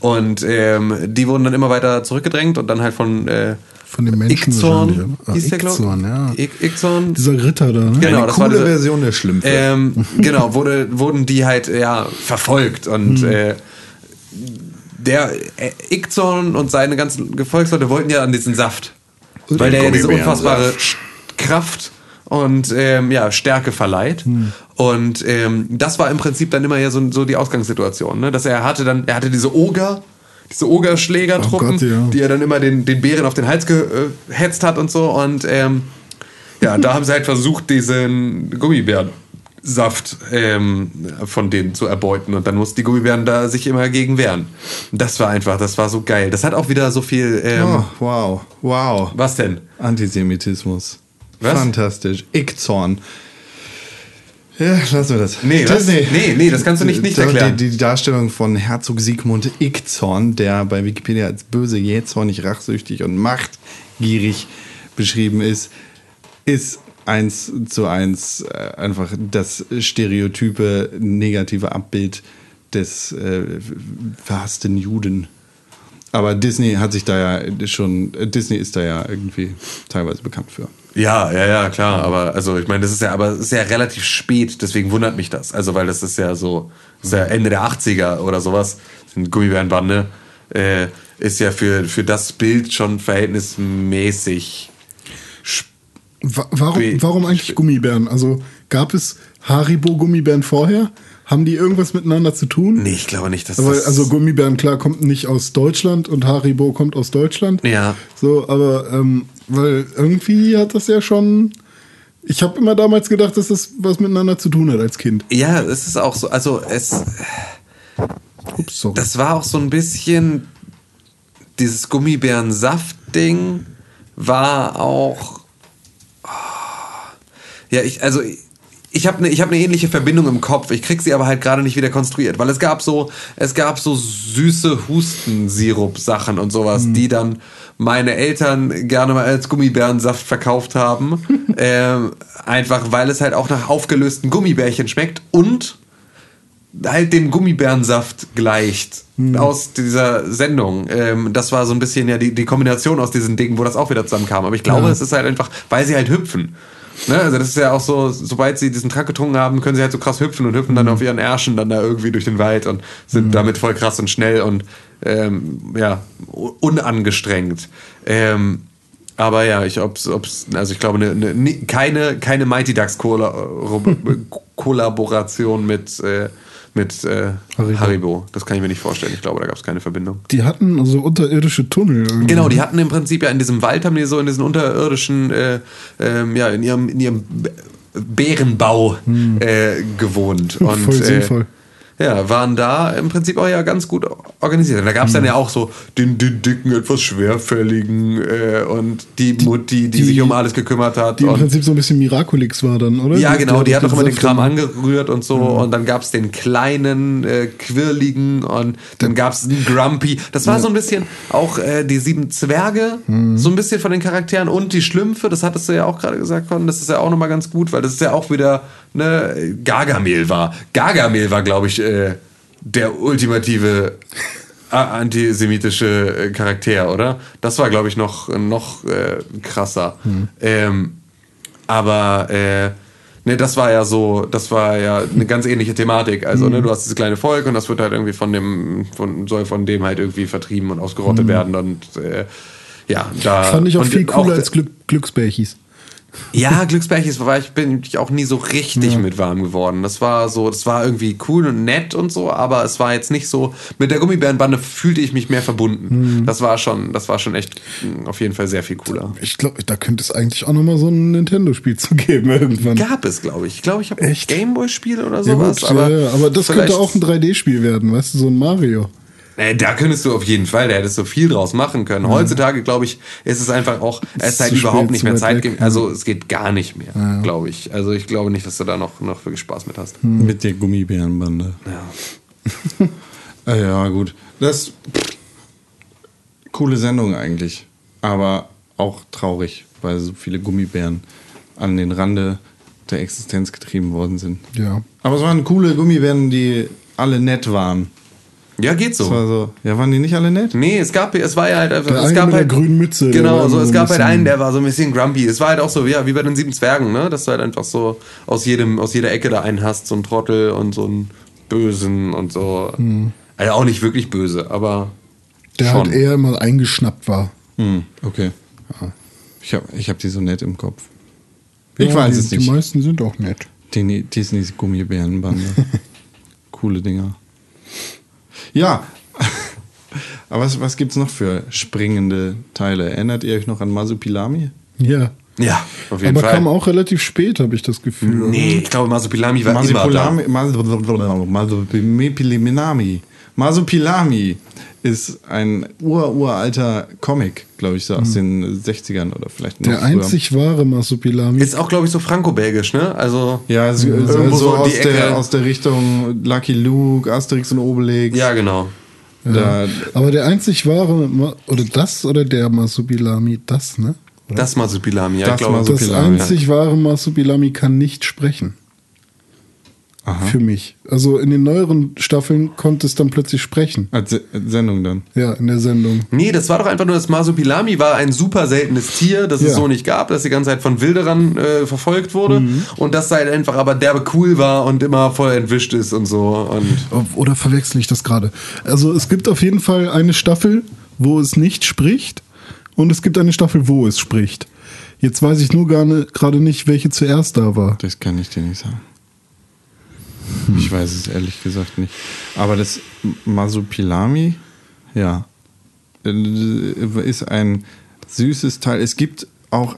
Und ähm, die wurden dann immer weiter zurückgedrängt und dann halt von, äh, Von den Menschen? Ah, hieß der, Ickzorn, ja. Ickzorn. Dieser Ritter da, ne? Genau, Eine das war coole diese- Version der Schlümpfe. Ähm, genau, wurde, wurden die halt ja verfolgt und äh, der äh, Ickzorn und seine ganzen Gefolgsleute wollten ja an diesen Saft, weil der ja diese unfassbare Kraft und ähm, ja, Stärke verleiht. Und ähm, das war im Prinzip dann immer ja so, so die Ausgangssituation, ne? dass er hatte dann, er hatte diese Oger, diese Ogerschlägertruppen, Oh ja. die er dann immer den, den Bären auf den Hals gehetzt hat und so und ähm, ja, da haben sie halt versucht, diesen Gummibärensaft ähm, von denen zu erbeuten. Und dann mussten die Gummibären da sich immer gegen wehren. Und Das war einfach, das war so geil. Das hat auch wieder so viel. Ähm, oh, wow, wow. Was denn? Antisemitismus. Was? Fantastisch. Ickzorn. Ja, lassen wir das. Nee, was? Nee, nee, das kannst du nicht- nicht erklären. Die, die Darstellung von Herzog Sigmund Ickzorn, der bei Wikipedia als böse, jähzornig, rachsüchtig und machtgierig beschrieben ist, ist eins zu eins äh, einfach das stereotype negative Abbild des äh, verhassten Juden. Aber Disney hat sich da ja schon, Disney ist da ja irgendwie teilweise bekannt für. Ja, ja, ja, klar. Aber also ich meine, das ist ja, aber ist ja relativ spät, deswegen wundert mich das. Also, weil das ist ja so, das ist ja Ende der 80er oder sowas, sind Gummibärenbande, äh, ist ja für, für das Bild schon verhältnismäßig. Wa- Warum, warum eigentlich Gummibären? Also gab es Haribo-Gummibären vorher? Haben die irgendwas miteinander zu tun? Nee, ich glaube nicht, dass Aber das. also Gummibären, klar, kommt nicht aus Deutschland und Haribo kommt aus Deutschland. Ja. So, aber ähm, weil irgendwie hat das ja schon. Ich habe immer damals gedacht, dass das was miteinander zu tun hat als Kind. ja, es ist auch so, also es. Ups, sorry. Das war auch so ein bisschen dieses Gummibären-Saft-Ding war auch. ah, Ja, ich, also ich habe eine ich hab ne ähnliche Verbindung im Kopf. Ich krieg sie aber halt gerade nicht wieder konstruiert, weil es gab so es gab so süße Hustensirup-Sachen und sowas, die dann meine Eltern gerne mal als Gummibärensaft verkauft haben, ähm, einfach weil es halt auch nach aufgelösten Gummibärchen schmeckt und halt dem Gummibärensaft gleicht aus dieser Sendung. Ähm, das war so ein bisschen ja die, die Kombination aus diesen Dingen, wo das auch wieder zusammenkam. Aber ich glaube, Ja. es ist halt einfach, weil sie halt hüpfen. Ne? Also das ist ja auch so, sobald sie diesen Trank getrunken haben, können sie halt so krass hüpfen und hüpfen dann auf ihren Ärschen dann da irgendwie durch den Wald und sind damit voll krass und schnell und ähm, ja, unangestrengt. Ähm, aber ja, ich ob's, ob's, also ich glaube, ne, ne, keine, keine Mighty Ducks Kollaboration mit, äh, mit äh, Haribo. Haribo. Das kann ich mir nicht vorstellen. Ich glaube, da gab es keine Verbindung. Die hatten also unterirdische Tunnel. Irgendwie. Genau, die hatten im Prinzip ja in diesem Wald, haben die so in diesen unterirdischen, äh, ähm, ja, in ihrem, in ihrem Bärenbau äh, gewohnt. Und, Hm. Voll äh, sinnvoll. Ja, waren da im Prinzip auch ja ganz gut organisiert. Und da gab es Hm. dann ja auch so den, den dicken, etwas schwerfälligen äh, und die Mutti, die, die- sich um alles gekümmert hat. Die im Prinzip so ein bisschen Miraculix war dann, oder? ja, genau, die hat den doch immer den Kram angerührt und so. Und dann gab's den kleinen, äh, quirligen und dann gab's den Grumpy. Das war so ein bisschen auch äh, die sieben Zwerge, so ein bisschen von den Charakteren und die Schlümpfe, das hattest du ja auch gerade gesagt, Con. Das ist ja auch nochmal ganz gut, weil das ist ja auch wieder, ne, Gargamel war. Gargamel war, glaube ich, äh, der ultimative a- antisemitische äh, Charakter, oder? Das war, glaube ich, noch, noch äh, krasser. Ähm, aber äh, ne, das war ja so, das war ja eine ganz ähnliche Thematik. Also, ne, du hast dieses kleine Volk und das wird halt irgendwie von dem, von, soll von dem halt irgendwie vertrieben und ausgerottet werden und äh, ja, da. Fand ich auch viel cooler auch- als Glück, Glücksbärchis. Ja, Glücksbärchis war ich bin ich auch nie so richtig mit warm geworden. Das war so, das war irgendwie cool und nett und so, aber es war jetzt nicht so. Mit der Gummibärenbande fühlte ich mich mehr verbunden. Das war schon, das war schon echt mh, auf jeden Fall sehr viel cooler. Ich glaube, da könnte es eigentlich auch nochmal so ein Nintendo-Spiel zu geben irgendwann. Gab es, glaube ich. Ich glaube, ich habe ein? Gameboy-Spiel oder ja, sowas. gut, aber, ja, ja, aber das könnte auch ein 3D-Spiel werden, weißt du, so ein Mario. Nee, da könntest du auf jeden Fall, da hättest du viel draus machen können. Heutzutage, glaube ich, ist es einfach auch, es ist halt überhaupt nicht mehr Zeit. weg, Also es geht gar nicht mehr, glaube ich. Also ich glaube nicht, dass du da noch, noch wirklich Spaß mit hast. Mit der Gummibärenbande. Ja. Ah, ja, gut. Das. Coole Sendung eigentlich. aber auch traurig, weil so viele Gummibären an den Rande der Existenz getrieben worden sind. Ja. Aber es waren coole Gummibären, die alle nett waren. Ja, geht Es war so. so, ja, waren die nicht alle nett? Nee, es gab, es war ja halt einfach, Der es gab mit der halt, grünen Mütze, Genau, so, so es gab halt einen, der war so ein bisschen grumpy. Es war halt auch so, ja, wie bei den sieben Zwergen, ne, dass du halt einfach so aus jedem, aus jeder Ecke da einen hast, so einen Trottel und so einen Bösen und so. Also auch nicht wirklich böse, aber Der schon. halt eher immer eingeschnappt war. Hm, okay. Ich habe ich hab die so nett im Kopf. Ich Ja, weiß die, es nicht. Die meisten sind auch nett. Die Disneys Gummibärenbande. Coole Dinger. Ja. Aber was, was gibt's noch für springende Teile? Erinnert ihr euch noch an Masupilami? Ja. Ja, auf jeden Aber Fall. kam auch relativ spät, habe ich das Gefühl. Nee, ich glaube, Masupilami war immer da. Masupilami, Masupilami. Ist ein ur-uralter Comic, glaube ich, so aus den 60ern oder vielleicht noch Der früher. einzig wahre Masupilami. Ist auch, glaube ich, so franco-belgisch, ne? Also, Ja, so, Irgendwo so so aus, der, aus der Richtung Lucky Luke, Asterix und Obelix. ja, genau. Da, Aber der einzig wahre, oder das oder der Masupilami, das, ne? Oder? Das Masupilami, ja, Das ich glaube. Das einzig wahre Masupilami kann nicht sprechen. Aha. Für mich. Also in den neueren Staffeln konnte es dann plötzlich sprechen. als Se- Sendung dann. Ja, in der Sendung. Nee, das war doch einfach nur, das Masupilami war ein super seltenes Tier, das es Ja. so nicht gab, das die ganze Zeit von Wilderern äh, verfolgt wurde und das halt einfach aber derbe cool war und immer voll entwischt ist und so. Und Oder verwechsel ich das gerade? Also es gibt auf jeden Fall eine Staffel, wo es nicht spricht und es gibt eine Staffel, wo es spricht. Jetzt weiß ich nur gar ne- gerade nicht, welche zuerst da war. Das kann ich dir nicht sagen. Ich weiß es ehrlich gesagt nicht. Aber das Masupilami, ja, äh, ist ein süßes Teil. Es gibt auch,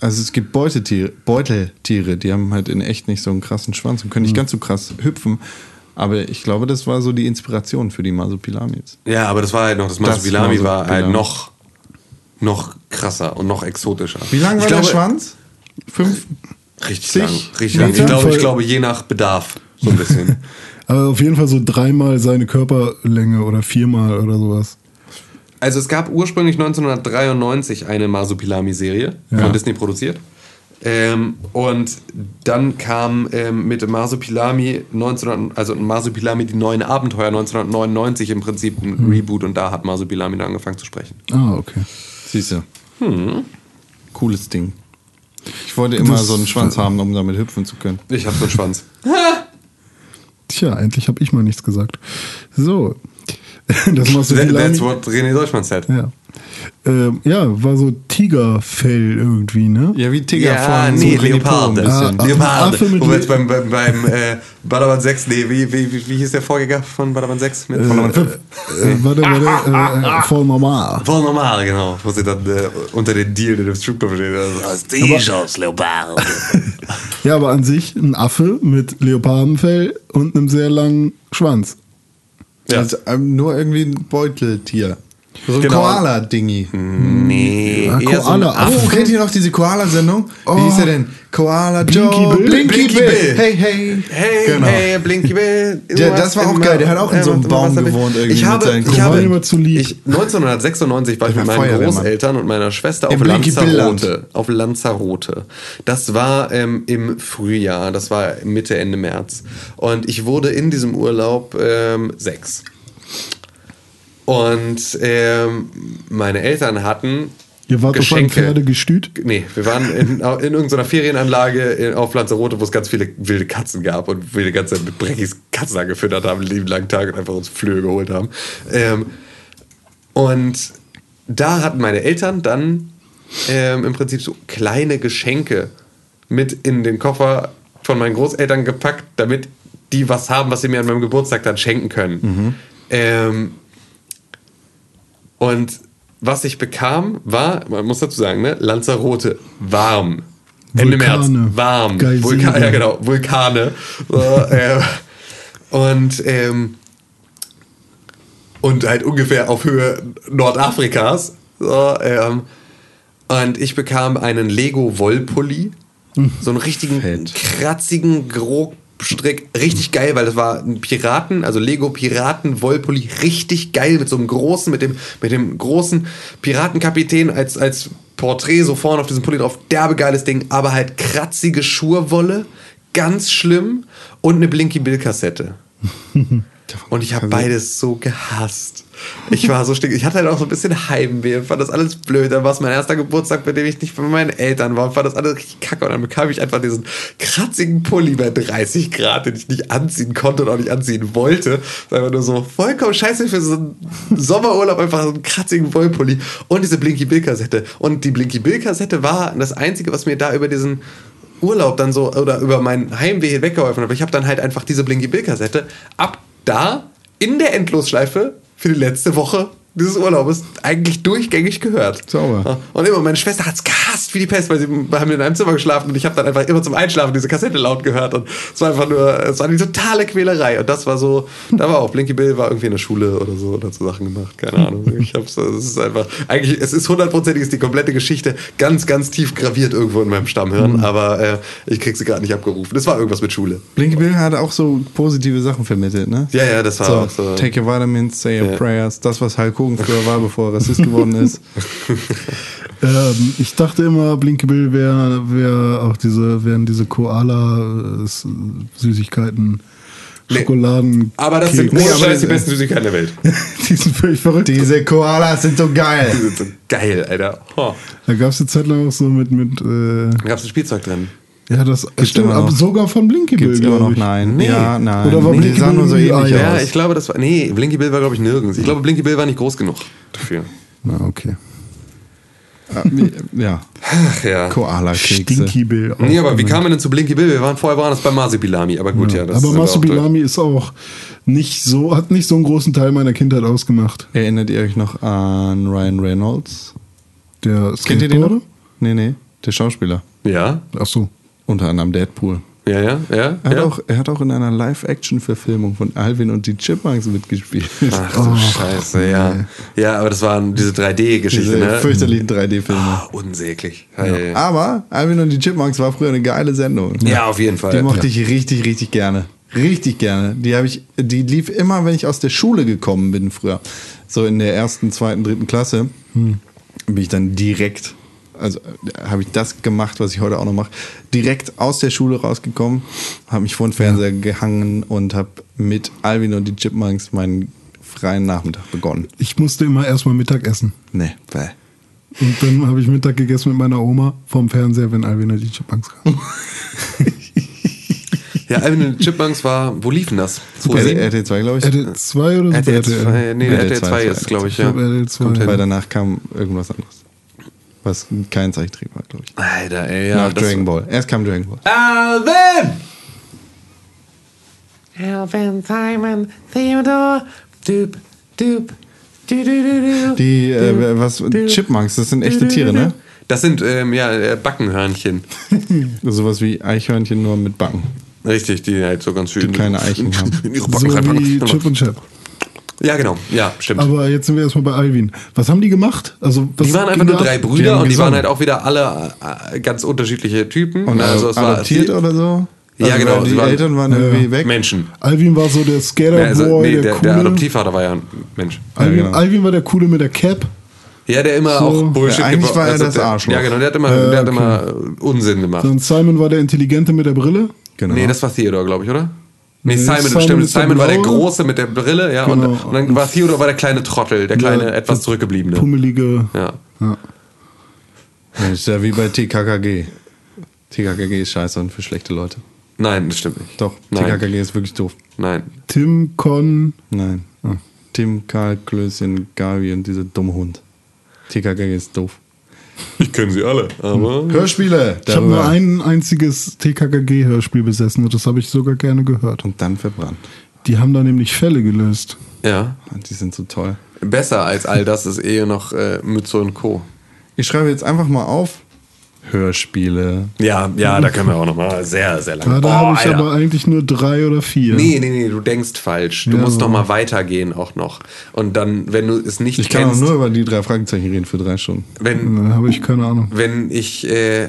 also es gibt Beutetiere, Beuteltiere, die haben halt in echt nicht so einen krassen Schwanz und können nicht ganz so krass hüpfen. Aber ich glaube, das war so die Inspiration für die Masupilamis. ja, aber das war halt noch, das Das Masupilami war halt noch, noch krasser und noch exotischer. Wie lang war ich der glaube, Schwanz? Fünf? Richtig lang. Richtig lang. Ich glaube, ich glaube, je nach Bedarf. So ein bisschen. Aber auf jeden Fall so dreimal seine Körperlänge oder viermal oder sowas. Also es gab ursprünglich 1993 eine Masupilami-Serie Ja. von Disney produziert. Ähm, und dann kam ähm, mit Masupilami 1900, also Masupilami die neuen Abenteuer 1999 im Prinzip ein Hm. Reboot und da hat Masupilami dann angefangen zu sprechen. Ah, okay. Siehst du. Cooles Ding. Ich wollte immer Das- so einen Schwanz haben, um damit hüpfen zu können. Ich habe so einen Schwanz. Tja, endlich habe ich mal nichts gesagt. So. Das machst du that's what René Deutschmann said. Ja. Ähm, ja, war so Tigerfell irgendwie, ne? Ja, wie Tiger Ja, von nee, so Winnie Pooh ein Leoparde. bisschen. Ah, Leoparde. Affe mit Wo wir jetzt beim, beim, beim äh, Badawan 6, nee, wie, wie, wie, wie hieß der Vorgänger von Badawan 6? Mit Badawan 5? Äh, warte, warte, äh, voll normal. Voll normal, genau. Wo sie dann äh, unter den Deal in dem Stripclub steht. Also, T-Shirts, Leopard. Ja, aber an sich ein Affe mit Leopardenfell und einem sehr langen Schwanz. ja. Also, ähm, nur irgendwie ein Beuteltier. So ein Genau. Koala-Dingi. nee, Ja, so ein Koala. Affe. Oh, kennt ihr noch diese Koala-Sendung? Oh. Wie hieß der denn? Koala Blinky Joe, Bill? Blinky, Blinky Bill. Bill. Hey, hey. Hey, Genau. hey, Blinky Bill. Ja, das war auch geil. Der hat auch in so einem Baum gewohnt irgendwie Ich habe, ich habe immer zu lieb. Ich, 1996 war ich Der mit meinen. Großeltern und meiner Schwester auf. Lanzarote. Auf Lanzarote. Das war ähm, im Frühjahr. Das war Mitte, Ende März. Und ich wurde in diesem Urlaub ähm, sechs. Und ähm, meine Eltern hatten Ihr wart auf ein Geschenke. Pferdegestüt? Nee, wir waren in, in irgendeiner Ferienanlage in, auf Lanzarote, wo es ganz viele wilde Katzen gab und wir die ganze Zeit mit Breckis Katzen angefüttert haben, den lieben langen Tag und einfach uns Flöhe geholt haben. Ähm, und da hatten meine Eltern dann ähm, im Prinzip so kleine Geschenke mit in den Koffer von meinen Großeltern gepackt, damit die was haben, was sie mir an meinem Geburtstag dann schenken können. Ähm, und was ich bekam, war, man muss dazu sagen, ne, Lanzarote, warm. Ende März, warm. Vulka ja, genau, Vulkane. So, äh, und, ähm, und halt ungefähr auf Höhe Nordafrikas. So, ähm, und ich bekam einen Lego Wollpulli. So einen richtigen Fett. kratzigen, grob Strick richtig geil, weil das war ein Piraten, also Lego Piraten Wollpulli, richtig geil mit so einem großen, mit dem, mit dem großen Piratenkapitän als, als Porträt so vorne auf diesem Pulli drauf. Derbe geiles Ding, aber halt kratzige Schurwolle, ganz schlimm und eine Blinky Bill Kassette. Und ich habe beides so gehasst. Ich war so stinkig. Ich hatte halt auch so ein bisschen Heimweh und fand das alles blöd. Dann war es mein erster Geburtstag, bei dem ich nicht bei meinen Eltern war und fand das alles richtig kacke. Und dann bekam ich einfach diesen kratzigen Pulli bei 30 Grad, den ich nicht anziehen konnte und auch nicht anziehen wollte. Das war einfach nur so vollkommen scheiße für so einen Sommerurlaub, einfach so einen kratzigen Wollpulli und diese Blinky Bill Kassette. Und die Blinky Bill Kassette war das Einzige, was mir da über diesen Urlaub dann so oder über mein Heimweh hinweggeholfen hat. Aber ich habe dann halt einfach diese Blinky Bill Kassette ab da in der Endlosschleife für die letzte Woche dieses Urlaubes eigentlich durchgängig gehört. Sauber. Und immer, meine Schwester hat's gehasst wie die Pest, weil sie wir haben in einem Zimmer geschlafen und ich habe dann einfach immer zum Einschlafen diese Kassette laut gehört und es war einfach nur, es war eine totale Quälerei und das war so, da war auch Blinky Bill war irgendwie in der Schule oder so und hat so Sachen gemacht, keine Ahnung. Ich hab's, es ist einfach, eigentlich, es ist hundertprozentig ist die komplette Geschichte ganz, ganz tief graviert irgendwo in meinem Stammhirn, aber äh, ich krieg sie gerade nicht abgerufen. Das war irgendwas mit Schule. Blinky Bill hat auch so positive Sachen vermittelt, ne? Ja, ja, das war So, auch so. take your vitamins, say your Ja. prayers. Das, was Hulk Hogan früher war, bevor er Rassist geworden ist. Ähm, ich dachte immer, Blinky Bill wäre wär auch diese, wären diese Koala-Süßigkeiten, Nee. Schokoladen. Aber das sind Keks. ohne aber Scheiß das- die besten Süßigkeiten der Welt. die sind völlig verrückt. Diese Koalas sind so geil. Die sind so geil, Alter. Oh. Da gab es eine Zeit lang auch so mit, mit äh, Da gab es ein Spielzeug drin. Ja, das stimmt, immer aber noch. sogar von Blinky Bill, Gibt's immer noch? ich. Nein. Nee. Ja, nein. Oder war die Blinky sahen nur so Bill ähnlich Eier? Ja, aus. ich glaube, das war. Nee, Blinky Bill war, glaube ich, nirgends. Ich glaube, Blinky Bill war nicht groß genug dafür. Na, okay. Ja, Ach ja. Koala-Kekse. Stinky Bill. auch Nee, aber wie kam man denn zu Blinky Bill? Wir waren vorher waren das bei Marsibilami, aber gut, ja. das aber Mastubilami ist auch nicht so, hat nicht so einen großen Teil meiner Kindheit ausgemacht. Erinnert ihr euch noch an Ryan Reynolds? Der Kennt ihr den noch? Skateboarder? Nee, nee, der Schauspieler. Ja, Ach so. Unter anderem Deadpool. ja, ja, ja. Er hat, ja. auch, er hat auch in einer Live-Action-Verfilmung von Alvin und die Chipmunks mitgespielt. Ach du Scheiße, ja. Ja, aber das waren diese 3D-Geschichte, Diese ne? fürchterlichen 3D-Filme. Ah, unsäglich. Ja, ja. Aber Alvin und die Chipmunks war früher eine geile Sendung. ja, auf jeden Fall. Die mochte ich richtig, richtig gerne. Richtig gerne. Die habe ich, die lief immer, wenn ich aus der Schule gekommen bin früher. So in der ersten, zweiten, dritten Klasse bin ich dann direkt, also äh, habe ich das gemacht, was ich heute auch noch mache, direkt aus der Schule rausgekommen, habe mich vor den Fernseher gehangen und habe mit Alvin und die Chipmunks meinen freien Nachmittag begonnen. Ich musste immer erstmal Mittag essen. Nee, bäh. Und dann habe ich Mittag gegessen mit meiner Oma vorm Fernseher, wenn Alvin und die Chipmunks kamen. Ja, Alvin und die Chipmunks war, wo liefen das? RTL, sieben? RTL 2, glaube ich. RTL 2 oder so? RTL RTL. 2, nee, RTL RTL 2 2 ist, glaube ich, ja. glaube, RTL 2. Kommt hin. Weil danach kam irgendwas anderes. Was kein Zeichentrick war, glaube ich. Alter, ey, ja. Nach Dragon Ball. Erst kam Dragon Ball. Alvin! Alvin, Simon, Theodore, Doop, Doop, du, du, du, du. Die, äh, was, Chipmunks, das sind echte Tiere, ne? Das sind, ähm, ja, äh, Backenhörnchen. Sowas wie Eichhörnchen nur mit Backen. Richtig, die halt so ganz schön. Die keine Eichen haben. In ihre So wie. Chip und Chap. Ja, genau. Ja, stimmt. Aber jetzt sind wir erstmal bei Alvin. Was haben die gemacht? Also, was die waren einfach nur drei? Brüder haben und die waren halt auch wieder alle äh, ganz unterschiedliche Typen. Und also es war adoptiert oder so? Ja, Also, genau, weil sie Die waren- Eltern waren irgendwie weg. Menschen. Alvin war so der Ja, Skaterboy, also, nee, der, der, coole. der Adoptivvater war ja ein Mensch. Alvin, Ja, genau. Alvin war der coole mit der Cap. Ja, der immer So. auch Bullshit Ja, eigentlich war er also das der, Arschloch. Ja, genau, der hat immer, Äh, der hat okay. immer äh, Unsinn gemacht. Und Simon war der Intelligente mit der Brille. Genau. Nee, das war Theodor, glaube ich, oder? Nee, Simon, Simon stimmt. Simon war der. Große mit der Brille, ja. Genau. Und, und dann war Theodor war der kleine Trottel, der kleine, Der- etwas zurückgebliebene. Pummelige. Ja. Ja. Das ist ja wie bei TKKG. TKKG ist scheiße und für schlechte Leute. Nein, das stimmt nicht. Doch, Nein. TKKG ist wirklich doof. Nein. Tim, Con. Nein. Tim, Karl, Klößchen, Gavi und dieser dumme Hund. TKKG ist doof. Ich kenne sie alle, aber. Hörspiele! Ich habe nur ein einziges TKKG-Hörspiel besessen und das habe ich sogar gerne gehört. Und dann verbrannt. Die haben da nämlich Fälle gelöst. Ja. Die sind so toll. Besser als all das ist eh noch äh, Mütze und Co. Ich schreibe jetzt einfach mal auf Hörspiele. Ja, ja, da können wir auch nochmal sehr, sehr lange. Ja, da Oh, habe ich Alter. aber eigentlich nur drei oder vier. Nee, nee, nee, du denkst falsch. Du Ja, musst aber- noch mal weitergehen auch noch. Und dann, wenn du es nicht Ich kann auch kennst, nur über die drei Fragezeichen reden für drei Stunden. wenn, Da habe ich keine Ahnung. wenn ich, äh,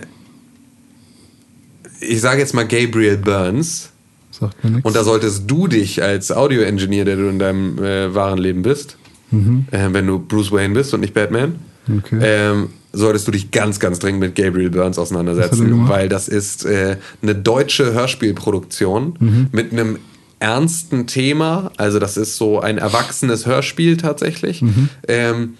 ich sage jetzt mal Gabriel Burns, Sagt mir nichts. Und da solltest du dich als Audio-Engineer, der du in deinem äh, wahren Leben bist, äh, wenn du Bruce Wayne bist und nicht Batman, Mhm. Okay. ähm, solltest du dich ganz, ganz dringend mit Gabriel Burns er auseinandersetzen, weil das ist äh, eine deutsche Hörspielproduktion Mhm. mit einem ernsten Thema. Also das ist so ein erwachsenes Hörspiel tatsächlich. Mhm. Ähm,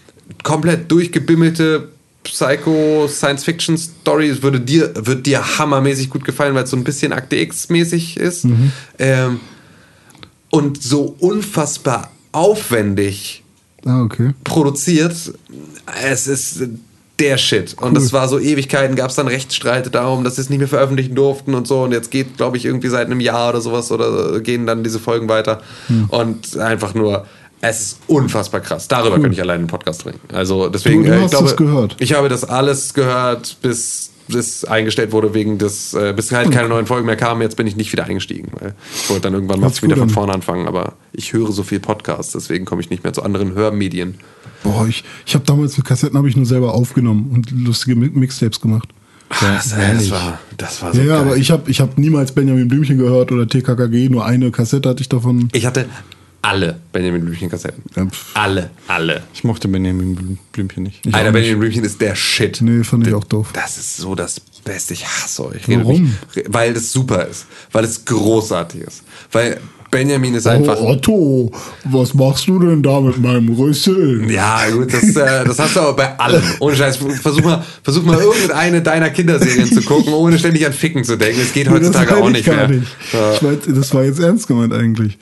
komplett durchgebimmelte Psycho Science Fiction Story würde dir wird dir hammermäßig gut gefallen, weil es so ein bisschen Akte X mäßig ist Mhm. ähm, und so unfassbar aufwendig ah, okay. produziert. Es ist der Shit. Und das war so Ewigkeiten, gab es dann Rechtsstreite darum, dass sie es nicht mehr veröffentlichen durften und so. Und jetzt geht, glaube ich, irgendwie seit einem Jahr oder sowas oder gehen dann diese Folgen weiter. Hm. Und einfach nur, es ist unfassbar krass. Darüber könnte ich alleine einen Podcast bringen. Also deswegen, Du- du äh, ich hast glaube, das gehört. ich habe das alles gehört, bis das eingestellt wurde wegen des, äh, bis halt keine neuen Folgen mehr kamen. Jetzt bin ich nicht wieder eingestiegen, weil ich wollte dann irgendwann mal wieder von vorne anfangen. Aber ich höre so viel Podcasts, deswegen komme ich nicht mehr zu anderen Hörmedien. Boah, ich, ich habe damals mit Kassetten habe ich nur selber aufgenommen und lustige Mi- Mixtapes gemacht. das, das war, das war so Ja, ja, geil. aber ich habe ich hab niemals Benjamin Blümchen gehört oder TKKG, nur eine Kassette hatte ich davon. Ich hatte alle Benjamin Blümchen-Kassetten. Ja, pf. Alle, alle. Ich mochte Benjamin Blüm- Blümchen nicht. Ich Alter, Benjamin Blümchen ist der Shit. Nee, fand ich auch doof. Das ist so das Beste. Ich hasse euch. Warum? Mich, weil das super ist. Weil es großartig ist. Weil Benjamin ist einfach. Oh, Otto, was machst du denn da mit meinem Rüssel? Ja, gut, das, äh, das hast du aber bei allem. Ohne Scheiß. Versuch mal, versuch mal irgendeine deiner Kinderserien zu gucken, ohne ständig an Ficken zu denken. Es geht das heutzutage meine auch ich nicht mehr. nicht. Ich mein, das war jetzt ernst gemeint eigentlich.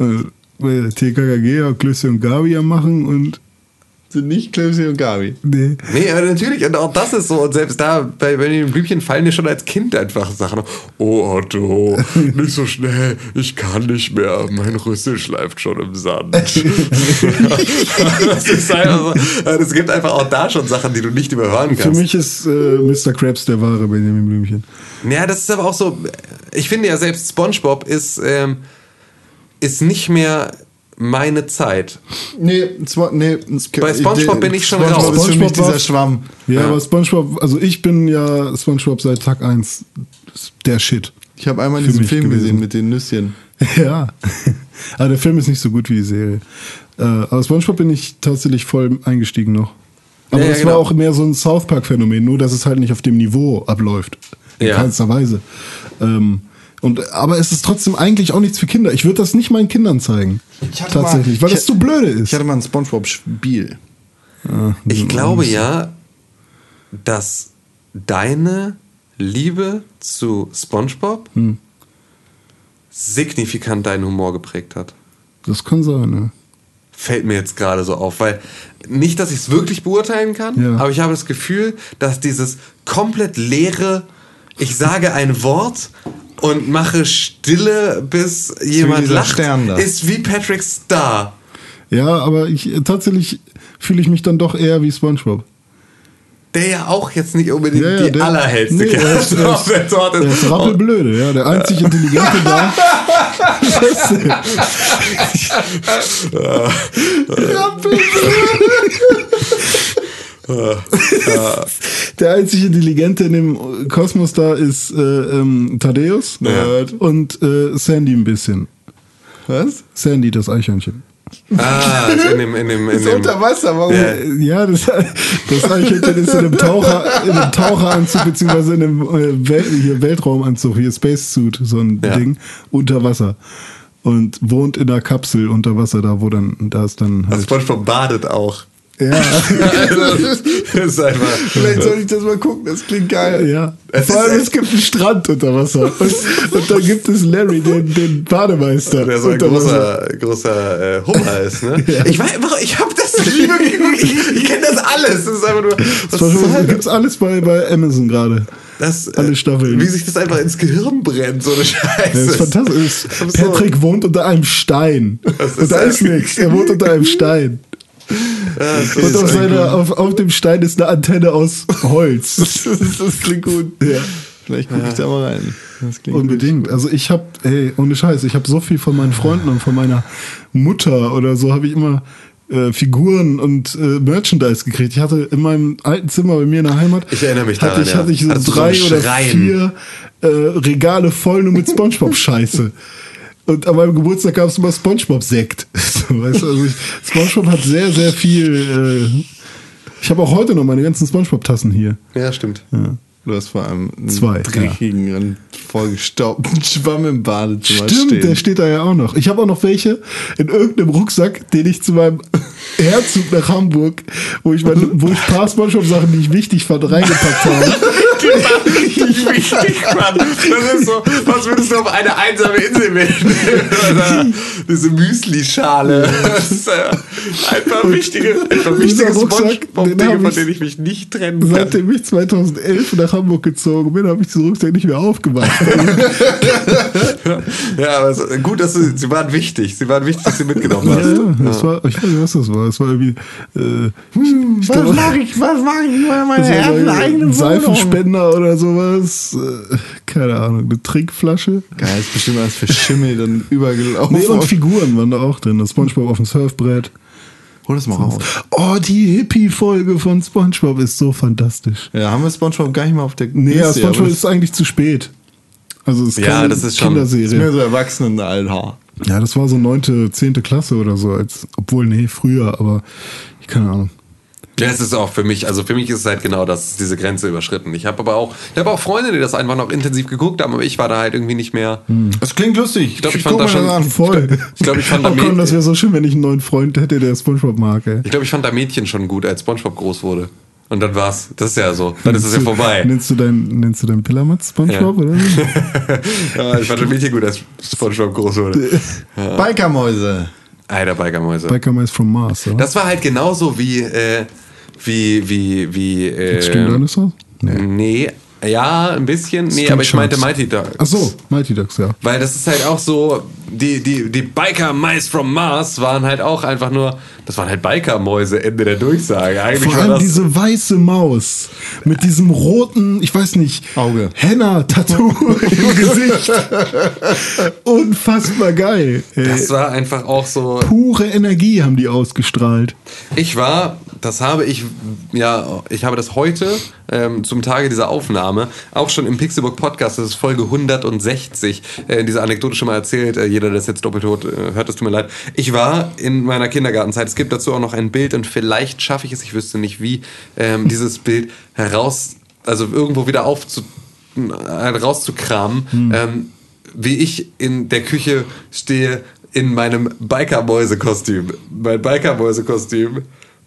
Äh, TKKG Klöße und Gabi am machen und Sind nicht Klebsi und Gabi. nee. Nee, aber natürlich, und auch das ist so, und selbst da bei Benjamin Blümchen fallen dir schon als Kind einfach Sachen. Oh Otto, nicht so schnell, ich kann nicht mehr, mein Rüssel schleift schon im Sand. das ist einfach so, es gibt einfach auch da schon Sachen, die du nicht überhören Für kannst. mich ist äh, Mr. Krabs der wahre Benjamin Blümchen. Ja, das ist aber auch so, ich finde ja selbst SpongeBob ist, ähm, ist nicht mehr meine Zeit. Nee, zwar, nee. Bei SpongeBob bin ich schon SpongeBob raus. ist für mich SpongeBob dieser Schwamm. Ja, Ja. aber SpongeBob, also ich bin ja SpongeBob seit Tag 1 der Shit. Ich habe einmal diesen Film gewesen. gesehen mit den Nüsschen. Ja. aber der Film ist nicht so gut wie die Serie. Äh, aber SpongeBob bin ich tatsächlich voll eingestiegen noch. Aber Ja, ja, das genau. war auch mehr so ein South Park-Phänomen, nur dass es halt nicht auf dem Niveau abläuft. In Ja. keinster Weise. Ähm, und, aber es ist trotzdem eigentlich auch nichts für Kinder. Ich würde das nicht meinen Kindern zeigen. hatte Tatsächlich, mal- weil ich das zu blöde ist. Ich hatte mal ein Spongebob-Spiel. Ich glaube ja, dass deine Liebe zu SpongeBob signifikant deinen Humor geprägt hat. das kann sein, ne? Fällt mir jetzt gerade so auf, weil nicht, dass ich es wirklich beurteilen kann, Ja. aber ich habe das Gefühl, dass dieses komplett leere, ich sage ein Wort und mache Stille, bis jemand lacht, ist wie Patrick Star. Ja, aber ich tatsächlich fühle ich mich dann doch eher wie SpongeBob. Der ja auch jetzt nicht unbedingt Ja, ja, die der- allerhellste nee, er ist- er auf der Torte Der ist rappelblöde, ja. Der einzig Intelligente da. Der einzig Intelligente in dem Kosmos da ist äh, ähm, Thaddeus Nerd. und äh, Sandy ein bisschen. Was? Sandy, das Eichhörnchen. Ah, in dem, in dem, in Ist dem, unter Wasser, warum? Ja. Äh, Ja, das, das Eichhörnchen ist in einem, Taucher, in einem Taucheranzug beziehungsweise in einem äh, Wel hier Weltraumanzug, hier Spacesuit, so ein Ja. Ding, unter Wasser. Und wohnt in einer Kapsel unter Wasser, da wo dann, da ist dann Also halt. SpongeBob badet auch. Ja, das ist einfach. Vielleicht soll ich das mal gucken, das klingt geil. ja. Es Vor ist allem, es gibt einen Strand unter Wasser. Und, und dann gibt es Larry, den, den Bademeister. Der so ein großer, großer äh, Hummer ist, ne? Ich weiß, ich hab das Liebe. Ich, ich kenne das alles. Das ist einfach nur. Was Das zur Hölle? gibt's alles bei, bei Amazon gerade. das, alle Staffeln. Wie sich das einfach ins Gehirn brennt, so eine Scheiße. Das ist fantastisch. Das ist so- Patrick wohnt unter einem Stein. Das ist Und da ist echt- nichts. Er wohnt unter einem Stein. Und auf, ein- seiner, auf, auf dem Stein ist eine Antenne aus Holz. Das, das klingt gut. Ja. Vielleicht gucke ich da mal rein. Das klingt Unbedingt. Also ich habe, ey, ohne Scheiß, ich habe so viel von meinen Freunden und von meiner Mutter oder so habe ich immer äh, Figuren und äh, Merchandise gekriegt. Ich hatte in meinem alten Zimmer bei mir in der Heimat, Ich erinnere mich hatte daran, ich, ja. hatte ich so Hattest so drei einen oder vier äh, Regale voll nur mit Spongebob-Scheiße. Und an meinem Geburtstag gab es immer Spongebob-Sekt. Weißt du, also ich, Spongebob hat sehr, sehr viel. Äh, ich habe auch heute noch meine ganzen Spongebob-Tassen hier. Ja, stimmt. Du hast vor allem einen Zwei, dreckigen und vollgestaubten Schwamm im Badezimmer Stimmt, stehen. der steht da ja auch noch. Ich habe auch noch welche in irgendeinem Rucksack, den ich zu meinem Herzug nach Hamburg, wo ich meine, wo ich ein paar Spongebob-Sachen, die ich wichtig fand, reingepackt habe. Richtig wichtig, Mann. Das ist so, was würdest du auf eine einsame Insel mitnehmen? Oder Diese Müsli-Schale. Das ist äh, einfach wichtige, einfach dieser wichtige Rucksack, den von ich- denen ich mich nicht trennen kann. Seitdem ich 2011 nach Hamburg gezogen bin, habe ich diesen Rucksack nicht mehr aufgemacht. Ja, aber es, gut, dass du, sie waren wichtig. Sie waren wichtig, dass du mitgenommen Ja, hast. ja, das war, ich weiß nicht, was das war. Das war irgendwie. Äh, ich ich, was mache ich war ersten irgendwie eigenen ein Wohnung? Seifenspender oder sowas. Äh, keine Ahnung, eine Trinkflasche. Geil, ist bestimmt alles verschimmelt und übergelaufen. Nee, und Figuren waren da auch drin. Das Spongebob auf dem Surfbrett. Hol das mal raus. Oh, die Hippie-Folge von Spongebob ist so fantastisch. Ja, haben wir Spongebob gar nicht mal auf der Nee, ja, Liste, Spongebob aber ist eigentlich zu spät. Also es ist Ja, keine das ist schon- das ist Kinderserie. mehr so Erwachsenen Alter. Ja, das war so neunte, zehnte Klasse oder so, als, obwohl, nee, früher, aber ich keine Ahnung. Ja, es ist auch für mich, also für mich ist es halt genau das, diese Grenze überschritten. Ich habe aber auch, ich habe auch Freunde, die das einfach noch intensiv geguckt haben, aber ich war da halt irgendwie nicht mehr. Das klingt lustig. Ich glaub, ich fand das schon- Voll. Ich glaube, ich fand da oh komm, das wäre so schön, wenn ich einen neuen Freund hätte, der Spongebob mag, ey. ich glaube, ich fand da Mädchen schon gut, als SpongeBob groß wurde. Und dann war's. Das ist ja so. Dann ist es ja vorbei. Nennst du deinen, nennst du deinen Pillermatz Spongebob, Ja. oder? Ja, ich fand schon Mädchen gut, als SpongeBob groß wurde. Bikermäuse. Alter Bikermäuse. Biker Mice from Mars, oder? Das war halt genauso wie, äh, wie, wie, wie, äh, Extreme Dinosaurs? Nee. Ja, ein bisschen. Nee, aber ich meinte. Mighty Ducks. Ach so, Mighty Ducks, ja. Weil das ist halt auch so, die, die, die Biker-Mice from Mars waren halt auch einfach nur, das waren halt Biker-Mäuse, Ende der Durchsage. Eigentlich Vor war allem das, diese weiße Maus mit diesem roten, ich weiß nicht, Auge. Henna-Tattoo im Gesicht. Unfassbar geil. Das war einfach auch so, Pure Energie haben die ausgestrahlt. ich war, das habe ich, ja, ich habe das heute ähm, zum Tage dieser Aufnahme auch schon im Pixelbook Podcast, das ist Folge 160, äh, diese Anekdote schon mal erzählt. Äh, jeder, der es jetzt doppelt hört, äh, hört, es tut mir leid. Ich war in meiner Kindergartenzeit, es gibt dazu auch noch ein Bild und vielleicht schaffe ich es, ich wüsste nicht wie, ähm, dieses Bild heraus, also irgendwo wieder aufzu, äh, rauszukramen, ähm, wie ich in der Küche stehe in meinem Biker-Mäuse-Kostüm. Mein Biker-Mäuse-Kostüm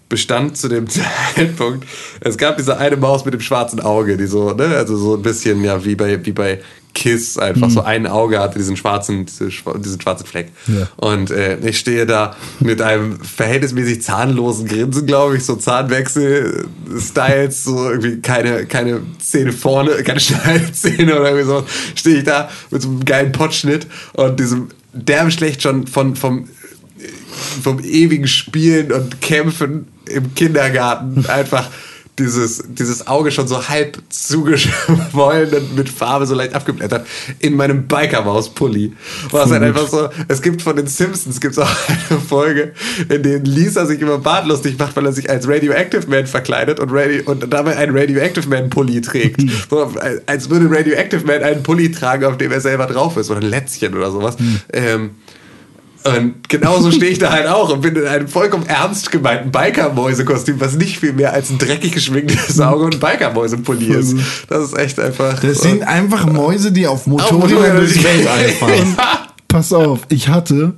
bestand zu dem Zeitpunkt, es gab diese eine Maus mit dem schwarzen Auge, die so, ne, also so ein bisschen, ja, wie bei, wie bei Kiss einfach so ein Auge hatte, diesen schwarzen, diese schwa- diesen schwarzen Fleck. Ja. Und äh, ich stehe da mit einem verhältnismäßig zahnlosen Grinsen, glaube ich, so Zahnwechsel-Styles, so irgendwie keine, keine Zähne vorne, keine Schneidezähne oder irgendwie so. Stehe ich da mit so einem geilen Potschnitt und diesem derbe schlecht schon von, vom vom ewigen Spielen und Kämpfen im Kindergarten einfach dieses, dieses Auge schon so halb zugeschwollen und mit Farbe so leicht abgeblättert in meinem Bikermaus-Pulli. War es halt einfach so, es gibt von den Simpsons gibt's auch eine Folge, in der Lisa sich über Bart lustig macht, weil er sich als Radioactive Man verkleidet und, Radio, und dabei einen Radioactive Man-Pulli trägt. So, als würde Radioactive Man einen Pulli tragen, auf dem er selber drauf ist oder ein Lätzchen oder sowas. Ähm, und genauso stehe ich da halt auch und bin in einem vollkommen ernst gemeinten Biker-Mäuse-Kostüm, was nicht viel mehr als ein dreckig geschminktes Auge und Biker-Mäuse-Pulli ist. Das ist echt einfach. Das sind einfach Mäuse, die auf Motorrädern durchs durch- Weltall fahren. Pass auf, ich hatte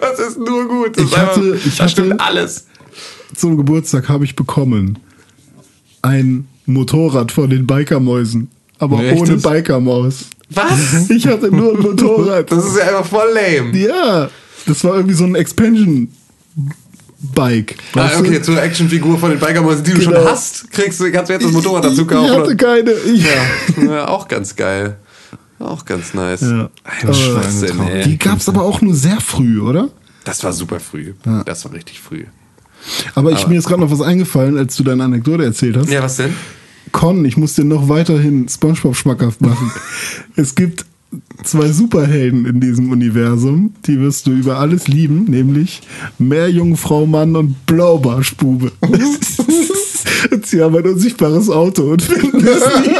das ist nur gut. Das Ich ist einfach- hatte- ich das stimmt hatte- alles. zum Geburtstag habe ich bekommen ein Motorrad von den Bikermäusen, aber Echtes? ohne Bikermaus. Was? Ich hatte nur ein Motorrad. Das ist ja einfach voll lame. ja, das war irgendwie so ein Expansion Bike. Ah, weißt du? okay, zur Actionfigur von den Bikermäusen, die du Genau. schon hast, kriegst du, kannst du jetzt das Motorrad dazu Ich kaufen. hatte und- keine. Ich, ja. ja, auch ganz geil. Auch ganz nice. Ja. Ein Aber Schwachsinn, ey. Die gab es aber auch nur sehr früh, oder? Das war super früh. Das war richtig früh. Aber ich, mir ist gerade noch was eingefallen, als du deine Anekdote erzählt hast. Ja, was denn? Con, ich muss dir noch weiterhin Spongebob schmackhaft machen. es gibt zwei Superhelden in diesem Universum. Die wirst du über alles lieben, nämlich Meerjungfrau Mann und Blaubarschbube. und sie haben ein unsichtbares Auto und finden es nie.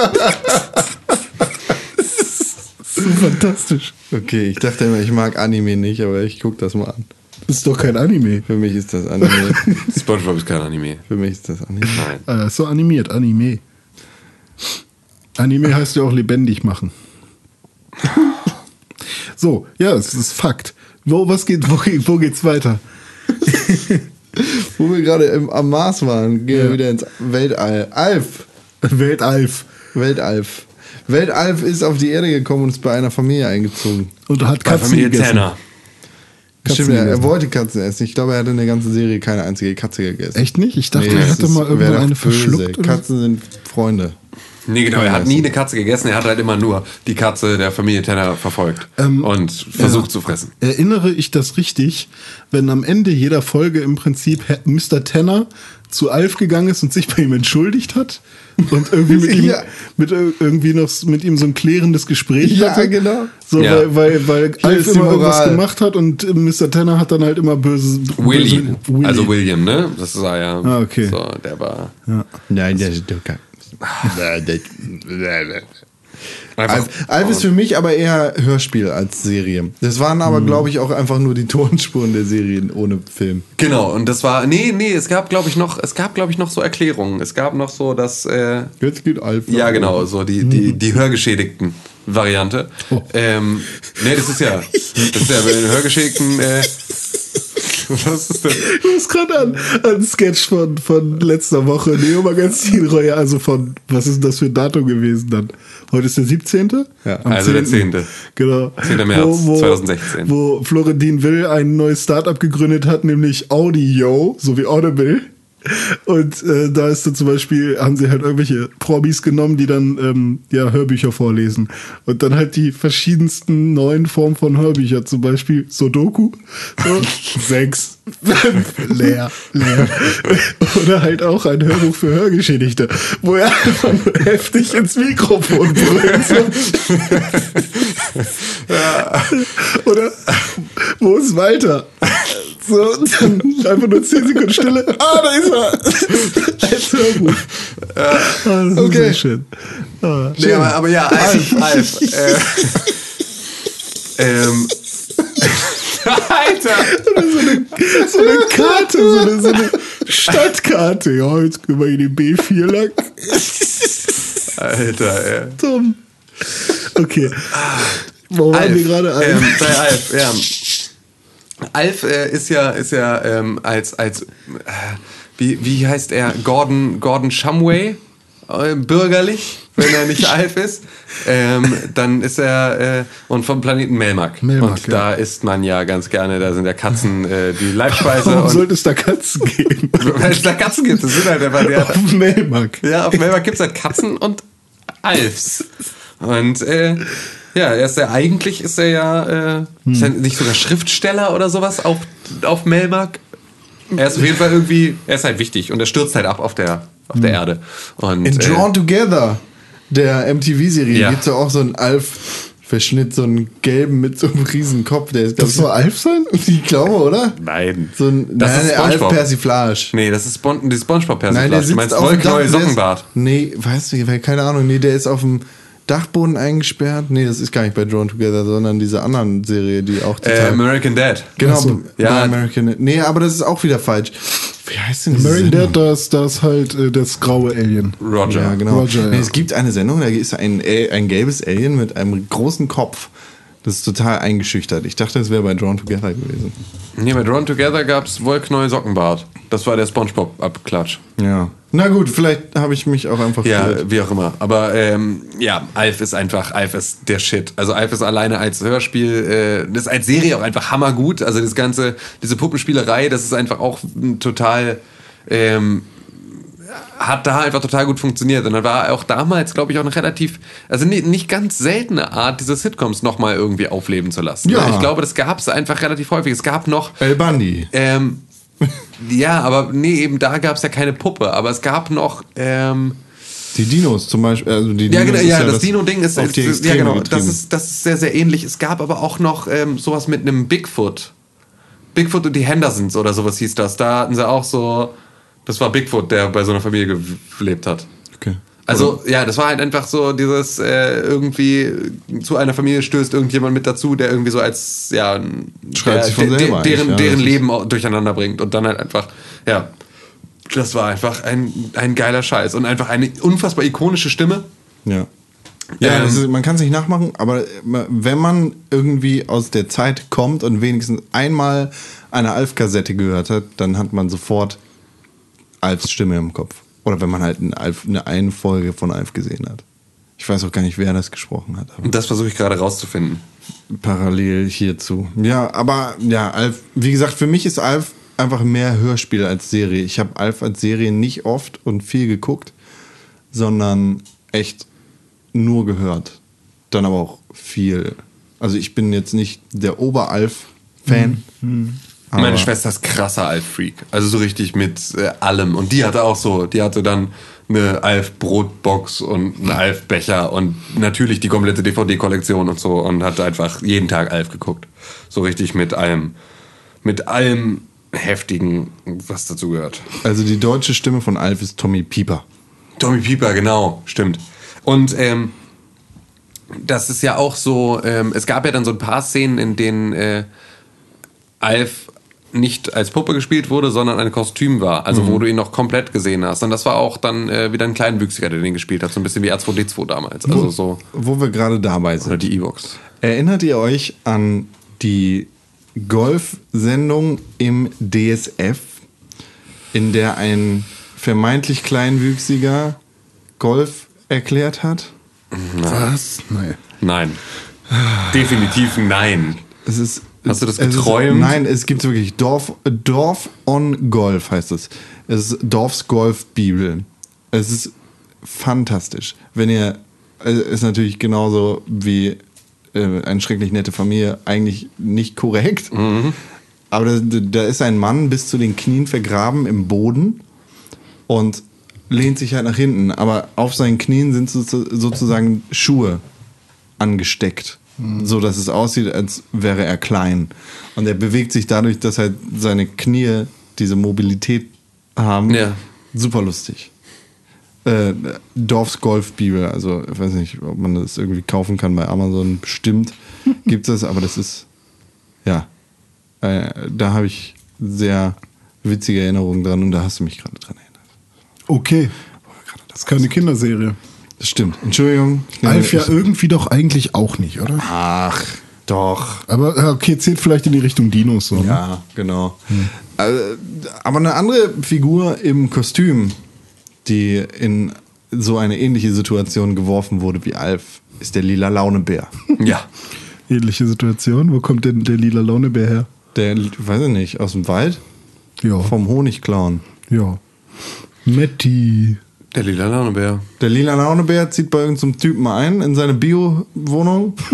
Das ist so fantastisch. Okay, ich dachte immer, ich mag Anime nicht, aber ich guck das mal an. Das ist doch kein Anime. Für mich ist das Anime. SpongeBob ist kein Anime. Für mich ist das Anime. Nein. Ist so animiert, Anime. Anime heißt ja auch lebendig machen. So, ja, es ist Fakt. Wo, was geht, wo, wo geht's weiter? Wo wir gerade am Mars waren, gehen wir Ja. wieder ins Weltall. Alf! Weltalf. Weltalf. Weltalf ist auf die Erde gekommen und ist bei einer Familie eingezogen. Und hat Bei Katzen Familie gegessen. Tanner. Katzen Stimmt, er, er wollte Katzen essen. Ich glaube, er hatte in der ganzen Serie keine einzige Katze gegessen. Echt nicht? Ich dachte, Nee, er hätte mal doch eine böse. verschluckt. Katzen sind Freunde. Nee, genau, er hat nie eine Katze gegessen, er hat halt immer nur die Katze der Familie Tanner verfolgt Ähm, und versucht zu fressen. Erinnere ich das richtig, wenn am Ende jeder Folge im Prinzip Mr. Tanner zu Alf gegangen ist und sich bei ihm entschuldigt hat und irgendwie mit ihm, Ja. mit ir- irgendwie noch mit ihm so ein klärendes Gespräch Ja, hatte. genau. So, Ja. weil, weil, weil Alf immer irgendwas gemacht hat und äh, Mr. Tanner hat dann halt immer böse. Willy, böse Willy. also William, ne? Das war ja, Ah, okay. so, der war Nein, der ist doch kein. Einfach, Alf, ist für mich aber eher Hörspiel als Serie. Das waren aber, Hm. glaube ich, auch einfach nur die Tonspuren der Serien ohne Film. Genau, und das war, nee, nee, es gab, glaube ich, noch, es gab, glaube ich, noch so Erklärungen. Es gab noch so, dass, äh, Jetzt geht Alf. ja, genau, so die, die, die Hörgeschädigten Variante. Ähm, nee, das ist ja, das ist ja bei den Hörgeschädigten, äh, was ist denn? Ich muss gerade an, an einen Sketch von, von letzter Woche, Neo Magazin Reue, also von, was ist denn das für ein Datum gewesen dann? Heute ist der 17. Ja, Am also der 10.. Genau. 10. März 2016. Wo Florentin Will ein neues Startup gegründet hat, nämlich Audio, so wie Audible. Und äh, da ist dann zum Beispiel, haben sie halt irgendwelche Promis genommen, die dann ähm, ja Hörbücher vorlesen. Und dann halt die verschiedensten neuen Formen von Hörbücher, zum Beispiel Sudoku, so, sechs, leer, leer. Oder halt auch ein Hörbuch für Hörgeschädigte, wo er einfach nur heftig ins Mikrofon brüllt. So. Oder wo ist Walter? So, dann einfach nur 10 Sekunden Stille. Ah, da ist er! Als Hörbuch. Ah, das ist Okay. sehr schön. Ah, Nee, aber, aber ja, Alf, Alf. Äh, ähm, Alter! so eine Karte, so eine, so eine Stadtkarte. Ja, jetzt gehen wir in die B4 lang. Alter, ey. Dumm. Okay. Wo waren wir gerade? ähm, bei Alf, ja. Alf äh, ist ja, ist ja ähm, als, als äh, wie, wie heißt er? Gordon, Gordon Shumway, bürgerlich, wenn er nicht Alf ist. Ähm, dann ist er äh, und vom Planeten Melmac. Melmac, und ja. da isst man ja ganz gerne, da sind ja Katzen äh, die Leibspeise. Warum sollte es da Katzen geben? weil es da Katzen gibt, das sind halt einfach die, Auf Melmark. Ja, auf Melba gibt es halt Katzen und Alfs. Und äh, ja, er ist ja eigentlich ist er ja, äh, ist er nicht sogar Schriftsteller oder sowas auf, auf Melmark. Er ist auf jeden Fall irgendwie, er ist halt wichtig und er stürzt halt ab auf der, auf der Erde. Und, In äh, Drawn Together, der MTV-Serie, Ja. gibt es ja auch so einen Alf-Verschnitt, so einen gelben mit so einem riesen Kopf. Der ist, glaub Das soll Alf sein? ich glaube, oder? Nein. So ein das nein, ist der SpongeBob. Alf-Persiflage. Nee, das ist Spon die spongebob Nein, der persiflage Du sitzt meinst. Wolkenneue ist- Sockenbart. Nee, weißt du, weil- keine Ahnung. Nee, der ist auf dem Dachboden eingesperrt. Nee, das ist gar nicht bei Drawn Together, sondern diese anderen Serie, die auch Äh, total... American Dad. genau, so. bei Ja. American... Nee, aber das ist auch wieder falsch. Wie heißt denn diese American Sendung? Dad, da ist, halt äh, das graue Alien. Roger. Ja, genau. Roger, nee, ja. Es gibt eine Sendung, da ist ein, äh, ein gelbes Alien mit einem großen Kopf. Das ist total eingeschüchtert. Ich dachte, das wäre bei Drawn Together gewesen. Nee, bei Drawn Together gab es Wolkenneue Sockenbart. Das war der Spongebob-Abklatsch. Ja. Na gut, vielleicht habe ich mich auch einfach Ja, verirrt. wie auch immer. Aber ähm, ja, Alf ist einfach, Alf ist der Shit. Also Alf ist alleine als Hörspiel, äh, das ist als Serie auch einfach hammergut. Also das ganze, diese Puppenspielerei, das ist einfach auch total, ähm, hat da einfach total gut funktioniert. Und dann war auch damals, glaube ich, auch eine relativ, also nicht, nicht ganz seltene Art, diese Sitcoms nochmal irgendwie aufleben zu lassen. Ja. Ich glaube, das gab es einfach relativ häufig. Es gab noch El Bundy. ähm, ja, aber nee, eben da gab es ja keine Puppe. Aber es gab noch, ähm, Die Dinos zum Beispiel, also die Ja, Dinos genau, ist ja, das, Dino-Ding ist, auf die ist ja, genau, das ist, das ist sehr, sehr ähnlich. Es gab aber auch noch ähm, sowas mit einem Bigfoot. Bigfoot und die Hendersons oder sowas hieß das. Da hatten sie auch so, das war Bigfoot, der bei so einer Familie gelebt hat. Okay. Also ja, das war halt einfach so dieses äh, irgendwie zu einer Familie stößt irgendjemand mit dazu, der irgendwie so als ja Schreibt sich von de- deren ja, deren Leben durcheinander bringt und dann halt einfach ja, das war einfach ein ein geiler Scheiß und einfach eine unfassbar ikonische Stimme. Ja. Ja, Ähm, ist, man kann es nicht nachmachen, aber wenn man irgendwie aus der Zeit kommt und wenigstens einmal eine Alf-Kassette gehört hat, dann hat man sofort Alfs Stimme im Kopf. Oder wenn man halt eine, Alf, eine, eine Folge von Alf gesehen hat. Ich weiß auch gar nicht, wer das gesprochen hat. Das versuche ich gerade rauszufinden. parallel hierzu. Ja, aber ja, Alf, wie gesagt, für mich ist Alf einfach mehr Hörspiel als Serie. Ich habe Alf als Serie nicht oft und viel geguckt, sondern echt nur gehört. Dann aber auch viel. Also ich bin jetzt nicht der Oberalf-Fan. Aber- Meine Schwester ist krasser Alf-Freak. Also so richtig mit äh, allem. Und die hatte auch so, die hatte dann eine Alf-Brotbox und einen Alf-Becher und natürlich die komplette DVD-Kollektion und so und hat einfach jeden Tag Alf geguckt. So richtig mit allem, mit allem heftigen, was dazu gehört. Also die deutsche Stimme von Alf ist Tommy Pieper. Tommy Pieper, genau, stimmt. Und ähm, das ist ja auch so, ähm, es gab ja dann so ein paar Szenen, in denen äh, Alf nicht als Puppe gespielt wurde, sondern ein Kostüm war. Also wo du ihn noch komplett gesehen hast. Und das war auch dann äh, wieder ein Kleinwüchsiger, der den gespielt hat. So ein bisschen wie R2D2 damals. Also so. Wo wir gerade dabei Oder sind. die Evox. Erinnert ihr euch an die Golf-Sendung im DSF, in der ein vermeintlich Kleinwüchsiger Golf erklärt hat? Was? Nee. Nein. Definitiv nein. Es ist, Hast du das es geträumt? Ist, nein, es gibt wirklich Dorf, Dorf on Golf heißt es. Es ist Dorfs Golf Bibel. Es ist fantastisch. Wenn ihr, es ist natürlich genauso wie äh, eine schrecklich nette Familie eigentlich nicht korrekt. Aber da, da ist ein Mann bis zu den Knien vergraben im Boden und lehnt sich halt nach hinten. Aber auf seinen Knien sind so, sozusagen Schuhe angesteckt, so dass es aussieht, als wäre er klein. Und er bewegt sich dadurch, dass halt seine Knie diese Mobilität haben. Ja. Super lustig. Äh, Dorfs Golfbibel, also ich weiß nicht, ob man das irgendwie kaufen kann bei Amazon, bestimmt gibt es, aber das ist, ja, äh, da habe ich sehr witzige Erinnerungen dran und da hast du mich gerade dran erinnert. Okay. Das ist keine Kinderserie. Das stimmt. Entschuldigung. Alf ja irgendwie doch eigentlich auch nicht, oder? Ach, doch. Aber äh, okay, zählt vielleicht in die Richtung Dinos so. Ne? Ja, genau. Also, aber eine andere Figur im Kostüm, die in so eine ähnliche Situation geworfen wurde wie Alf, ist der lila Launebär. Ja. Ähnliche Situation. Wo kommt denn der lila Launebär her? Der, weiß ich nicht, aus dem Wald? Ja. Vom Honigklauen. ja. Metti. Der lila Launebär. Der lila Launebär zieht bei irgendeinem Typen ein in seine Bio-Wohnung.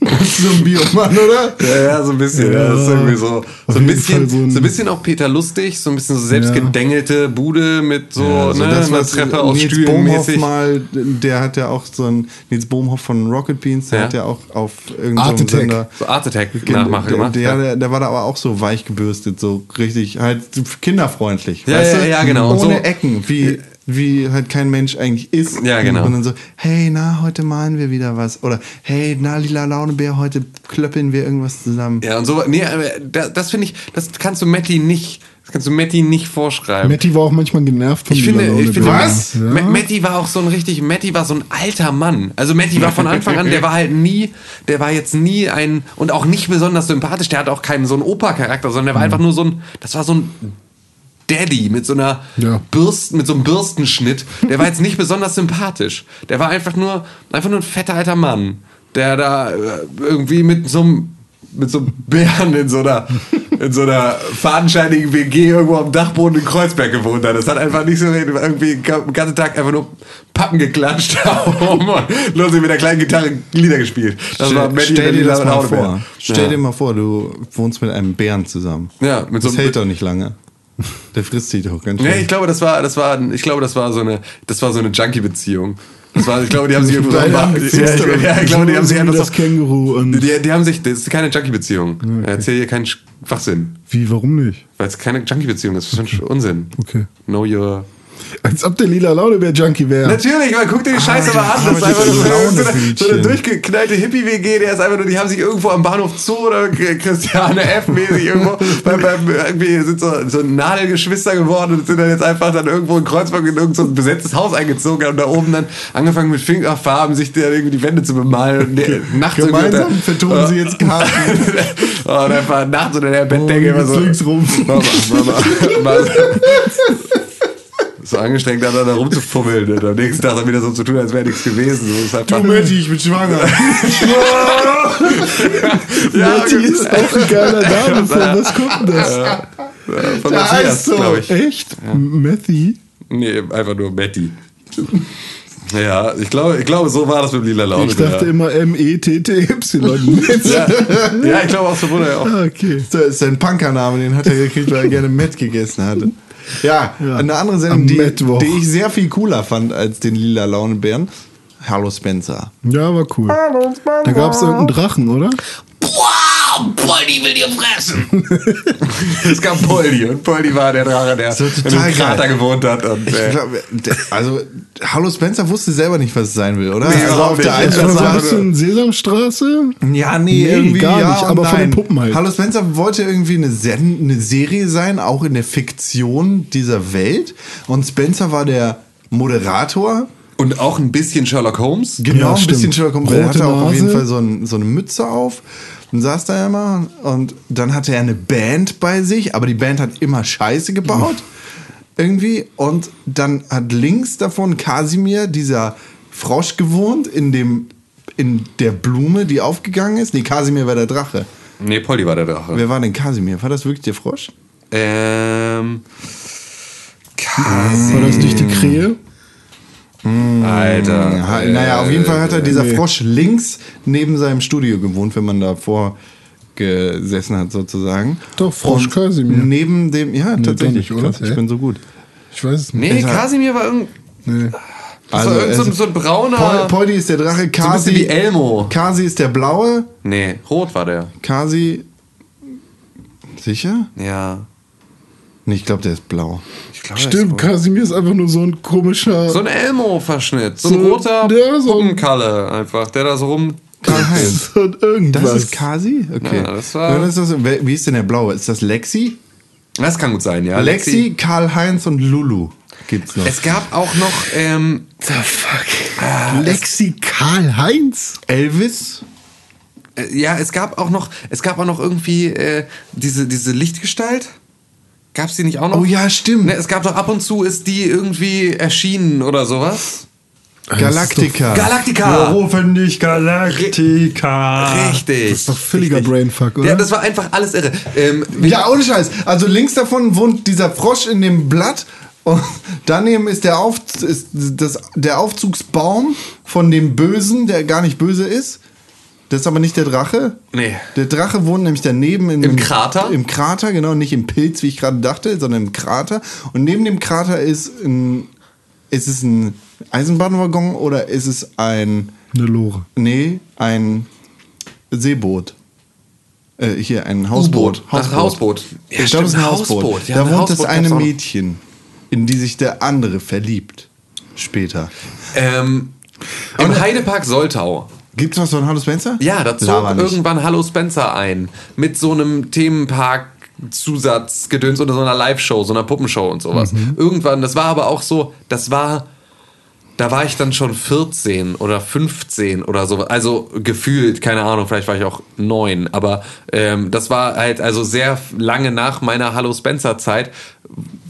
so ein Biomann, oder? Ja, ja, so ein bisschen. Ja, Ja, das ist irgendwie so, so ein bisschen, so ein- so ein bisschen auch Peter Lustig, so ein bisschen so selbstgedengelte Bude mit so, Ja, so ne, das, einer Treppe aus Nils Stühlen mäßig. mal, der hat ja auch so ein, Nils Bohmhoff von Rocket Beans, der Ja. hat ja auch auf irgendeinem Art. Sender So Art Attack Nachmache gemacht. Der, ja. der, der war da aber auch so weich gebürstet, so richtig halt kinderfreundlich. Ja, ja, du? ja, genau. Ohne so- Ecken, wie, wie halt kein Mensch eigentlich ist. Ja, genau. Und dann so, hey, na, heute malen wir wieder was. Oder hey, na, lila Launebär, heute klöppeln wir irgendwas zusammen. Ja, und so, nee, aber das, das finde ich, das kannst du Matti nicht, das kannst du Matti nicht vorschreiben. Metti war auch manchmal genervt von ich finde, ich finde was? Ja. Matti war auch so ein richtig, Matti war so ein alter Mann. Also Matti war von Anfang an, der war halt nie, der war jetzt nie ein, und auch nicht besonders sympathisch, der hat auch keinen so einen Opa-Charakter, sondern der war einfach nur so ein, das war so ein Daddy mit so einer Ja. Bürsten, mit so einem Bürstenschnitt. Der war jetzt nicht besonders sympathisch. Der war einfach nur, einfach nur ein fetter alter Mann, der da äh, irgendwie mit so einem, mit so einem Bären in so einer, in so einer fadenscheinigen WG irgendwo am Dachboden in Kreuzberg gewohnt hat. Das hat einfach nicht so irgendwie den ganzen Tag einfach nur Pappen geklatscht und los mit der kleinen Gitarre Lieder gespielt. Das war Stell, Matti stell dir das mal vor. Stell ja. dir mal vor, du wohnst mit einem Bären zusammen. Ja, mit so Das einem- hält doch nicht lange. Der frisst sich doch ganz schön. Nee, ich glaube, das war, das war, ich glaube, das war so eine, das war so eine Junkie-Beziehung. Das war, ich glaube, die haben sich irgendwo ja, ich, ja, ich glaube, die haben sich einfach das so, Känguru und die, die haben sich, das ist keine Junkie-Beziehung. Erzähl hier keinen Schwachsinn. wie, warum nicht? Weil es keine Junkie-Beziehung ist. Das ist schon Unsinn. Okay. Know your. Als ob der lila Launebär-Junkie wäre. Natürlich, man guck dir die Scheiße mal an. Das ist einfach nur so so eine durchgeknallte Hippie-WG, der ist einfach nur, die haben sich irgendwo am Bahnhof Zoo oder Christiane F-mäßig irgendwo beim, beim, irgendwie sind so, so Nadelgeschwister geworden und sind dann jetzt einfach dann irgendwo in Kreuzberg in irgendein so ein besetztes Haus eingezogen und da oben dann angefangen mit Fingerfarben sich da irgendwie die Wände zu bemalen und der- nachts Gemeinsam vertonen sie jetzt Karten. und einfach nachts unter der Bettdecke immer jetzt so. links rum. Mal, mal, so angestrengt da, da rumzufummeln und am nächsten Tag dann wieder so zu tun, als wäre nichts gewesen. So ist einfach, Matti, ich bin schwanger. ja, Matti ist auch ein geiler Name. Von was kommt denn das? von Der Matthias, so. glaube ich. Echt? Matthew? Nee, einfach nur Matti. Ja, ich glaube, ich glaube, so war das mit lila Laune. Ich dachte immer E M-E-T-T-Y. ja. ja, ich glaube auch so wurde er auch. Ah, okay. Das ist sein Punkername, den hat er gekriegt, weil er gerne Matt gegessen hatte. Ja, Ja. eine andere Sendung, die, die ich sehr viel cooler fand als den lila Launebären. Hallo Spencer. Ja, war cool. Da gab es irgendeinen Drachen, oder? Poldi will dir fressen. Es gab Poldi und Poldi war der Drache, der war in total einem Krater geil. gewohnt hat. Und, äh, glaube, der- also Hallo Spencer wusste selber nicht, was es sein will, oder? Nee, also auf der einen Das war nur- bisschen Sesamstraße. Ja, nee, Nee, irgendwie gar ja nicht, aber von nein. den Puppen halt. Hallo Spencer wollte irgendwie eine, Sen eine Serie sein, auch in der Fiktion dieser Welt. Und Spencer war der Moderator. und auch ein bisschen Sherlock Holmes. Genau, Ja, ein bisschen. Sherlock Holmes. Er hatte auch auf jeden. Fall so, ein, so eine Mütze auf. Und saß da immer. Und dann hatte er eine Band bei sich, aber die Band hat immer Scheiße gebaut. Irgendwie. Und dann hat links davon Kasimir, dieser Frosch, gewohnt, in dem in der Blume, die aufgegangen ist. Nee, Kasimir war der Drache. Nee, Poldi war der Drache. Wer war denn Kasimir? War das wirklich der Frosch? Ähm. Kasi. War das nicht die Krähe? Alter. Ja, äh, naja, auf jeden Fall hat er dieser nee. Frosch links neben seinem Studio gewohnt, wenn man davor gesessen hat, sozusagen. Doch, Frosch Und Kasimir. Neben dem, ja, Nee, tatsächlich. nicht, oder? Krass, ich bin so gut. Ich weiß es nicht. Nee, Kasimir war irgend, Nee. das Also, war irgend so, so ein brauner. Pol- Poldi ist der Drache, so Kasi, wie Elmo. Kasi ist der blaue, Nee, rot war der. Kasi. Sicher? Ja. Nee, ich glaube, der ist blau. Ich glaube, Stimmt, Kasimir ist einfach nur so ein komischer. So ein Elmo-Verschnitt. So ein So- roter ja, so ein- Puppenkalle einfach, der da so rum. Karl-Heinz. so ein irgendwas. Das ist Kasi? Okay. Ja, das war- ist das, wie ist denn der blaue? Ist das Lexi? Das kann gut sein, ja. Lexi, Karl-Heinz und Lulu gibt's noch. Es gab auch noch, ähm, Lexi Karl-Heinz? Elvis? äh, ja, es gab auch noch, es gab auch noch irgendwie äh, diese, diese Lichtgestalt. Gab's die nicht auch noch? Oh ja, stimmt. Ne, es gab doch ab und zu ist die irgendwie erschienen oder sowas. Galactica. Galactica! Wir rufen dich Galactica. Richtig. Das ist doch völliger Brainfuck, oder? Ja, das war einfach alles irre. Ähm, Ja, ohne Scheiß. Also links davon wohnt dieser Frosch in dem Blatt und daneben ist der, Auf, ist das, der Aufzugsbaum von dem Bösen, der gar nicht böse ist. Das ist aber nicht der Drache. Nee. Der Drache wohnt nämlich daneben in Im dem- Krater? Im Krater, genau, nicht im Pilz, wie ich gerade dachte, sondern im Krater. Und neben dem Krater ist ein. Ist es ein Eisenbahnwaggon oder ist es ein. Eine Lore. Nee, ein Seeboot. Äh, hier, ein Hausboot. Ach, Hausboot. Ja, ich glaube, es ist ein Hausboot. Hausboot. Ja, da ein wohnt das Hausboot eine auch noch. Mädchen, in die sich der andere verliebt. Später. Ähm, Im Heidepark Soltau. Gibt's noch so ein Hallo Spencer? Ja, da zog irgendwann Hallo Spencer ein. Mit so einem Themenpark. Zusatzgedöns oder so einer Live-Show, so einer Puppenshow und sowas. Mhm. Irgendwann, das war aber auch so, das war, da war ich dann schon 14 oder 15 oder so. Also gefühlt, keine Ahnung, vielleicht war ich auch neun, aber ähm, das war halt also sehr lange nach meiner Hallo Spencer-Zeit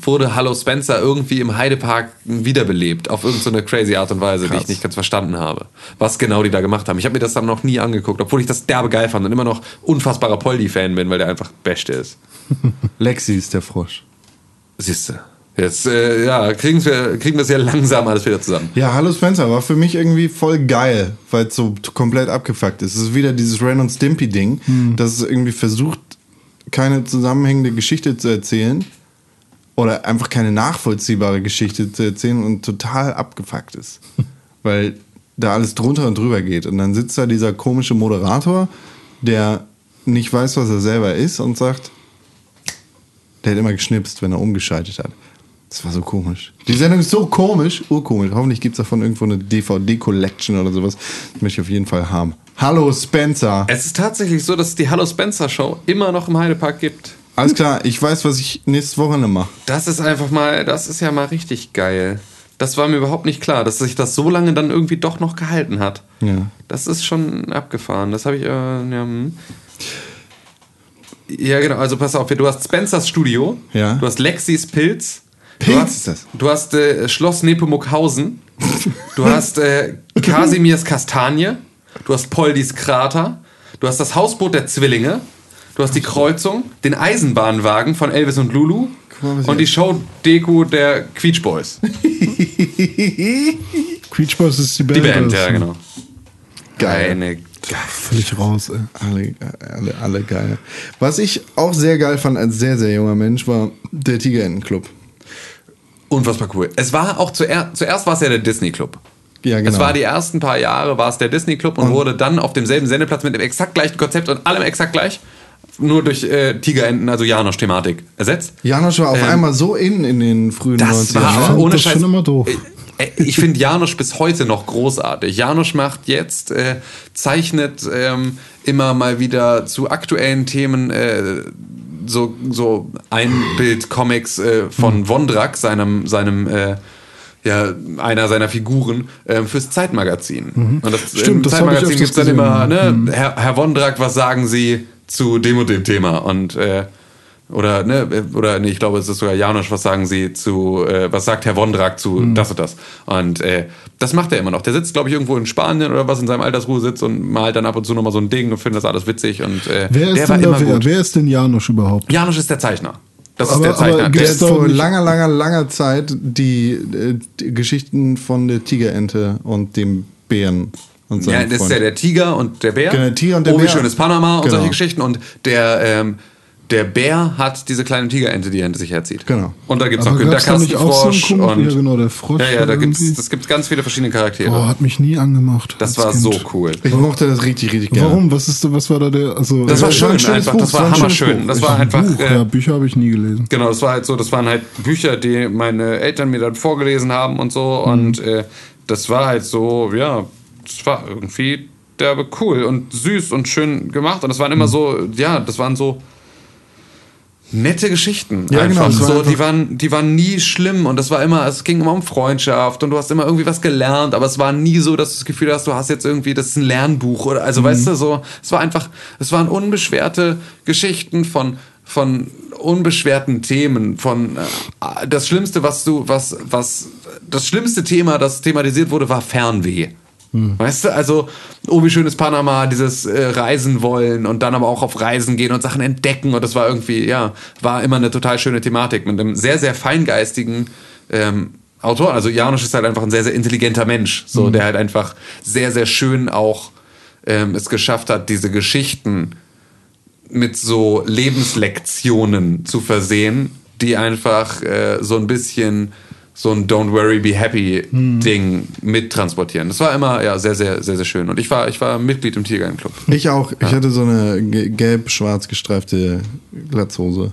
wurde Hallo Spencer irgendwie im Heidepark wiederbelebt, auf irgendeine crazy Art und Weise, die ich nicht ganz verstanden habe. Was genau die da gemacht haben. Ich habe mir das dann noch nie angeguckt, obwohl ich das derbe geil fand und immer noch unfassbarer Poldi-Fan bin, weil der einfach Beste ist. Lexi ist der Frosch. Siehste. Jetzt, äh, ja, kriegen wir, kriegen wir es ja langsam alles wieder zusammen. Ja, Hallo Spencer war für mich irgendwie voll geil, weil es so komplett abgefuckt ist. Es ist wieder dieses Ren und Stimpy Ding, Hm. das es irgendwie versucht, keine zusammenhängende Geschichte zu erzählen, oder einfach keine nachvollziehbare Geschichte zu erzählen und total abgefuckt ist. Weil da alles drunter und drüber geht. Und dann sitzt da dieser komische Moderator, der nicht weiß, was er selber ist und sagt, der hat immer geschnipst, wenn er umgeschaltet hat. Das war so komisch. Die Sendung ist so komisch, urkomisch. Hoffentlich gibt es davon irgendwo eine DVD-Collection oder sowas. Das möchte ich auf jeden Fall haben. Hallo Spencer. Es ist tatsächlich so, dass es die Hallo Spencer Show immer noch im Heidepark gibt. Alles klar, ich weiß, was ich nächstes Wochenende mache. Das ist einfach mal, das ist ja mal richtig geil. Das war mir überhaupt nicht klar, dass sich das so lange dann irgendwie doch noch gehalten hat. Ja. Das ist schon abgefahren. Das habe ich, äh, ja, hm. ja, genau. Also pass auf, du hast Spencers Studio, Ja. du hast Lexis Pilz, Pilz du hast, ist das. Du hast äh, Schloss Nepomukhausen, du hast äh, Kasimirs Kastanie, du hast Poldis Krater, du hast das Hausboot der Zwillinge, du hast die Kreuzung, den Eisenbahnwagen von Elvis und Lulu und die Show-Deko der Queech Boys. Queech Boys ist die Band. Die Band, ja, genau. Geil. Eine Völlig raus, ey. Alle, alle, alle geil. Was ich auch sehr geil fand als sehr, sehr junger Mensch, war der Tigerentenclub. Unfassbar cool. Es war auch zuerst, zuerst war es ja der Disney Club. Ja, genau. Es war die ersten paar Jahre, war es der Disney Club und, wurde dann auf demselben Sendeplatz mit dem exakt gleichen Konzept und allem exakt gleich, nur durch äh, Tigerenten, also Janosch-Thematik ersetzt. Janosch war auf Ähm, einmal so in in den frühen Das 90ern. war auch ohne das Scheiß. schon immer doof. Äh, äh, Ich finde Janosch bis heute noch großartig. Janosch macht jetzt, äh, zeichnet ähm, immer mal wieder zu aktuellen Themen äh, so, so Einbild-Comics äh, von Wondrak, seinem, seinem ja, einer seiner Figuren ähm, fürs Zeitmagazin. Und das, Stimmt, im das Zeitmagazin gibt es dann immer, ne, Herr, Herr Wondrak, was sagen Sie zu dem und dem Thema? Und äh, oder ne, oder nee, ich glaube, es ist sogar Janosch, was sagen Sie zu, äh, was sagt Herr Wondrak zu Mhm. das und das? Und äh, das macht er immer noch. Der sitzt, glaube ich, irgendwo in Spanien oder was in seinem Altersruhe sitzt und malt dann ab und zu nochmal so ein Ding und findet das alles witzig. Und äh, Wer der ist, war denn immer da wer? gut. wer ist denn Janosch überhaupt? Janosch ist der Zeichner. Das ist Aber- der Zeichner. aber Der ist, hat vor langer, langer, langer Zeit die, äh, die Geschichten von der Tigerente und dem Bären und ja, das ist ja der Tiger und der Bär. Genau, der Tiger und der oh, wie Bär. schönes Panama und Genau. solche Geschichten. Und der, ähm, der Bär hat diese kleine Tigerente, die er hinter sich herzieht. Genau. Und da gibt es noch Günter gab's da nicht auch so einen Kastenfrosch komischen- und ja, genau, der Frosch Ja, ja, da oder gibt's, irgendwie? das gibt ganz viele verschiedene Charaktere. Boah, hat mich nie angemacht. das war Kind. so cool. Ich mochte das richtig, richtig gerne. Warum? Was ist, was war da der? Also, Das war war schön, ein schönes einfach. Buch, Das war war hammerschön. Das war einfach. Buch, Äh, ja, Bücher habe ich nie gelesen. Genau, das war halt so, das waren halt Bücher, die meine Eltern mir dann vorgelesen haben und so. Mhm. Und äh, das war halt so, ja, das war irgendwie derbe cool und süß und schön gemacht. Und das waren immer Mhm. so, ja, das waren so nette Geschichten. Ja, genau, einfach. es war so, einfach- die, waren, die waren nie schlimm und das war immer, es ging immer um Freundschaft und du hast immer irgendwie was gelernt, aber es war nie so, dass du das Gefühl hast, du hast jetzt irgendwie, das ist ein Lernbuch oder, also weißt du, so, es war einfach, es waren unbeschwerte Geschichten von, von unbeschwerten Themen, von, äh, das Schlimmste, was du, was, was, das schlimmste Thema, das thematisiert wurde, war Fernweh. Weißt du, also, oh, wie schön ist Panama, dieses äh, Reisen wollen und dann aber auch auf Reisen gehen und Sachen entdecken und das war irgendwie, ja, war immer eine total schöne Thematik mit einem sehr, sehr feingeistigen ähm, Autor. Also Janusz ist halt einfach ein sehr, sehr intelligenter Mensch, so, der halt einfach sehr, sehr schön auch ähm, es geschafft hat, diese Geschichten mit so Lebenslektionen zu versehen, die einfach äh, so ein bisschen so ein Don't worry, be happy Ding mittransportieren. Das war immer ja sehr, sehr, sehr, sehr schön. Und ich war, ich war Mitglied im Tigerclub. Ich auch. Ich hatte so eine ge- gelb-schwarz gestreifte Glatzhose.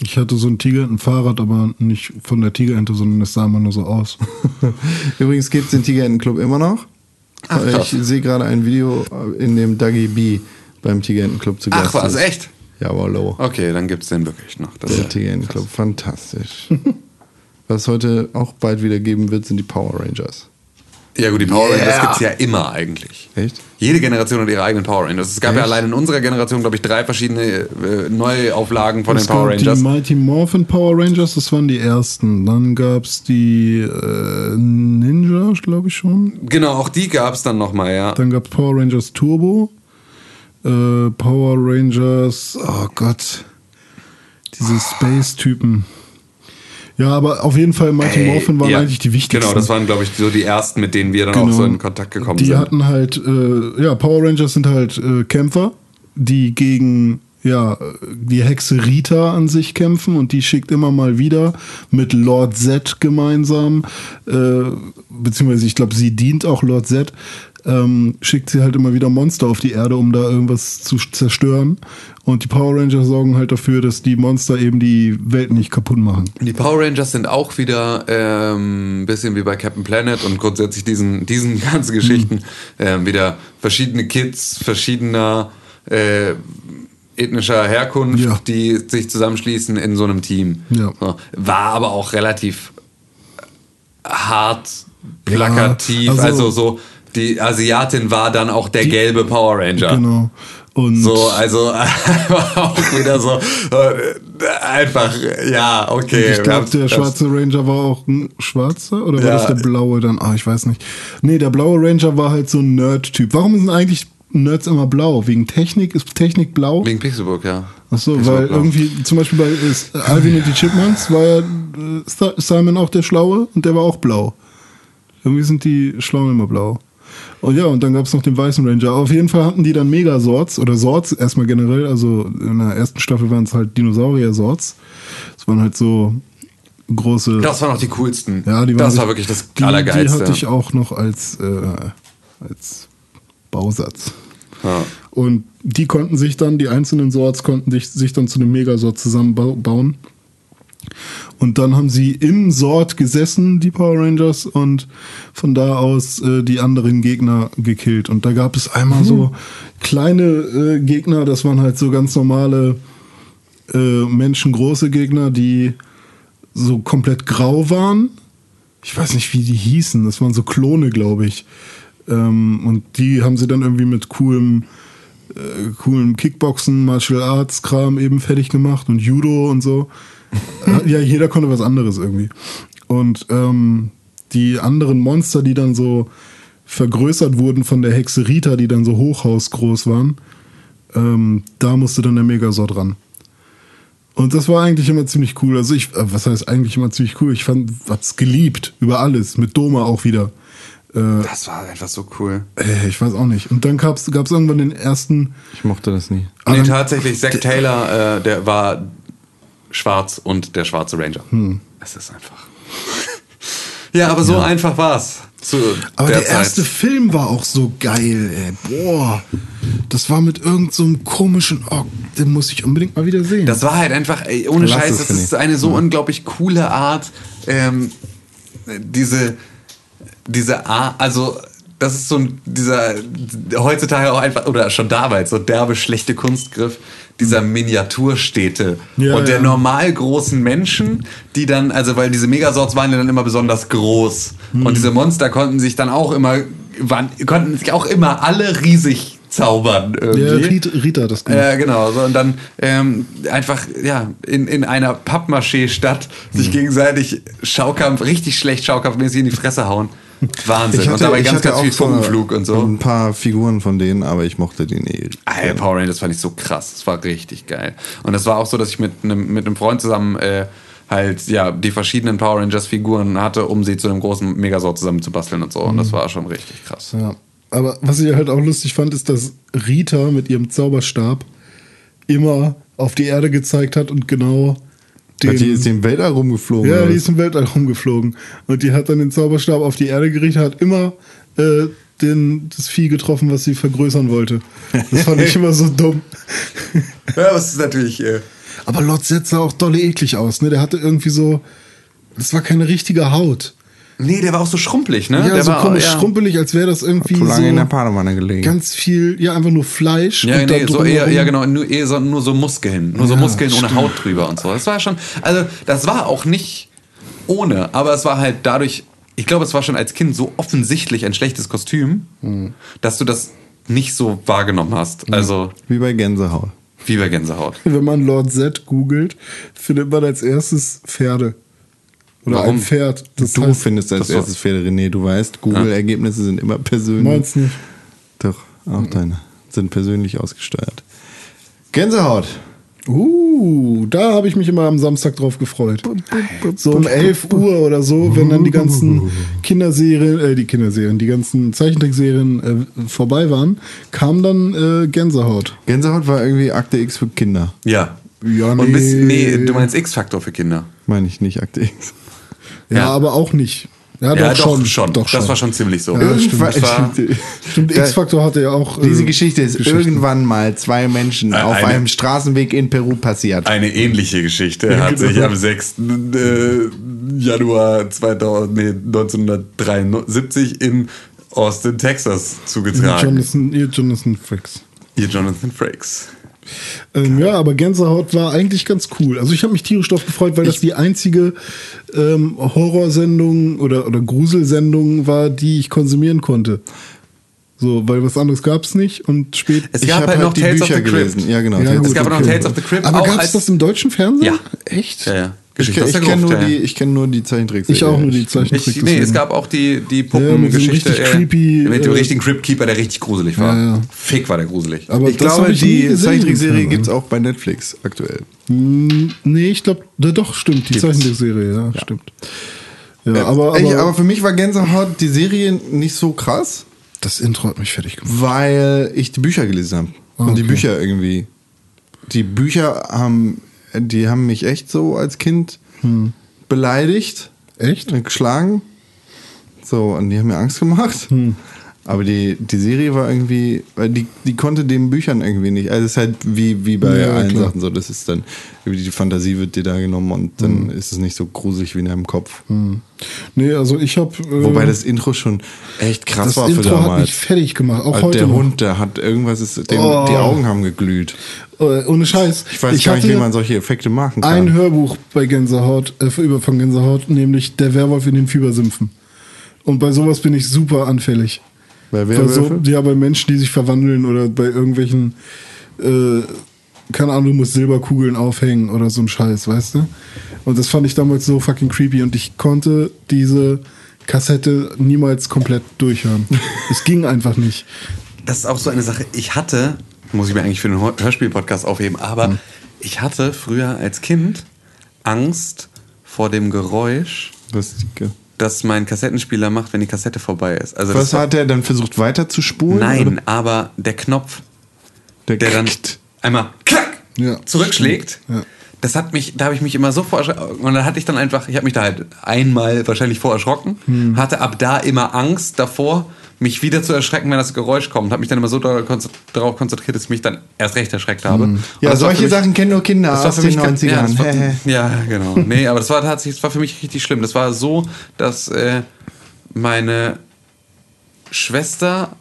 Ich hatte so ein Tigerenten-Fahrrad, aber nicht von der Tigerente, sondern es sah immer nur so aus. Übrigens gibt es den Tigerentenclub immer noch. Ach, ich sehe gerade ein Video, in dem Dougie B beim Tigerentenclub zu Gast Ach was, ist. echt? Jawollo. Okay, dann gibt's den wirklich noch. Das Der ist ja- Tigerentenclub, fantastisch. Was es heute auch bald wieder geben wird, sind die Power Rangers. ja gut, die Power Rangers Yeah. gibt's ja immer eigentlich. Echt? Jede Generation hat ihre eigenen Power Rangers. Es gab ja Echt? allein in unserer Generation, glaube ich, drei verschiedene äh, Neuauflagen von es den Power gab Rangers. die Mighty Morphin Power Rangers, das waren die ersten. Dann gab es die äh, Ninja, glaube ich schon. Genau, auch die gab's dann nochmal, ja. Dann gab es Power Rangers Turbo. Äh, Power Rangers, oh Gott. Diese Space-Typen. Ja, aber auf jeden Fall Mighty Ey, Morphin waren ja. eigentlich die wichtigsten. Genau, das waren, glaube ich, so die ersten, mit denen wir dann auch Genau. so in Kontakt gekommen die sind. hatten halt, äh, ja, Power Rangers sind halt äh, Kämpfer, die gegen ja, die Hexe Rita an sich kämpfen und die schickt immer mal wieder mit Lord Z gemeinsam, äh, beziehungsweise ich glaube, sie dient auch Lord Z, ähm, schickt sie halt immer wieder Monster auf die Erde, um da irgendwas zu zerstören. Und die Power Rangers sorgen halt dafür, dass die Monster eben die Welt nicht kaputt machen. Die Power Rangers sind auch wieder ähm, ein bisschen wie bei Captain Planet und grundsätzlich diesen, diesen ganzen Geschichten ähm, wieder verschiedene Kids verschiedener äh, ethnischer Herkunft, Ja. die sich zusammenschließen in so einem Team. Ja. So. War aber auch relativ hart, plakativ. also- also, so, die Asiatin war dann auch der gelbe Power Ranger. Genau. Und So, also auch wieder so äh, einfach, ja, okay. ich glaube, der schwarze Ranger war auch ein schwarzer oder war Ja. das der blaue dann? Ah, ich weiß nicht. Nee, der blaue Ranger war halt so ein Nerd-Typ. Warum sind eigentlich Nerds immer blau? Wegen Technik? Ist Technik blau? Wegen Pixelburg, ja. Ach so, Pixelburg weil blau. irgendwie, zum Beispiel bei äh, Alvin und die Chipmunks war ja äh, Simon auch der Schlaue und der war auch blau. Irgendwie sind die Schlauen immer blau. Und ja, und dann gab es noch den weißen Ranger. Auf jeden Fall hatten die dann Megasorts oder Sorts erstmal generell. Also in der ersten Staffel waren es halt Dinosaurier-Sorts. Das waren halt so große. Das waren auch die coolsten. ja, die waren das sich- war wirklich das die, Allergeilste. Die hatte ich auch noch als, äh, als Bausatz. ja. Und die konnten sich dann, die einzelnen Sorts konnten sich, sich dann zu einem Megasort zusammenbauen. Und dann haben sie im Sort gesessen, die Power Rangers, und von da aus äh, die anderen Gegner gekillt. Und da gab es einmal so kleine äh, Gegner, das waren halt so ganz normale äh, menschengroße Gegner, die so komplett grau waren. Ich weiß nicht, wie die hießen. Das waren so Klone, glaube ich. Ähm, und die haben sie dann irgendwie mit coolem, äh, coolem Kickboxen, Martial Arts Kram eben fertig gemacht und Judo und so. Ja, jeder konnte was anderes irgendwie. Und ähm, die anderen Monster, die dann so vergrößert wurden von der Hexe Rita, die dann so hochhausgroß waren, ähm, da musste dann der Megasort ran. Und das war eigentlich immer ziemlich cool. Also ich, äh, was heißt eigentlich immer ziemlich cool? Ich fand, hab's geliebt über alles. Mit Doma auch wieder. Äh, Das war einfach so cool. äh, ich weiß auch nicht. Und dann gab's, gab's irgendwann den ersten. Ich mochte das nie. Ah, nee, dann- tatsächlich, Zack Taylor, äh, der war schwarz und der schwarze Ranger. Hm. Es ist einfach. ja, aber so einfach war's. Aber der, Zeit. erste Film war auch so geil, ey. Boah. Das war mit irgendeinem so komischen. Oh, den muss ich unbedingt mal wieder sehen. Das war halt einfach, ey, ohne Lass Scheiß, das ist eine so unglaublich coole Art, ähm, diese, diese Art, also das ist so ein, dieser, heutzutage auch einfach, oder schon damals, so derbe schlechte Kunstgriff dieser Miniaturstädte Ja, und der ja. normal großen Menschen, die dann, also weil diese Megasorts waren ja dann immer besonders groß Hm. und diese Monster konnten sich dann auch immer, waren, konnten sich auch immer alle riesig zaubern irgendwie. ja, Rita, das gemacht. Ja, genau. So, und dann ähm, einfach ja in, in einer Pappmaché-Stadt sich Hm. gegenseitig Schaukampf, richtig schlecht Schaukampfmäßig in die Fresse hauen. Wahnsinn. und dabei ich ganz, hatte ganz viel Funkenflug und so. Ein paar Figuren von denen, aber ich mochte die. Ah, ja, Power Rangers fand ich so krass. Das war richtig geil. Und das war auch so, dass ich mit einem mit einem Freund zusammen äh, halt ja die verschiedenen Power Rangers Figuren hatte, um sie zu einem großen Megasort zusammen zu basteln und so. Und Mhm. das war schon richtig krass. Ja. Aber was ich halt auch lustig fand, ist, dass Rita mit ihrem Zauberstab immer auf die Erde gezeigt hat und genau den. Die ist im Weltall rumgeflogen. ja, die ist im Weltall rumgeflogen. Und die hat dann den Zauberstab auf die Erde gerichtet, hat immer äh, den, das Vieh getroffen, was sie vergrößern wollte. Das fand ich immer so dumm. Ja, das ist natürlich. Äh, Aber Zed sah auch dolle eklig aus, ne? Der hatte irgendwie so. Das war keine richtige Haut. Nee, der war auch so schrumpelig, ne? Ja, der so war, komisch ja. schrumpelig, als wäre das irgendwie Zu lange so in der Badewanne gelegen. ganz viel, ja, einfach nur Fleisch. Ja, und nee, so eher, ja genau, nur, eher so, nur so Muskeln. Nur so Ja, Muskeln ohne stimmt. Haut drüber und so. Das war schon, also das war auch nicht ohne, aber es war halt dadurch, ich glaube, es war schon als Kind so offensichtlich ein schlechtes Kostüm, Hm. dass du das nicht so wahrgenommen hast. Also Wie bei Gänsehaut. wie bei Gänsehaut. Wenn man Lord Z googelt, findet man als erstes Pferde. Oder Warum? ein Pferd. Das du heißt, findest als erstes Pferde, René. Du weißt, Google-Ergebnisse sind immer persönlich. Meins nicht. Doch, auch deine sind persönlich ausgesteuert. Gänsehaut. Uh, da habe ich mich immer am Samstag drauf gefreut. So um 11 Uhr oder so, wenn dann die ganzen Kinderserien, äh, die Kinderserien, die ganzen Zeichentrickserien äh, vorbei waren, kam dann äh, Gänsehaut. Gänsehaut war irgendwie Akte X für Kinder. Ja. Ja, Und bis, nee. nee, du meinst X-Faktor für Kinder. Meine ich nicht, Akte X. Ja, Ja. aber auch nicht. Ja, ja, doch, schon. Doch das war schon ziemlich so. Ja, stimmt. Stimmt, X-Faktor hatte ja auch. äh, Diese Geschichte ist irgendwann mal zwei Menschen auf eine- einem Straßenweg in Peru passiert. Eine ähnliche Geschichte hat genau. sich am 6. Äh, Januar 2000, nee, 1973 in Austin, Texas zugetragen. Jonathan, ihr Jonathan Frakes. Ihr Jonathan Frakes. Ähm, ja, aber Gänsehaut war eigentlich ganz cool. Also ich habe mich tierisch drauf gefreut, weil das die einzige ähm, Horrorsendung oder, oder Gruselsendung war, die ich konsumieren konnte. So, weil was anderes gab's nicht und spät. Es ich gab habe halt halt noch die Tales of Bücher the Crypt. gelesen. Ja, genau. Ja, gut, Es gab auch noch okay. Tales of the Crypt. aber gab's als- das im deutschen Fernsehen? Ja. Echt? Ja, ja. Ich, Geschichte ich der kenne nur, ja, die- ja. ich kenn nur die Zeichentrickserie. Ich auch nur die Zeichentrick. Ich, nee, es gab auch die, die Ja, mit so Puppengeschichte. äh, creepy, mit dem äh, richtigen Crypt Keeper, der richtig gruselig war. Ja, ja. Fick war der gruselig. Aber Ich glaube, ich die Zeichentrickserie aber- gibt es auch bei Netflix aktuell. Hm, Nee, ich glaube, doch, stimmt. Die Gibt's. Zeichentrickserie, ja, stimmt. Ja, aber, Ey, aber, aber für mich war Gänsehaut die Serie nicht so krass, das Intro hat mich fertig gemacht. weil ich die Bücher gelesen habe. Und die. Bücher irgendwie. Die Bücher haben, die haben mich echt so als Kind beleidigt. Echt? und geschlagen. So, und die haben mir Angst gemacht. Hm. Aber die, die Serie war irgendwie, weil die, die konnte den Büchern irgendwie nicht. Also es ist halt wie, wie bei Ja, allen klar. Sachen so. Das ist dann, die Fantasie wird dir da genommen und dann Hm. ist es nicht so gruselig wie in deinem Kopf. Nee, also ich habe. Äh, Wobei das Intro schon echt krass das war für Intro hat mich damals. fertig gemacht. Auch Also heute der noch. Hund, der hat irgendwas, ist, dem, Oh. die Augen haben geglüht. Äh, ohne Scheiß. Ich weiß gar nicht, wie man solche Effekte machen kann. ein Hörbuch bei Gänsehaut, äh, über von Gänsehaut, nämlich Der Werwolf in den Fiebersümpfen. Und bei sowas bin ich super anfällig. Bei Bei so, Werwölfe? ja, bei Menschen, die sich verwandeln oder bei irgendwelchen, äh, keine Ahnung, du musst Silberkugeln aufhängen oder so ein Scheiß, weißt du? Und das fand ich damals so fucking creepy und ich konnte diese Kassette niemals komplett durchhören. es ging einfach nicht. das ist auch so eine Sache. Ich hatte, muss ich mir eigentlich für einen Hör- Hörspiel-Podcast aufheben, aber Hm. ich hatte früher als Kind Angst vor dem Geräusch, Was, das mein Kassettenspieler macht, wenn die Kassette vorbei ist. Also was hat er dann versucht weiter zu spulen? Nein, oder? aber der Knopf, Der, der dann einmal klack Ja, zurückschlägt. Ja. Das hat mich, da habe ich mich immer so vor und dann hatte ich dann einfach, ich habe mich da halt einmal wahrscheinlich vor erschrocken, Hm. hatte ab da immer Angst davor, mich wieder zu erschrecken, wenn das Geräusch kommt, habe mich dann immer so darauf konzentri- darauf konzentriert, dass ich mich dann erst recht erschreckt habe. Hm. Ja, solche mich- Sachen kennen nur Kinder das war aus für den mich ganz- 90ern. Ja, war, ja, genau. Nee, aber das war tatsächlich, das war für mich richtig schlimm. Das war so, dass äh, meine Schwester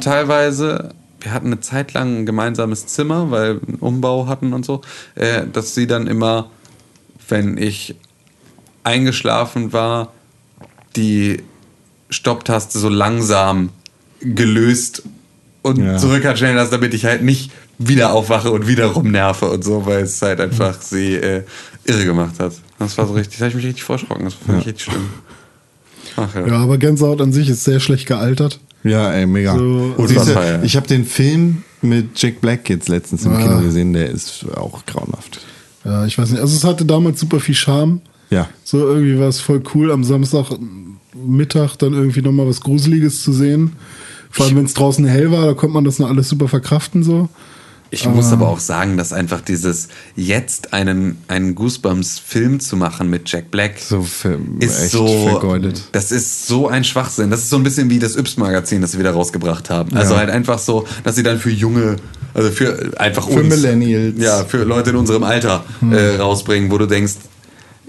teilweise, wir hatten eine Zeit lang ein gemeinsames Zimmer, weil wir einen Umbau hatten und so, äh, dass sie dann immer, wenn ich eingeschlafen war, die Stopptaste so langsam gelöst und Ja. zurück hat schnell lassen, damit ich halt nicht wieder aufwache und wieder rumnerve und so, weil es halt einfach sie äh, irre gemacht hat. Das war so richtig, da habe ich mich richtig vorschrocken. Das war für mich richtig schlimm. Ach ja. Ja, aber Gänsehaut an sich ist sehr schlecht gealtert. Ja, ey, mega. So- Und feier. ich habe den Film mit Jack Black jetzt letztens im Ah. Kino gesehen, der ist auch grauenhaft. Ja, ich weiß nicht. Also es hatte damals super viel Charme. Ja. So irgendwie war es voll cool, am Samstagmittag dann irgendwie nochmal was Gruseliges zu sehen. Vor allem, wenn es draußen hell war, da konnte man das noch alles super verkraften so. Ich muss aber auch sagen, dass einfach dieses jetzt einen, einen Goosebumps-Film zu machen mit Jack Black So ver ist echt so vergeudet. Das ist so ein Schwachsinn. Das ist so ein bisschen wie das Yps-Magazin, das sie wieder rausgebracht haben. Also Ja. halt einfach so, dass sie dann für junge, also für einfach Für uns, Millennials. ja, für Leute in unserem Alter äh, rausbringen, wo du denkst,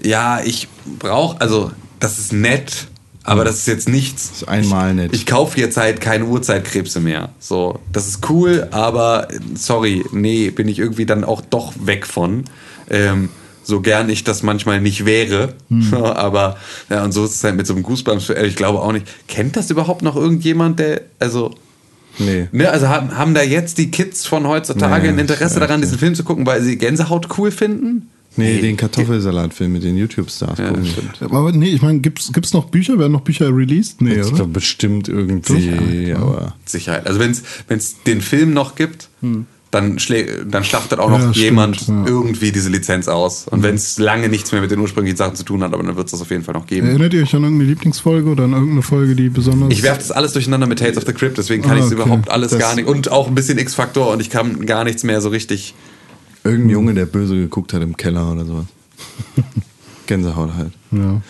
ja, ich brauche, also das ist nett, aber das ist jetzt nichts. Das ist einmal ich, nett. Ich kaufe jetzt halt keine Uhrzeitkrebse mehr. So, das ist cool, aber sorry, nee, bin ich irgendwie dann auch doch weg von. Ähm, so gern ich das manchmal nicht wäre. So, aber ja, und so ist es halt mit so einem Goosebumps. äh, Ich glaube auch nicht. Kennt das überhaupt noch irgendjemand, der, also, Nee. ne, also haben, haben da jetzt die Kids von heutzutage Nee, ein Interesse daran, diesen Film zu gucken, weil sie Gänsehaut cool finden? Nee, den Kartoffelsalatfilm mit den YouTube-Stars Ja, gucken. stimmt. Aber nee, ich meine, gibt's, gibt's noch Bücher? Werden noch Bücher released? Nee, Ich oder? glaube bestimmt irgendwie, aber Sicherheit. Also wenn es den Film noch gibt, dann, schlä dann schlachtet auch noch Ja, stimmt, jemand ja. irgendwie diese Lizenz aus. Und wenn es lange nichts mehr mit den ursprünglichen Sachen zu tun hat, aber dann wird es das auf jeden Fall noch geben. Erinnert ihr euch an irgendeine Lieblingsfolge oder an irgendeine Folge, die besonders. Ich werfe das alles durcheinander mit Tales of the Crypt, deswegen kann Ah, ich es okay. überhaupt alles Das- gar nicht. Und auch ein bisschen X-Faktor und ich kann gar nichts mehr so richtig. Irgendein Junge, der böse geguckt hat im Keller oder sowas. Gänsehaut halt. Ja.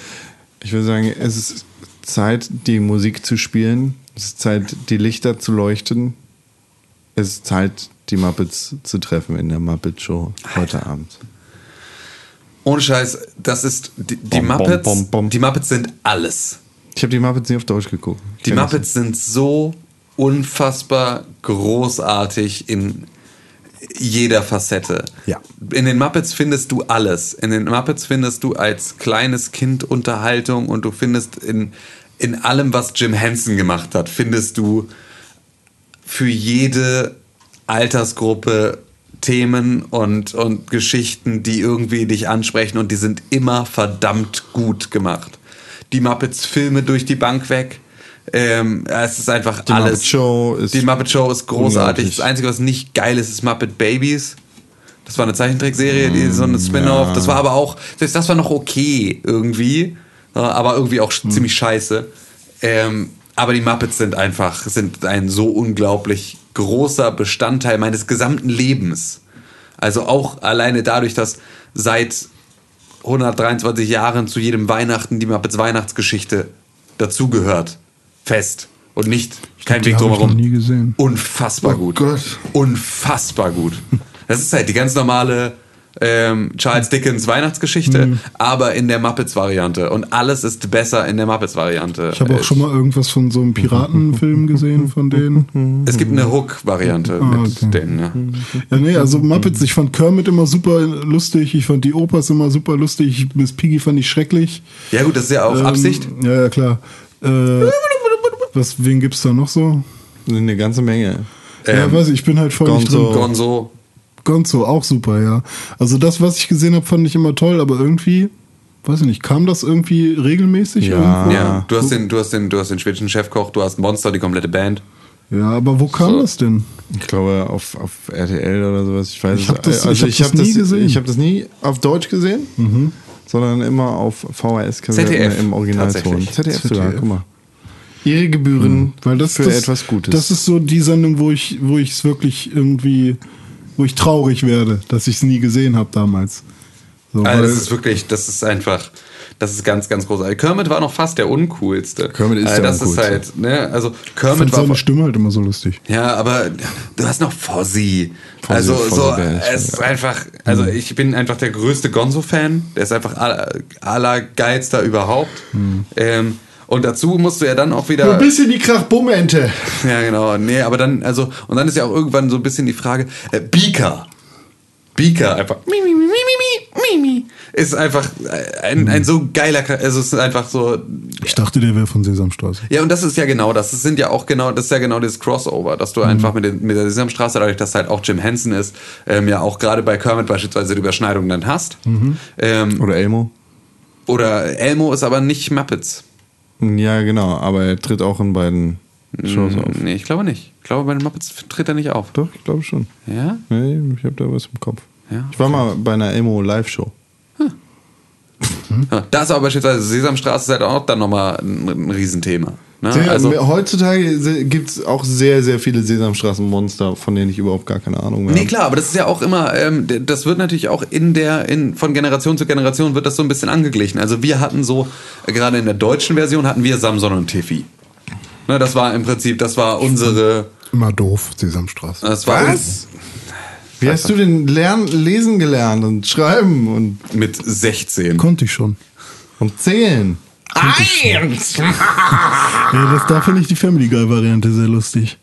Ich würde sagen, es ist Zeit, die Musik zu spielen. Es ist Zeit, die Lichter zu leuchten. Es ist Zeit, die Muppets zu treffen in der Muppet Show heute Abend. Ohne Scheiß, das ist. Die, die Bom, Muppets. bom, bom. Die Muppets sind alles. Ich habe die Muppets nie auf Deutsch geguckt. Ich Die Muppets sind so unfassbar großartig in jeder Facette. Ja. In den Muppets findest du alles. In den Muppets findest du als kleines Kind Unterhaltung und du findest in, in allem, was Jim Henson gemacht hat, findest du für jede Altersgruppe Themen und, und Geschichten, die irgendwie dich ansprechen und die sind immer verdammt gut gemacht. Die Muppets Filme durch die Bank weg. Ähm, es ist einfach Die alles. Muppet Show ist die Muppet Show ist großartig. Das Einzige, was nicht geil ist, ist Muppet Babies. Das war eine Zeichentrickserie, die, so Mm, eine Spin-off. Das war aber auch, selbst das war noch okay irgendwie, äh, aber irgendwie auch Mm. ziemlich scheiße. Ähm, aber die Muppets sind einfach, sind ein so unglaublich großer Bestandteil meines gesamten Lebens. Also auch alleine dadurch, dass seit 123 Jahren zu jedem Weihnachten die Muppets Weihnachtsgeschichte dazugehört. Fest. Und nicht kein die Weg habe ich drumherum. noch nie gesehen. Unfassbar Oh gut. Gott. Unfassbar gut. Das ist halt die ganz normale ähm, Charles Dickens Weihnachtsgeschichte, Mhm. aber in der Muppets-Variante. Und alles ist besser in der Muppets-Variante. Ich habe auch schon mal irgendwas von so einem Piratenfilm gesehen von denen. Es gibt eine Hook-Variante Ah, mit okay. denen. Ja. Ja, nee, also Muppets, ich fand Kermit immer super lustig, ich fand die Opas immer super lustig, Miss Piggy fand ich schrecklich. ja gut, das ist ja auch Ähm, Absicht. Ja, ja, klar. Äh, was, wen gibt's da noch so? Eine ganze Menge. ja, Ähm, weiß ich, ich bin halt voll nicht Gonzo. drin. Gonzo. Gonzo, auch super, ja. Also das, was ich gesehen habe, fand ich immer toll, aber irgendwie, weiß ich nicht, kam das irgendwie regelmäßig Ja. irgendwo? Ja, du hast den, du hast den, du hast den schwedischen Chefkoch, du hast Monster, die komplette Band. Ja, aber wo kam So. das denn? Ich glaube auf, auf RTL oder sowas. Ich weiß Ich hab es- das- ich hab ich das hab nie gesehen. Mhm. Ich habe das nie auf Deutsch gesehen, sondern immer auf VHS ZDF, im Originalton. tatsächlich. ZDF sogar, ZDF. guck mal. Ihre Gebühren Weil das, für das, etwas Gutes. Das ist so die Sendung, wo ich, wo ich es wirklich irgendwie, wo ich traurig werde, dass ich es nie gesehen habe damals. So, Also das ist wirklich, das ist einfach, das ist ganz, ganz großartig. Kermit war noch fast der uncoolste. Kermit ist äh, der das Uncoolste. ist halt, ne, also ich Kermit fand war seine Stimme halt immer so lustig. Ja, aber du hast noch Fozzie. Fozzie, also Fozzie so, es ist einfach, also ich bin einfach der größte Gonzo-Fan. Der ist einfach aller, allergeilster überhaupt. Ähm, und dazu musst du ja dann auch wieder. bisschen die Krachbummente. Ja, genau. Nee, aber dann, also, und dann ist ja auch irgendwann so ein bisschen die Frage, äh, Beaker. Beaker einfach. Mi, mi, mi, mi, mi, mi, mi, Ist einfach ein, ein so geiler, also es ist einfach so, Ich dachte, der wäre von Sesamstraße. ja, und das ist ja genau das. Das sind ja auch genau, das ist ja genau dieses Crossover, dass du einfach mit, den, mit der Sesamstraße, dadurch, dass halt auch Jim Henson ist, ähm, ja auch gerade bei Kermit beispielsweise die Überschneidung dann hast. Ähm, Oder Elmo. oder Elmo ist aber nicht Muppets. Ja, genau, aber er tritt auch in beiden Shows auf. Nee, ich glaube nicht. Ich glaube, bei den Muppets tritt er nicht auf. Doch, ich glaube schon. Ja? Nee, ich habe da was im Kopf. Ja, Ich war mal bei einer Elmo Live-Show. Ja, Da ist aber beispielsweise Sesamstraße ist halt auch dann nochmal ein Riesenthema. Ne? Sehr- Also, heutzutage gibt es auch sehr, sehr viele Sesamstraßenmonster, von denen ich überhaupt gar keine Ahnung mehr Nee, habe. klar, aber das ist ja auch immer, ähm, das wird natürlich auch in der, in, von Generation zu Generation wird das so ein bisschen angeglichen. Also wir hatten so, äh, gerade in der deutschen Version hatten wir Samson und Tiffy. Ne, das war im Prinzip, das war unsere, Immer doof, Sesamstraße. das war Was? Wie hast du denn lernen, lesen gelernt und schreiben und, mit 16. Konnte ich schon. und zählen? Eins. Ja, das, da finde ich die Family Guy-Variante sehr lustig.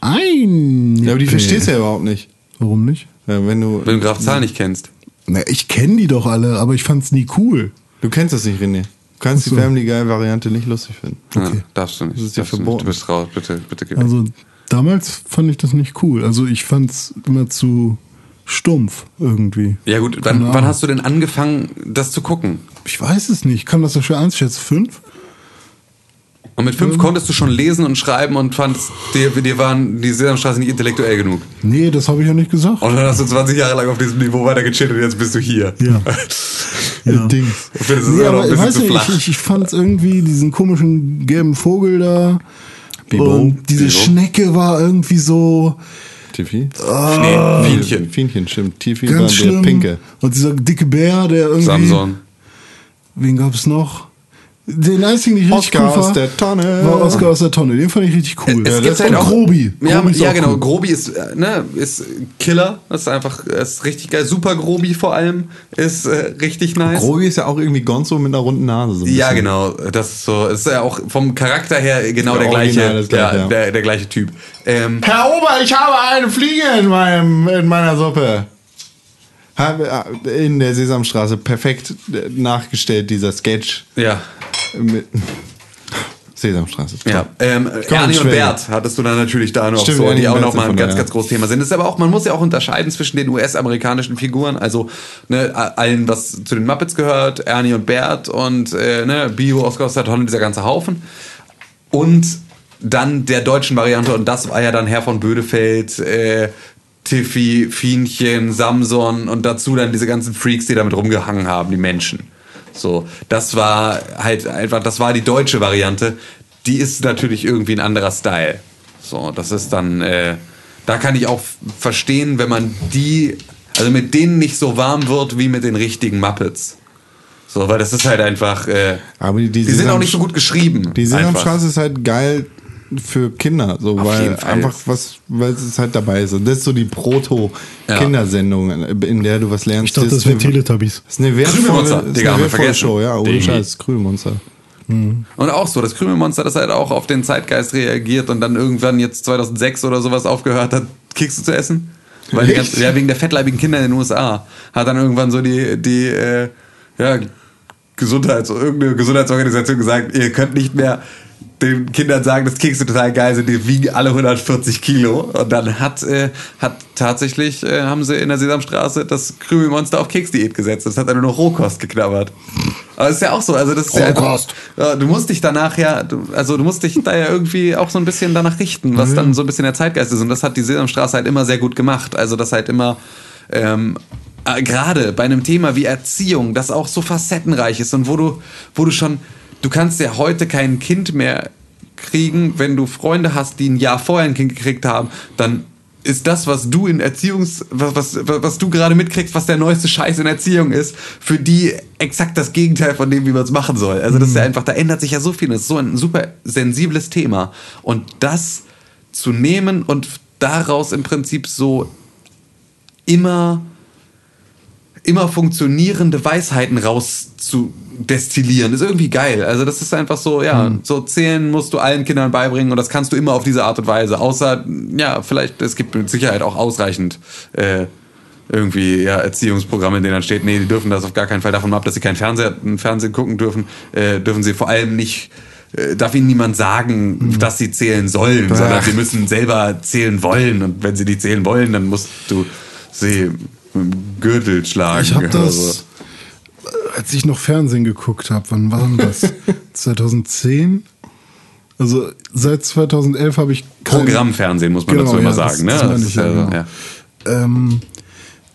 Ein. Ja, aber die verstehst du ja überhaupt nicht. Warum nicht? Ja, wenn du, Wenn du Graf Zahl nicht kennst. Na, ich kenne die doch alle, aber ich fand's nie cool. du kennst das nicht, René. Du kannst so. die Family Guy Variante nicht lustig finden. Ja, darfst du nicht. Das ist dir nicht. verboten. Du bist raus, bitte, bitte geh. Also damals fand ich das nicht cool. Also ich fand's immer zu stumpf irgendwie. Ja gut, wann, wann hast du denn angefangen, das zu gucken? Ich weiß es nicht. Kann das so schwer einschätzen? Fünf? Und mit fünf konntest du schon lesen und schreiben und fandst, dir, dir waren die Sesamstraße nicht intellektuell genug. Nee, das habe ich ja nicht gesagt. Und dann hast du 20 Jahre lang auf diesem Niveau weiter gechillt und jetzt bist du hier. Ja. ja. Dings. Ich finde, das ist Nee, aber ein ich bisschen weiß zu nicht, flach. ich, ich, ich fand irgendwie diesen komischen gelben Vogel da. Bibo. Und diese Bibo. Schnecke war irgendwie so Tiffy? nee, Fienchen. Fienchen, stimmt. Tiffy war ganz der schlimm. Pinke. Und dieser dicke Bär, der irgendwie. Samson. Wen gab es noch? Den einzigen, den ich richtig Oscar cool aus fand, der Tonne. war Oscar aus der Tonne. Den fand ich richtig cool. Es gibt Und halt auch Grobi. Ja, Grobi ist ja auch genau. cool. Grobi ist, äh, ne, ist Killer. Das ist einfach, ist richtig geil. Super Grobi vor allem ist äh, richtig nice. Grobi ist ja auch irgendwie Gonzo mit einer runden Nase. So ein ja, genau. Das ist so, ist ja auch vom Charakter her genau der Original gleiche, ja, ja. Der, der gleiche Typ. Ähm, Herr Ober, ich habe eine Fliege in, meinem, in meiner Suppe. Äh, in der Sesamstraße perfekt äh, nachgestellt, dieser Sketch. ja, Mit Sesamstraße. Ja, ähm, Ernie und. Bert hattest du dann natürlich da noch Stimmt, so, die auch nochmal ein ganz, ganz großes Thema sind. Das ist aber auch, man muss ja auch unterscheiden zwischen den US-amerikanischen Figuren, also ne, allen, was zu den Muppets gehört, Ernie und Bert und äh, ne, Bio, Oscar Tonne, dieser ganze Haufen. Und dann der deutschen Variante, und das war ja dann Herr von Bödefeld, äh, Tiffy, Fienchen, Samson und dazu dann diese ganzen Freaks, die damit rumgehangen haben, die Menschen. So, das war halt einfach, das war die deutsche Variante. Die ist natürlich irgendwie ein anderer Style. So, das ist dann, äh, da kann ich auch verstehen, wenn man die, also mit denen nicht so warm wird wie mit den richtigen Muppets. So, weil das ist halt einfach, äh, Aber die, die sind auch nicht so gut geschrieben. Die. Sesamstraße ist halt geil für Kinder, so Auf weil jeden Fall. einfach was, weil es halt dabei ist. Und das ist so die Ja. Proto-Kindersendung, in der du was lernst. Ich dachte, das ist wäre eine- Teletubbies. Das ist eine wertvolle, das Digga, eine vergessen. Show, ja, ohne Ding. Scheiß, Krümelmonster. Und auch so, das Krümelmonster, das halt auch auf den Zeitgeist reagiert und dann irgendwann jetzt 2006 oder sowas aufgehört hat, Kekse zu essen. Weil die Echt? ganzen, ja, wegen der fettleibigen Kinder in den USA hat dann irgendwann so die, die äh, ja, Gesundheits, irgendeine Gesundheitsorganisation gesagt, ihr könnt nicht mehr den Kindern sagen, dass Kekse total geil sind, die wiegen alle 140 Kilo. Und dann hat, äh, hat tatsächlich, äh, haben sie in der Sesamstraße das Krümelmonster auf Keksdiät gesetzt. Das hat dann nur noch Rohkost geknabbert. Aber das ist ja auch so, also das ist ja einfach, Rohkost. ja, du musst dich danach ja, du, also du musst dich da ja irgendwie auch so ein bisschen danach richten, was dann so ein bisschen der Zeitgeist ist. Und das hat die Sesamstraße halt immer sehr gut gemacht. Also das halt immer, ähm, äh, gerade bei einem Thema wie Erziehung, das auch so facettenreich ist und wo du, wo du schon, du kannst ja heute kein Kind mehr kriegen, wenn du Freunde hast, die ein Jahr vorher ein Kind gekriegt haben, dann ist das, was du in Erziehungs, was, was, was du gerade mitkriegst, was der neueste Scheiß in Erziehung ist, für die exakt das Gegenteil von dem, wie man es machen soll. Also das ist ja einfach, da ändert sich ja so viel. Das ist so ein super sensibles Thema. Und das zu nehmen und daraus im Prinzip so immer immer funktionierende Weisheiten rauszudestillieren, ist irgendwie geil. Also das ist einfach so, ja, so zählen musst du allen Kindern beibringen und das kannst du immer auf diese Art und Weise. Außer, ja, vielleicht, es gibt mit Sicherheit auch ausreichend äh, irgendwie ja, Erziehungsprogramme, in denen dann steht, nee, die dürfen das auf gar keinen Fall davon ab, dass sie kein Fernseher, Fernsehen gucken dürfen, äh, dürfen sie vor allem nicht äh, Darf ihnen niemand sagen, dass sie zählen sollen, sondern sie müssen selber zählen wollen. Und wenn sie die zählen wollen, dann musst du sie mit dem Gürtel schlagen. Ich habe das, so. als ich noch Fernsehen geguckt habe, wann war denn das? 2010? Also seit 2011 habe ich kein- Programmfernsehen, muss man Genau, dazu immer ja, sagen. das ne? meine Das ich, ja ja, so, genau. ja. Ähm,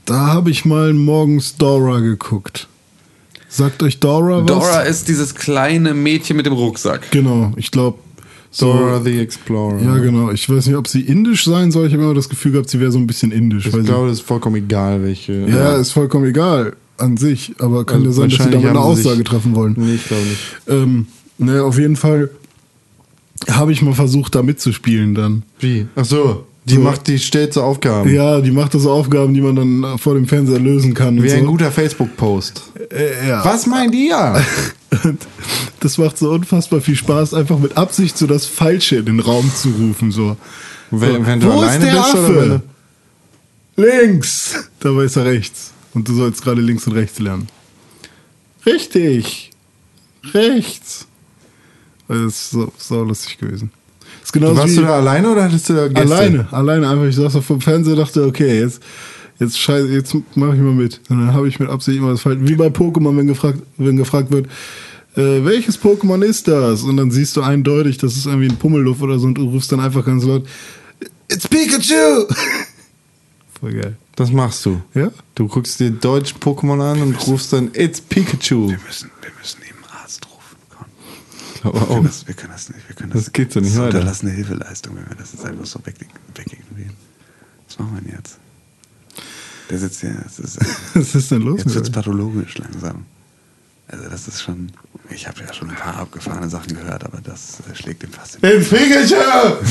da habe ich mal morgens Dora geguckt. Sagt euch Dora was? Dora ist dieses kleine Mädchen mit dem Rucksack. Genau, ich glaube. So, Dora the Explorer. ja, genau. Ich weiß nicht, ob sie indisch sein soll. Ich habe immer das Gefühl gehabt, sie wäre so ein bisschen indisch. Ich glaube, das ist vollkommen egal, welche. ja, ist vollkommen egal an sich. Aber kann Also ja sein, dass sie wahrscheinlich damit eine Aussage treffen wollen. Nee, ich glaube nicht. Ähm, ne, auf jeden Fall habe ich mal versucht, da mitzuspielen dann. Wie? Ach so. Die So. macht, die stellt so Aufgaben. Ja, die macht so Aufgaben, die man dann vor dem Fernseher lösen kann. Wie so. ein guter Facebook-Post. Äh, ja. Was meint ihr? Und das macht so unfassbar viel Spaß, einfach mit Absicht so das Falsche in den Raum zu rufen. So. Wenn, wenn du Wo alleine ist der bist Affe? Links! Dabei ist er rechts. Und du sollst gerade links und rechts lernen. Richtig! Rechts! Das ist so, so lustig gewesen. Warst du da alleine oder hattest du da Gäste? alleine, alleine einfach. Ich saß da vom Fernseher und dachte, okay, jetzt, jetzt scheiße, jetzt mache ich mal mit. Und dann habe ich mit Absicht immer das Falsche. Wie bei Pokémon, wenn gefragt, wenn gefragt wird, äh, welches Pokémon ist das? Und dann siehst du eindeutig, das ist irgendwie ein Pummelluff oder so und du rufst dann einfach ganz laut, It's Pikachu! Voll geil. Das machst du. Ja? Du guckst dir deutsch Pokémon an und rufst dann It's Pikachu. Wir müssen, wir müssen eben einen Arzt rufen. Komm. Ich glaube Wir auch. können das, wir können das nicht. Wir können das, Das geht so nicht das ist weiter. unterlassene Hilfeleistung, wenn wir das jetzt einfach so weg, wegignorieren. Was machen wir denn jetzt? Der sitzt hier. Das ist, Was ist denn los jetzt wird es pathologisch langsam. Also das ist schon. Ich habe ja schon ein paar abgefahrene Sachen gehört, aber das äh, schlägt ihm fast den Pikachu!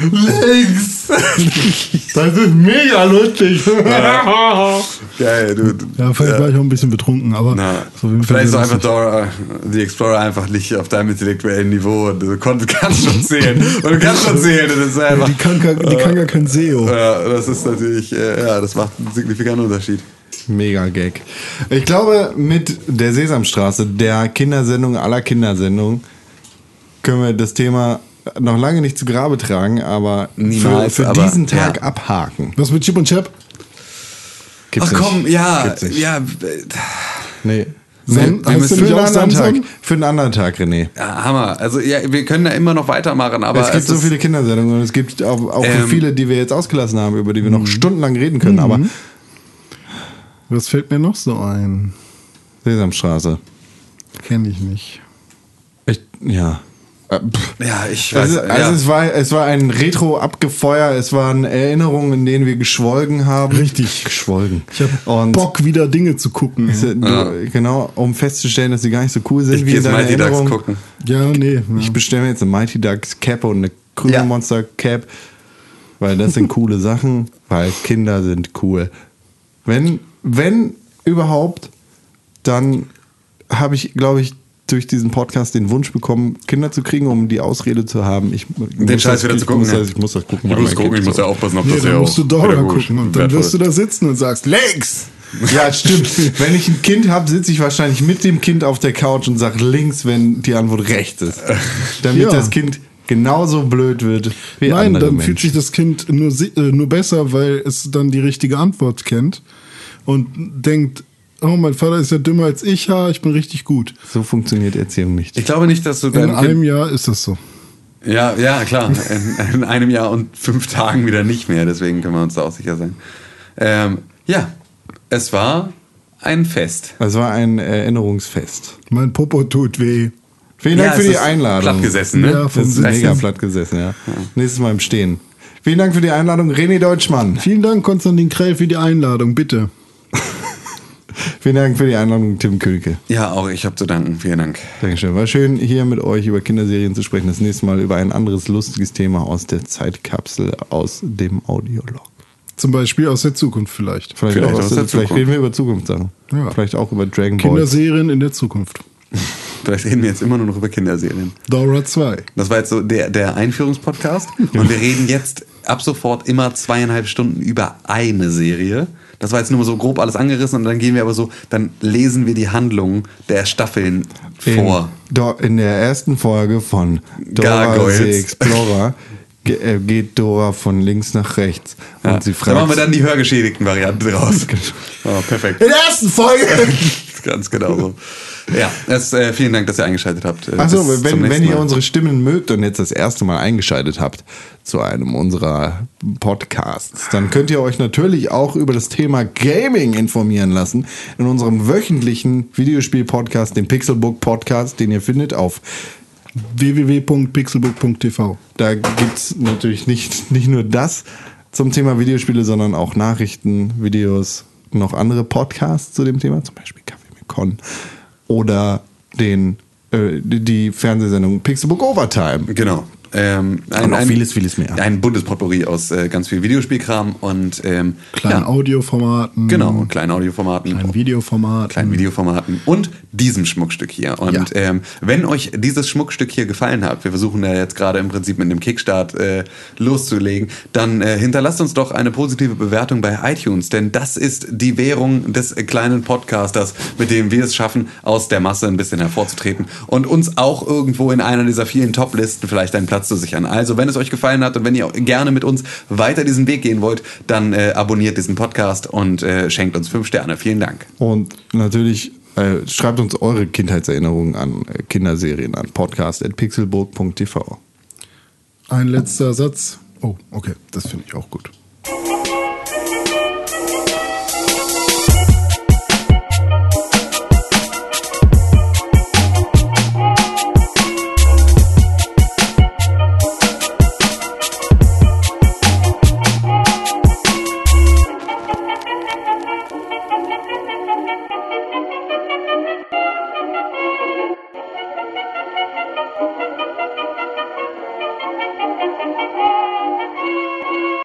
Links! Das ist mega lustig. Geil, du. du Ja, vielleicht war ich auch ein bisschen betrunken, aber Na, so vielleicht ist auch einfach. Dora, The Explorer einfach nicht auf deinem intellektuellen Niveau. und Du konntest, kannst schon zählen. Und du kannst schon zählen. und Das ist Ja, einfach, die, kann, gar- die kann gar kein SEO. ja, das ist natürlich, äh, ja, das macht einen signifikanten Unterschied. Mega Gag. Ich glaube, mit der Sesamstraße, der Kindersendung aller Kindersendungen, können wir das Thema noch lange nicht zu Grabe tragen, aber Niemals, für, für aber, diesen Tag ja. abhaken. Was mit Chip und Chap? Gibt's Ach komm, nicht. ja, Gibt's nicht. ja, äh, Nee. Sam- wir müssen für einen anderen Tag. Für einen anderen Tag, René. ja, Hammer. Also ja, wir können da immer noch weitermachen, aber es gibt so ist- viele Kindersendungen und es gibt auch, auch Ähm, viele, die wir jetzt ausgelassen haben, über die wir noch stundenlang reden können, aber Was fällt mir noch so ein? Sesamstraße. Kenne ich nicht. Ich, ja. Äh. Ja, ich weiß. Also, also ja. es, war, es war ein Retro-Abgefeuer, es waren Erinnerungen, in denen wir geschwolgen haben. Richtig. Geschwolgen. Ich habe Und Bock, wieder Dinge zu gucken. Du, Genau, um festzustellen, dass sie gar nicht so cool sind ich wie in deiner Mighty Ducks Erinnerung. gucken. Ja, nee. Ja. Ich bestelle mir jetzt eine Mighty Ducks Cap und eine grüne Ja. Monster Cap, weil das sind coole Sachen, weil Kinder sind cool. Wenn, wenn überhaupt, dann habe ich, glaube ich, durch diesen Podcast den Wunsch bekommen, Kinder zu kriegen, um die Ausrede zu haben, ich muss Scheiß das, wieder ich zu gucken, Muss ja. das, ich muss das gucken. Ich muss gucken, ich muss ja aufpassen, ob Nee, das dann ja musst du auch pädagogisch gucken und dann wirst du da sitzen und sagst, links! Ja, stimmt. wenn ich ein Kind habe, sitze ich wahrscheinlich mit dem Kind auf der Couch und sage links, wenn die Antwort rechts ist. Damit Ja. das Kind genauso blöd wird wie Nein, andere dann Menschen. fühlt sich das Kind nur, äh, nur besser, weil es dann die richtige Antwort kennt und denkt, oh, mein Vater ist ja dümmer als ich, ja, ich bin richtig gut. so funktioniert Erziehung nicht. Ich glaube nicht, dass du In deinem einem Kind, Jahr ist das so. ja, ja, klar, in, in einem Jahr und fünf Tagen wieder nicht mehr, deswegen können wir uns da auch sicher sein. Ähm, ja, es war ein Fest. Es war ein Erinnerungsfest. Mein Popo tut weh. Vielen Dank Ja, für die Einladung. Platt gesessen, ne? Ja, Das ist mega platt gesessen, ja. Nächstes Mal im Stehen. Vielen Dank für die Einladung, René Deutschmann. Vielen Dank, Konstantin Krell, für die Einladung, bitte. Vielen Dank für die Einladung, Tim Könke. Ja, auch ich habe zu danken. Vielen Dank. Dankeschön. War schön, hier mit euch über Kinderserien zu sprechen. Das nächste Mal über ein anderes lustiges Thema aus der Zeitkapsel, aus dem Audiolog. Zum Beispiel aus der Zukunft vielleicht. Vielleicht, Vielleicht auch aus aus der der, vielleicht Zukunft. reden wir über Zukunftssachen. Ja. Vielleicht auch über Dragon Ball. Kinderserien in der Zukunft. Vielleicht reden wir jetzt immer nur noch über Kinderserien. Dora 2. Das war jetzt so der, der Einführungspodcast. Und wir reden jetzt ab sofort immer zweieinhalb Stunden über eine Serie. Das war jetzt nur so grob alles angerissen und dann gehen wir aber so, dann lesen wir die Handlung der Staffeln vor. In, Do- in der ersten Folge von Dora Gargoyles. the Explorer ge äh, geht Dora von links nach rechts. Und Ja. sie da fragt. machen wir dann die hörgeschädigten Variante draus. oh, perfekt. In der ersten Folge! Ganz genau so. Ja, es, äh, vielen Dank, dass ihr eingeschaltet habt. Äh, Achso, wenn, wenn ihr unsere Stimmen mögt und jetzt das erste Mal eingeschaltet habt zu einem unserer Podcasts, dann könnt ihr euch natürlich auch über das Thema Gaming informieren lassen in unserem wöchentlichen Videospiel-Podcast, dem Pixelbook Podcast, den ihr findet auf www.pixelbook.tv. Da gibt es natürlich nicht, nicht nur das zum Thema Videospiele, sondern auch Nachrichten, Videos, noch andere Podcasts zu dem Thema, zum Beispiel Kaffee mit Con oder den, äh, die, Fernsehsendung Pixelbook Overtime. Genau. Ähm, Und noch vieles, vieles mehr. Ein buntes Potpourri aus äh, ganz viel Videospielkram und ähm, Kleinen ja, Audioformaten. genau, kleinen Audioformaten. Kleinen Videoformaten. kleinen Videoformaten und diesem Schmuckstück hier. Und Ja. ähm, wenn euch dieses Schmuckstück hier gefallen hat, wir versuchen ja jetzt gerade im Prinzip mit einem Kickstart äh, loszulegen, dann äh, hinterlasst uns doch eine positive Bewertung bei iTunes, denn das ist die Währung des kleinen Podcasters, mit dem wir es schaffen, aus der Masse ein bisschen hervorzutreten und uns auch irgendwo in einer dieser vielen Top-Listen vielleicht einen Platz zu sichern. Also, wenn es euch gefallen hat und wenn ihr gerne mit uns weiter diesen Weg gehen wollt, dann äh, abonniert diesen Podcast und äh, schenkt uns fünf Sterne. Vielen Dank. Und natürlich Äh, schreibt uns eure Kindheitserinnerungen an äh, Kinderserien an podcast.pixelburg.tv. Ein letzter Satz. Oh, okay, das finde ich auch gut.